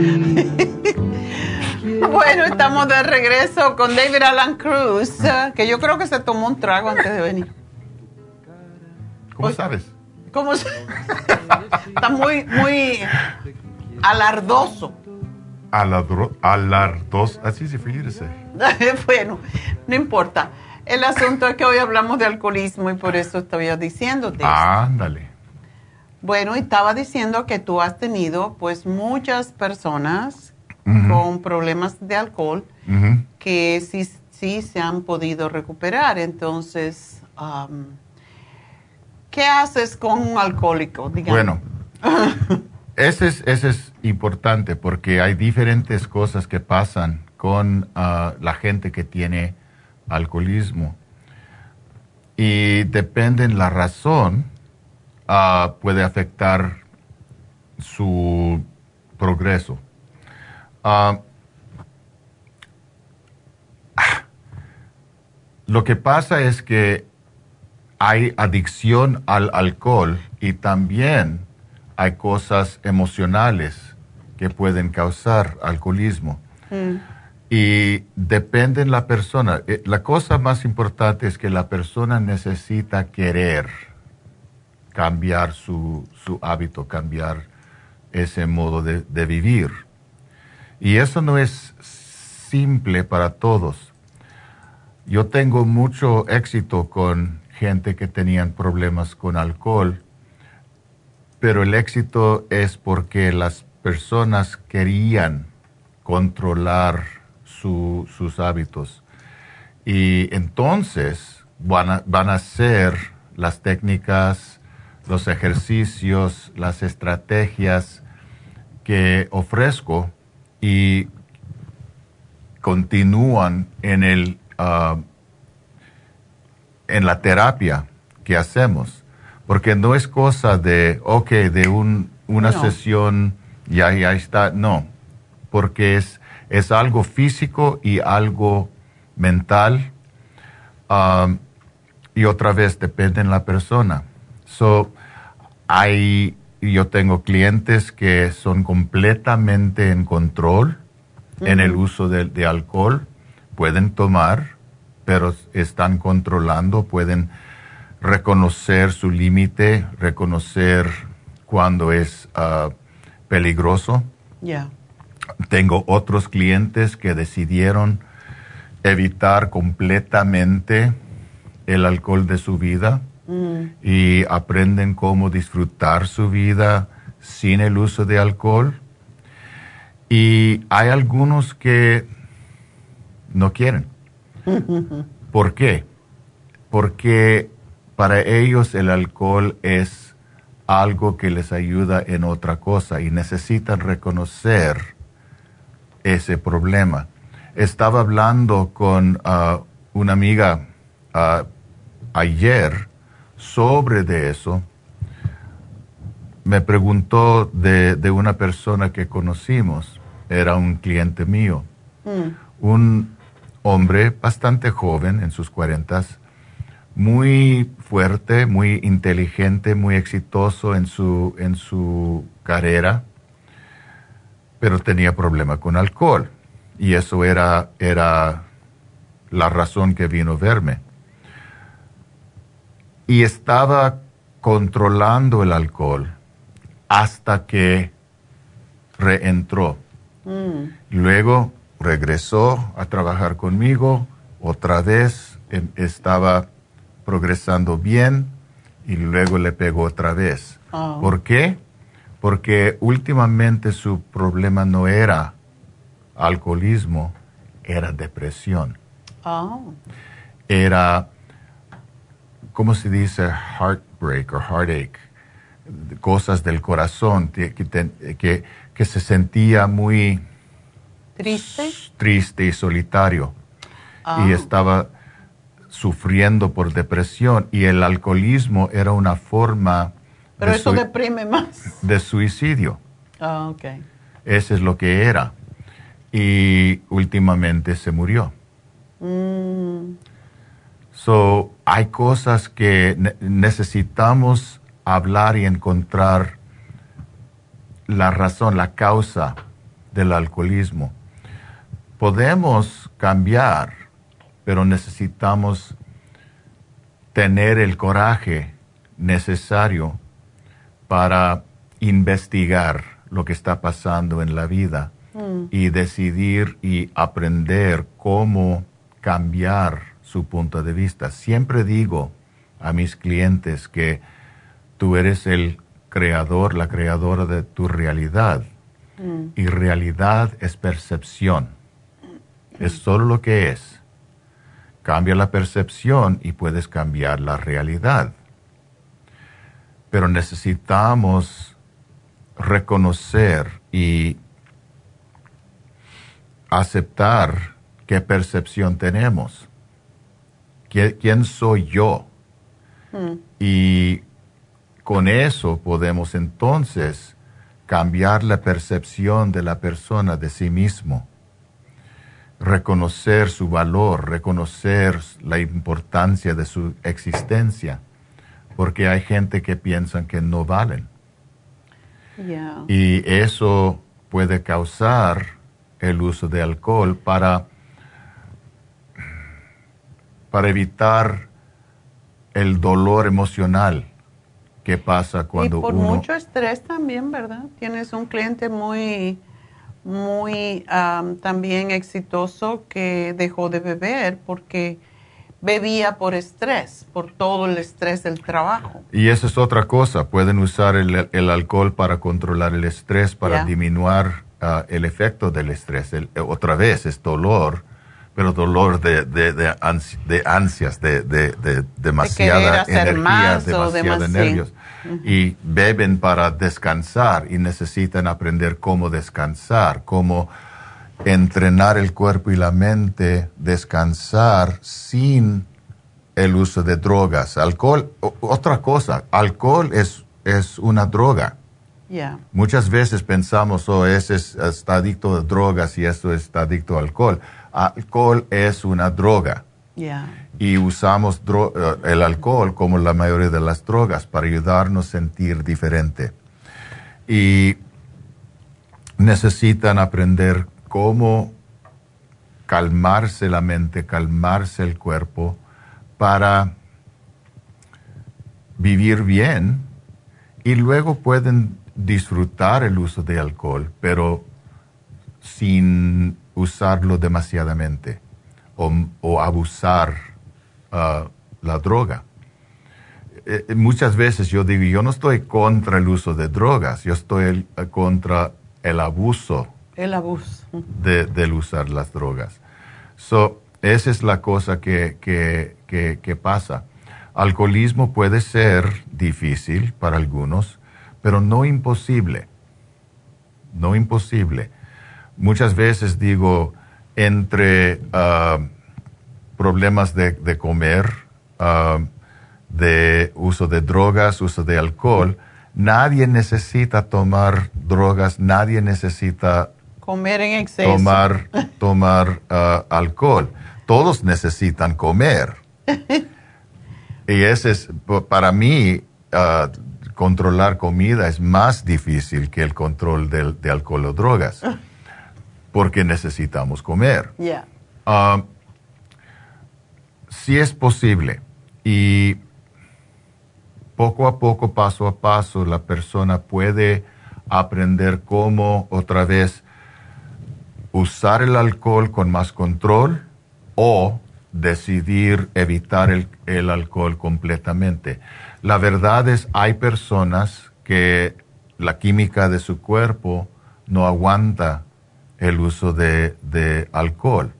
bueno, estamos de regreso con David Alan Cruz, que yo creo que se tomó un trago antes de venir. ¿Cómo sabes? ¿Cómo Está muy, muy alardoso. alardoso, así se dice. bueno, no importa. El asunto es que hoy hablamos de alcoholismo y por eso estoy diciéndote. Ándale. Bueno, y estaba diciendo que tú has tenido pues muchas personas con problemas de alcohol que sí, sí se han podido recuperar. Entonces, ¿qué haces con un alcohólico? Bueno, ese es, ese es importante porque hay diferentes cosas que pasan con ah, la gente que tiene alcoholismo. Y depende de la razón Ah, puede afectar su progreso. Ah, lo que pasa es que hay adicción al alcohol y también hay cosas emocionales que pueden causar alcoholismo. Mm. Y depende de la persona. Eh, la cosa más importante es que la persona necesita querer cambiar su, hábito, cambiar ese modo de, vivir. Y eso no es simple para todos. Yo tengo mucho éxito con gente que tenían problemas con alcohol, pero el éxito es porque las personas querían controlar sus hábitos. Y entonces van a, van a hacer las técnicas, los ejercicios, las estrategias que ofrezco y continúan en el ah, en la terapia que hacemos. Porque no es cosa de ok de un, una sesión ya ya está. No porque es es algo físico y algo mental ah, y otra vez depende en la persona. So hay, yo tengo clientes que son completamente en control en el uso de, alcohol, pueden tomar, pero están controlando, pueden reconocer su límite, reconocer cuando es ah, peligroso. Tengo otros clientes que decidieron evitar completamente el alcohol de su vida y aprenden cómo disfrutar su vida sin el uso de alcohol y hay algunos que no quieren. ¿Por qué? Porque para ellos el alcohol es algo que les ayuda en otra cosa y necesitan reconocer ese problema. Estaba hablando con uh, una amiga uh, ayer sobre de eso. Me preguntó de, una persona que conocimos, era un cliente mío, mm. un hombre bastante joven, en sus cuarentas, muy fuerte, muy inteligente, muy exitoso en su, en su carrera, pero tenía problema con alcohol. Y eso era, era la razón que vino a verme. Y estaba controlando el alcohol hasta que reentró. Mm. Luego regresó a trabajar conmigo, otra vez em, estaba progresando bien y luego le pegó otra vez. Oh. ¿Por qué? Porque últimamente su problema no era alcoholismo, era depresión. Oh. Era, ¿cómo se dice? Heartbreak o heartache. Cosas del corazón que, que, se sentía muy triste, triste y solitario. Y oh. estaba sufriendo por depresión y el alcoholismo era una forma pero eso deprime más de suicidio ah okay ese es lo que era y últimamente se murió mm. So hay cosas que necesitamos hablar y encontrar la razón la causa del alcoholismo podemos cambiar pero necesitamos tener el coraje necesario para investigar lo que está pasando en la vida mm. y decidir y aprender cómo cambiar su punto de vista. Siempre digo a mis clientes que tú eres el creador, la creadora de tu realidad. Mm. Y realidad es percepción. Es solo lo que es. Cambia la percepción y puedes cambiar la realidad. Pero necesitamos reconocer y aceptar qué percepción tenemos. ¿Quién soy yo? Hmm. Y con eso podemos entonces cambiar la percepción de la persona de sí mismo reconocer su valor, reconocer la importancia de su existencia, porque hay gente que piensa que no valen. Y eso puede causar el uso de alcohol para, para evitar el dolor emocional que pasa cuando y por mucho estrés también, ¿verdad? Tienes un cliente muy muy también exitoso que dejó de beber porque bebía por estrés, por todo el estrés del trabajo. Y eso es otra cosa, pueden usar el, alcohol para controlar el estrés, para disminuir ah, el efecto del estrés. otra vez es dolor, pero dolor de, de, de, ansias, de, de, demasiada energía, demasiada nervios y beben para descansar y necesitan aprender cómo descansar, cómo entrenar el cuerpo y la mente, descansar sin el uso de drogas. Alcohol, otra cosa, alcohol es, es una droga. Muchas veces pensamos, oh, ese está adicto a drogas y esto está adicto a alcohol. Alcohol es una droga. Y usamos eh, el alcohol como la mayoría de las drogas para ayudarnos a sentir diferente. Y necesitan aprender cómo calmarse la mente, calmarse el cuerpo para vivir bien. Y luego pueden disfrutar el uso de alcohol, pero sin usarlo demasiadamente o, abusar uh, la droga. eh, muchas veces yo digo, yo no estoy contra el uso de drogas, yo estoy contra el abuso. El abuso. De, del usar las drogas. So, esa es la cosa que, que, que, pasa. Alcoholismo puede ser difícil para algunos, pero no imposible. No imposible. Muchas veces digo, entre ah, problemas de, de comer, ah, de uso de drogas, uso de alcohol, nadie necesita tomar drogas, nadie necesita comer en exceso. Tomar, tomar ah, alcohol. Todos necesitan comer. y ese es, para mí, ah, controlar comida es más difícil que el control de, alcohol o drogas. Porque necesitamos comer. Ah, si es posible y poco a poco, paso a paso, la persona puede aprender cómo otra vez usar el alcohol con más control o decidir evitar el, alcohol completamente. La verdad es, hay personas que la química de su cuerpo no aguanta el uso de, alcohol.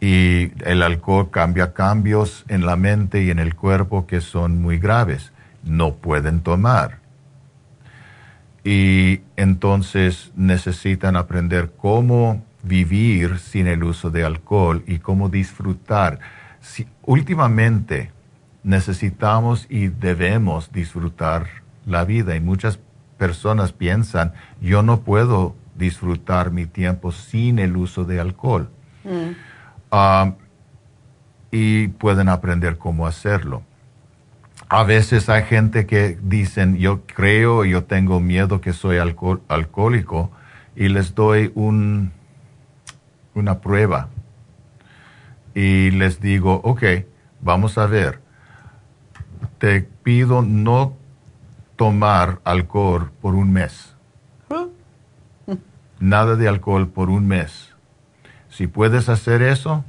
Y el alcohol cambia cambios en la mente y en el cuerpo que son muy graves no pueden tomar. Y entonces necesitan aprender cómo vivir sin el uso de alcohol y cómo disfrutar. Si, últimamente necesitamos y debemos disfrutar la vida y muchas personas piensan, yo no puedo disfrutar mi tiempo sin el uso de alcohol. Mm. Ah, y pueden aprender cómo hacerlo. A veces hay gente que dicen, yo creo, yo tengo miedo que soy alcohólico y les doy un, una prueba y les digo, ok, vamos a ver, te pido no tomar alcohol por un mes. Nada de alcohol por un mes. Si puedes hacer eso,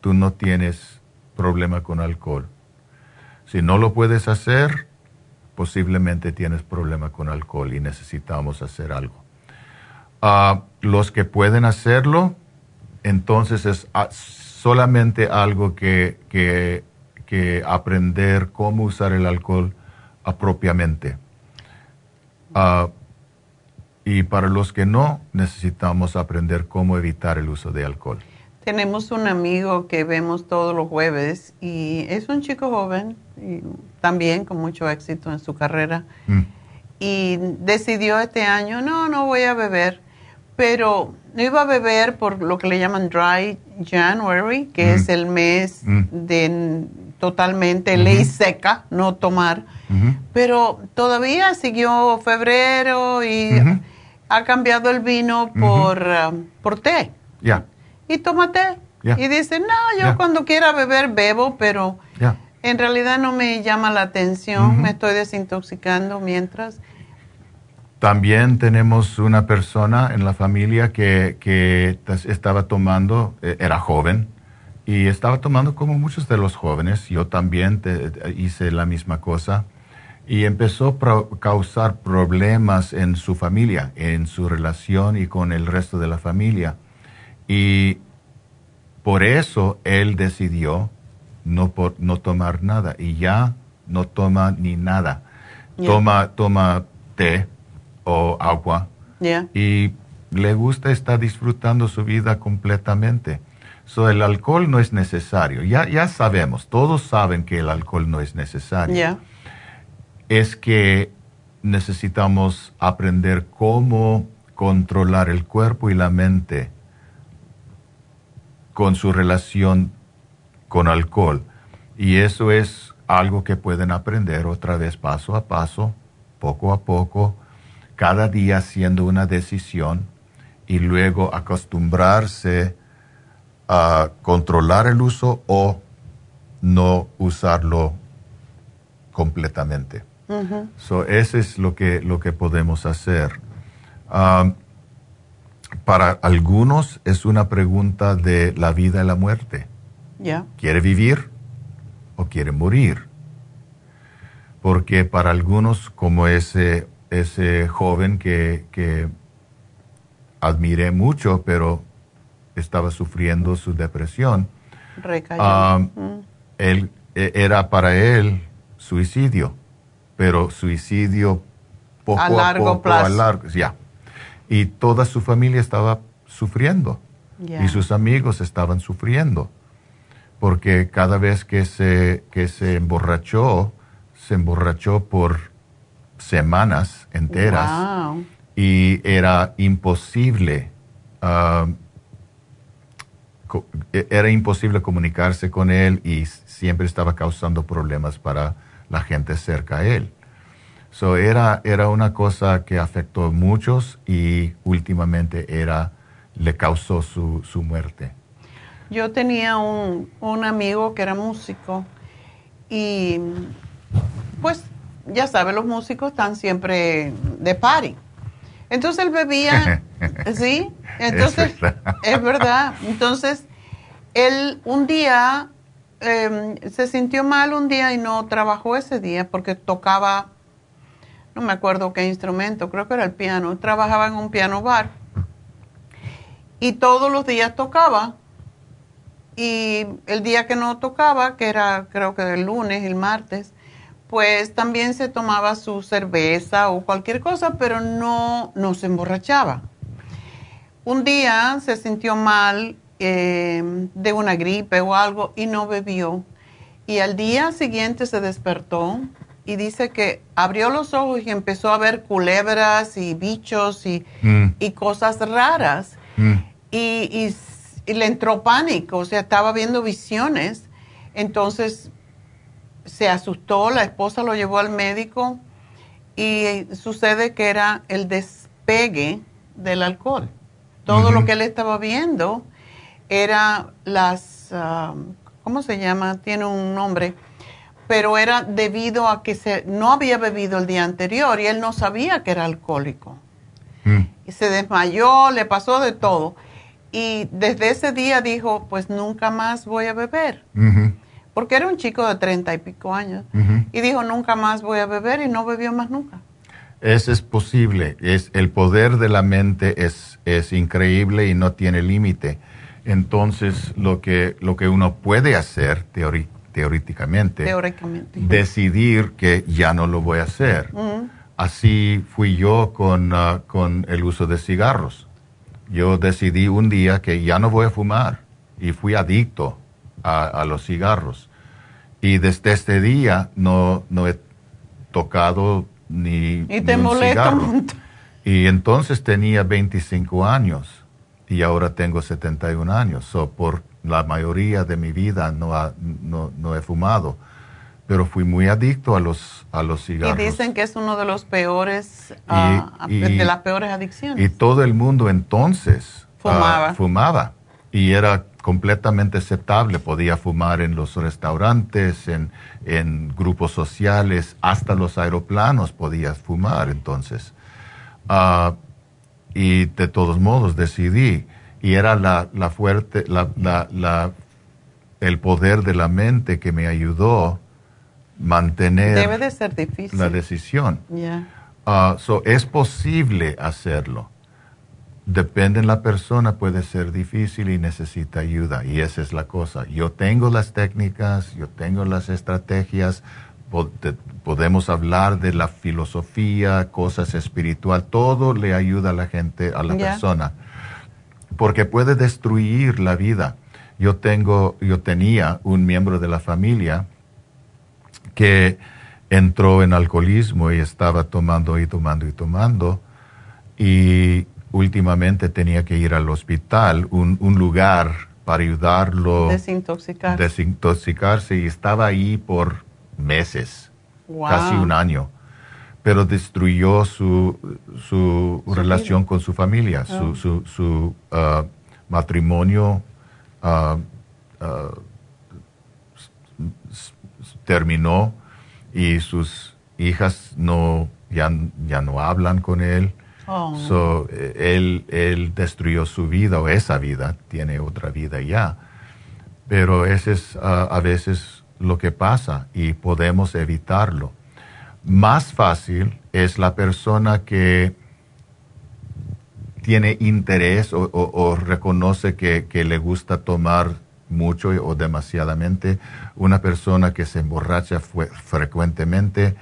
tú no tienes problema con alcohol. Si no lo puedes hacer, posiblemente tienes problema con alcohol y necesitamos hacer algo. Ah, los que pueden hacerlo, entonces es ah, solamente algo que, que, aprender cómo usar el alcohol apropiadamente. Ah, y para los que no, necesitamos aprender cómo evitar el uso de alcohol. Tenemos un amigo que vemos todos los jueves y es un chico joven, y también con mucho éxito en su carrera. Mm. Y decidió este año, no, no voy a beber, pero no iba a beber por lo que le llaman Dry January, que mm. es el mes mm. de totalmente ley seca, no tomar. Pero todavía siguió febrero y ha cambiado el vino por, um, por té. Ya. Y tómate. Y dice, no, yo cuando quiera beber bebo, pero en realidad no me llama la atención, me estoy desintoxicando mientras. También tenemos una persona en la familia que, que estaba tomando, eh, era joven, y estaba tomando como muchos de los jóvenes, yo también hice la misma cosa, y empezó a causar problemas en su familia, en su relación y con el resto de la familia. Y por eso él decidió no, por, no tomar nada y ya no toma ni nada. Toma, toma té o agua y le gusta estar disfrutando su vida completamente. So, el alcohol no es necesario. Ya, ya sabemos, todos saben que el alcohol no es necesario. Es que necesitamos aprender cómo controlar el cuerpo y la mente con su relación con alcohol. Y eso es algo que pueden aprender otra vez paso a paso, poco a poco, cada día haciendo una decisión y luego acostumbrarse a controlar el uso o no usarlo completamente. So, eso es lo que, lo que podemos hacer. Um, para algunos es una pregunta de la vida y la muerte. ¿Quiere vivir o quiere morir? porque para algunos, como ese, ese joven que, que admiré mucho, pero estaba sufriendo su depresión, mm. él, e, era para él suicidio, pero suicidio poco a, largo plazo. a largo, ya. Y toda su familia estaba sufriendo. Y sus amigos estaban sufriendo, porque cada vez que se, que se emborrachó, se emborrachó por semanas enteras. Y era imposible ah, e, era imposible comunicarse con él y siempre estaba causando problemas para la gente cerca a él. So era, era una cosa que afectó a muchos y últimamente era, le causó su, su muerte. Yo tenía un, un, amigo que era músico y pues ya sabe, los músicos están siempre de party. Entonces él bebía, ¿sí? Entonces, es verdad. Entonces, él un día em, se sintió mal un día y no trabajó ese día porque tocaba, no me acuerdo qué instrumento, creo que era el piano. Trabajaba en un piano bar y todos los días tocaba. Y el día que no tocaba, que era creo que el lunes, el martes, pues también se tomaba su cerveza o cualquier cosa, pero no, no se emborrachaba. Un día se sintió mal eh, de una gripe o algo y no bebió. Y al día siguiente se despertó y dice que abrió los ojos y empezó a ver culebras y bichos y, mm. cosas raras. Mm. Y, y, le entró pánico, o sea, estaba viendo visiones. Entonces se asustó, la esposa lo llevó al médico y sucede que era el despegue del alcohol. Todo lo que él estaba viendo era las, um, ¿cómo se llama? Tiene un nombre, pero era debido a que se, no había bebido el día anterior y él no sabía que era alcohólico. Mm. Y se desmayó, le pasó de todo. Y desde ese día dijo, pues nunca más voy a beber porque era un chico de treinta y pico años, y dijo, nunca más voy a beber y no bebió más nunca. Eso es posible, es, el poder de la mente es, es increíble y no tiene límite. Entonces, lo que, lo que uno puede hacer teóricamente, decidir que ya no lo voy a hacer. Así fui yo con, uh, con el uso de cigarros. Yo decidí un día que ya no voy a fumar y fui adicto a, los cigarros. Y desde este día no, no he tocado ni, y te un cigarro. Y entonces tenía 25 años y ahora tengo 71 años. So, por la mayoría de mi vida no, no, no, he fumado, pero fui muy adicto a los, a los cigarros. Y dicen que es uno de los peores, ah, de las peores adicciones. Y todo el mundo entonces fumaba. Ah, fumaba. Y era completamente aceptable. Podía fumar en los restaurantes, en, en grupos sociales, hasta los aeroplanos podías fumar entonces. Ah, y de todos modos decidí, y era la, la fuerte, la, la, el poder de la mente que me ayudó mantener Debe de ser difícil. la decisión. Ah, so, es posible hacerlo depende de la persona, puede ser difícil y necesita ayuda. Y esa es la cosa. Yo tengo las técnicas, yo tengo las estrategias, podemos hablar de la filosofía, cosas espiritual, todo le ayuda a la gente, a la persona. Porque puede destruir la vida. Yo tengo, yo tenía un miembro de la familia que entró en alcoholismo y estaba tomando y tomando y tomando. Y últimamente tenía que ir al hospital, un, lugar para ayudarlo. Desintoxicar. Desintoxicarse y estaba ahí por meses, casi un año. Pero destruyó su, su, relación con su familia, su, oh. su, su uh, matrimonio uh, uh, terminó y sus hijas no, ya, ya no hablan con él Oh. So, él, él destruyó su vida o esa vida, tiene otra vida ya. Pero ese es a veces lo que pasa y podemos evitarlo. Más fácil es la persona que tiene interés o, reconoce que, le gusta tomar mucho o demasiadamente, una persona que se emborracha frecuentemente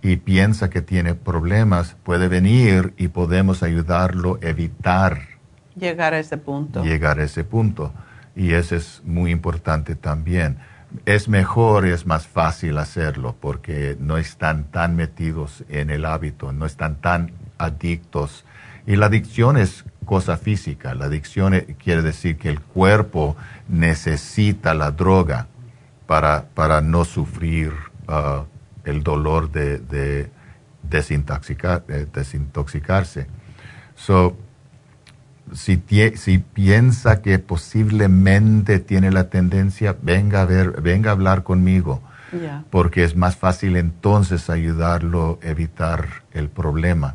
y piensa que tiene problemas, puede venir y podemos ayudarlo a evitar llegar a ese punto. Llegar a ese punto. Y eso es muy importante también. Es mejor, es más fácil hacerlo porque no están tan metidos en el hábito, no están tan adictos. Y la adicción es cosa física. La adicción e, quiere decir que el cuerpo necesita la droga para, para no sufrir uh, el dolor de, de desintoxicar, desintoxicarse. So, si, si, piensa que posiblemente tiene la tendencia, venga a ver, venga a hablar conmigo, porque es más fácil entonces ayudarlo a evitar el problema.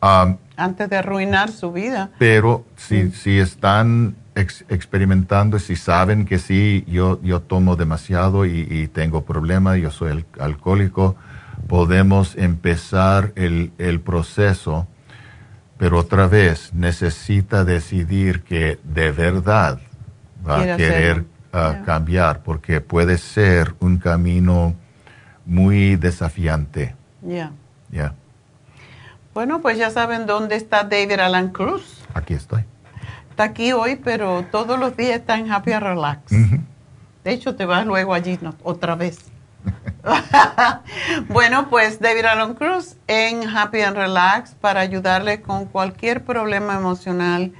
Antes de arruinar su vida. Pero si, si están experimentando, si saben que sí, yo, yo tomo demasiado y, tengo problemas, yo soy alcohólico, podemos empezar el, el proceso pero otra vez necesita decidir que de verdad va a querer ah, cambiar, porque puede ser un camino muy desafiante. Ya. Ya. Bueno, pues ya saben dónde está David Alan Cruz. Aquí estoy. Está aquí hoy, pero todos los días está en Happy and Relax. De hecho, te vas luego allí otra vez. bueno, pues David Alon Cruz en Happy and Relax para ayudarle con cualquier problema emocional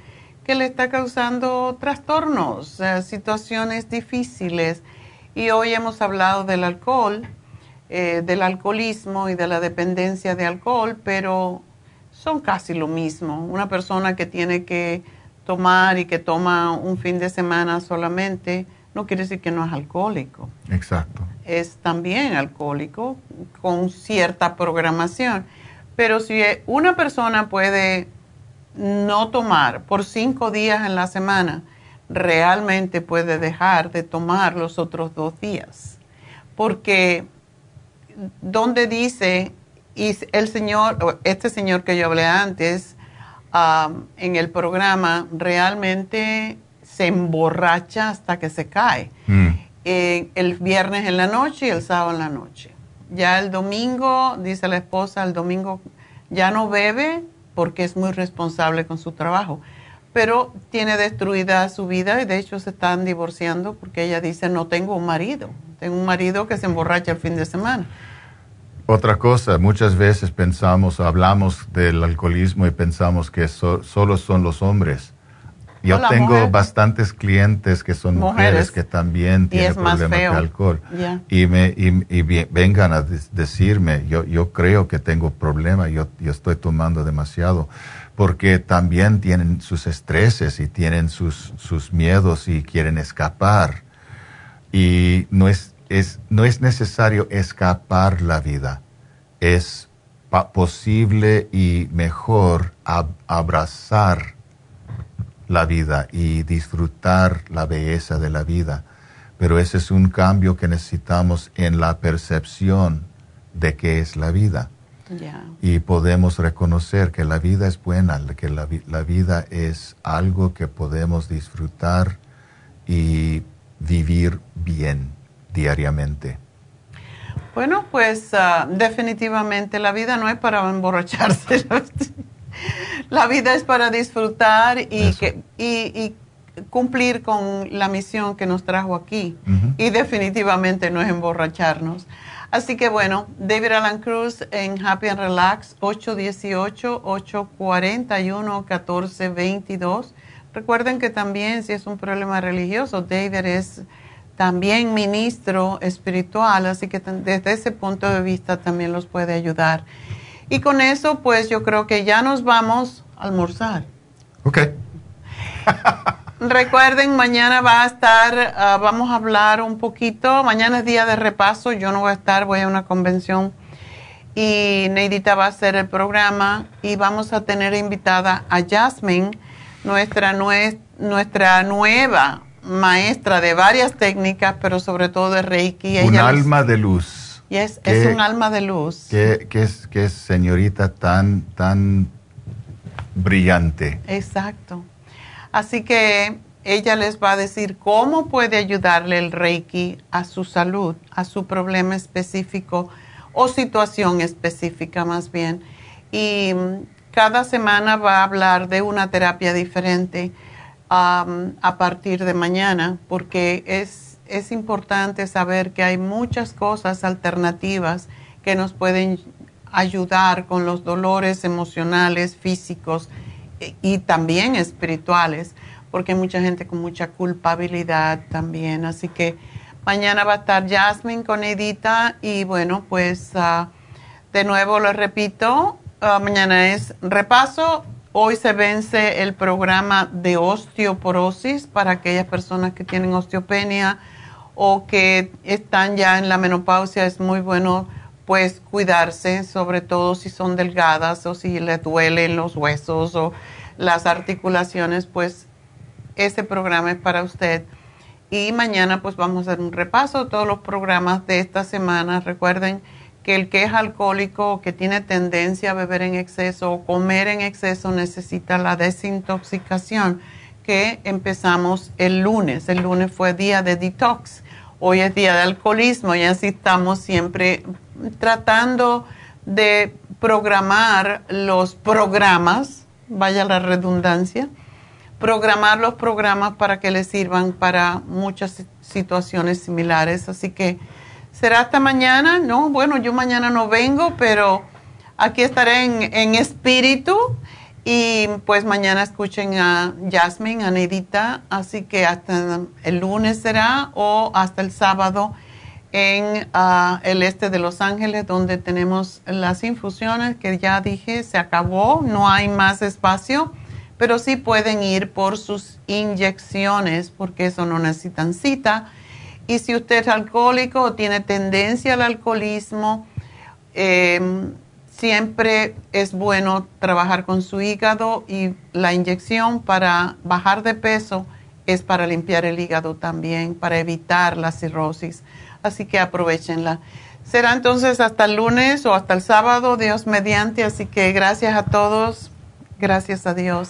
que le está causando trastornos, eh, situaciones difíciles. Y hoy hemos hablado del alcohol, eh, del alcoholismo y de la dependencia de alcohol, pero son casi lo mismo. Una persona que tiene que tomar y que toma un fin de semana solamente, no quiere decir que no es alcohólico. Exacto. Es también alcohólico con cierta programación. Pero si una persona puede no tomar por cinco días en la semana, realmente puede dejar de tomar los otros dos días. Porque donde dice, y el señor, este señor que yo hablé antes, en el programa, realmente se emborracha hasta que se cae. Mm. Eh, el viernes en la noche y el sábado en la noche. Ya el domingo, dice la esposa, el domingo ya no bebe porque es muy responsable con su trabajo, pero tiene destruida su vida y de hecho se están divorciando porque ella dice, no tengo un marido, tengo un marido que se emborracha el fin de semana. Otra cosa, muchas veces pensamos, hablamos del alcoholismo y pensamos que solo son los hombres yo tengo bastantes clientes que son mujeres, que también tienen problemas de alcohol. Y, me, y, vengan a decirme, yo, yo creo que tengo problemas, yo, yo estoy tomando demasiado, porque también tienen sus estreses y tienen sus, sus miedos y quieren escapar. Y no es, es, no es necesario escapar la vida, es posible y mejor abrazar la vida y disfrutar la belleza de la vida. Pero ese es un cambio que necesitamos en la percepción de qué es la vida. Y podemos reconocer que la vida es buena, que la, vida es algo que podemos disfrutar y vivir bien diariamente. Bueno, pues ah, definitivamente la vida no es para emborracharse. la vida es para disfrutar y, que, y, cumplir con la misión que nos trajo aquí. Y definitivamente no es emborracharnos. Así que bueno, David Alan Cruz en Happy and Relax, 818-841-1422. Recuerden que también si es un problema religioso, David es también ministro espiritual, así que desde ese punto de vista también los puede ayudar. Y con eso, pues yo creo que ya nos vamos a almorzar. Ok. Recuerden, mañana va a estar, ah, vamos a hablar un poquito. Mañana es día de repaso, yo no voy a estar, voy a una convención. Y Neidita va a hacer el programa y vamos a tener invitada a Jasmine, nuestra, nuestra nueva maestra de varias técnicas, pero sobre todo de Reiki. Un alma de luz Y es, es un alma de luz. Que, es, que es señorita tan, tan brillante. Exacto. Así que ella les va a decir cómo puede ayudarle el Reiki a su salud, a su problema específico o situación específica más bien. Y mm, cada semana va a hablar de una terapia diferente a partir de mañana, porque es, es importante saber que hay muchas cosas alternativas que nos pueden ayudar con los dolores emocionales, físicos e, y también espirituales, porque hay mucha gente con mucha culpabilidad también. Así que mañana va a estar Jasmine con Edita y bueno, pues ah, de nuevo lo repito, ah, mañana es repaso Hoy se vence el programa de osteoporosis para aquellas personas que tienen osteopenia o que están ya en la menopausia. Es muy bueno pues cuidarse, sobre todo si son delgadas o si le duelen los huesos o las articulaciones, pues ese programa es para usted. Y mañana pues vamos a hacer un repaso de todos los programas de esta semana. Recuerden que el que es alcohólico o que tiene tendencia a beber en exceso o comer en exceso necesita la desintoxicación que empezamos el lunes. El lunes fue día de detox, hoy es día de alcoholismo y así estamos siempre tratando de programar los programas, vaya la redundancia, programar los programas para que les sirvan para muchas situaciones similares. Así que ¿Será hasta mañana? No, bueno, yo mañana no vengo, pero aquí estaré en, espíritu. Y pues mañana escuchen a Jasmine, a Nedita, así que hasta el lunes será o hasta el sábado en ah, el este de Los Ángeles, donde tenemos las infusiones que ya dije, se acabó, no hay más espacio, pero sí pueden ir por sus inyecciones, porque eso no necesitan cita. Y si usted es alcohólico o tiene tendencia al alcoholismo, em, siempre es bueno trabajar con su hígado y la inyección para bajar de peso es para limpiar el hígado también, para evitar la cirrosis. Así que aprovechenla. Será entonces hasta el lunes o hasta el sábado, Dios mediante. Así que gracias a todos. Gracias a Dios.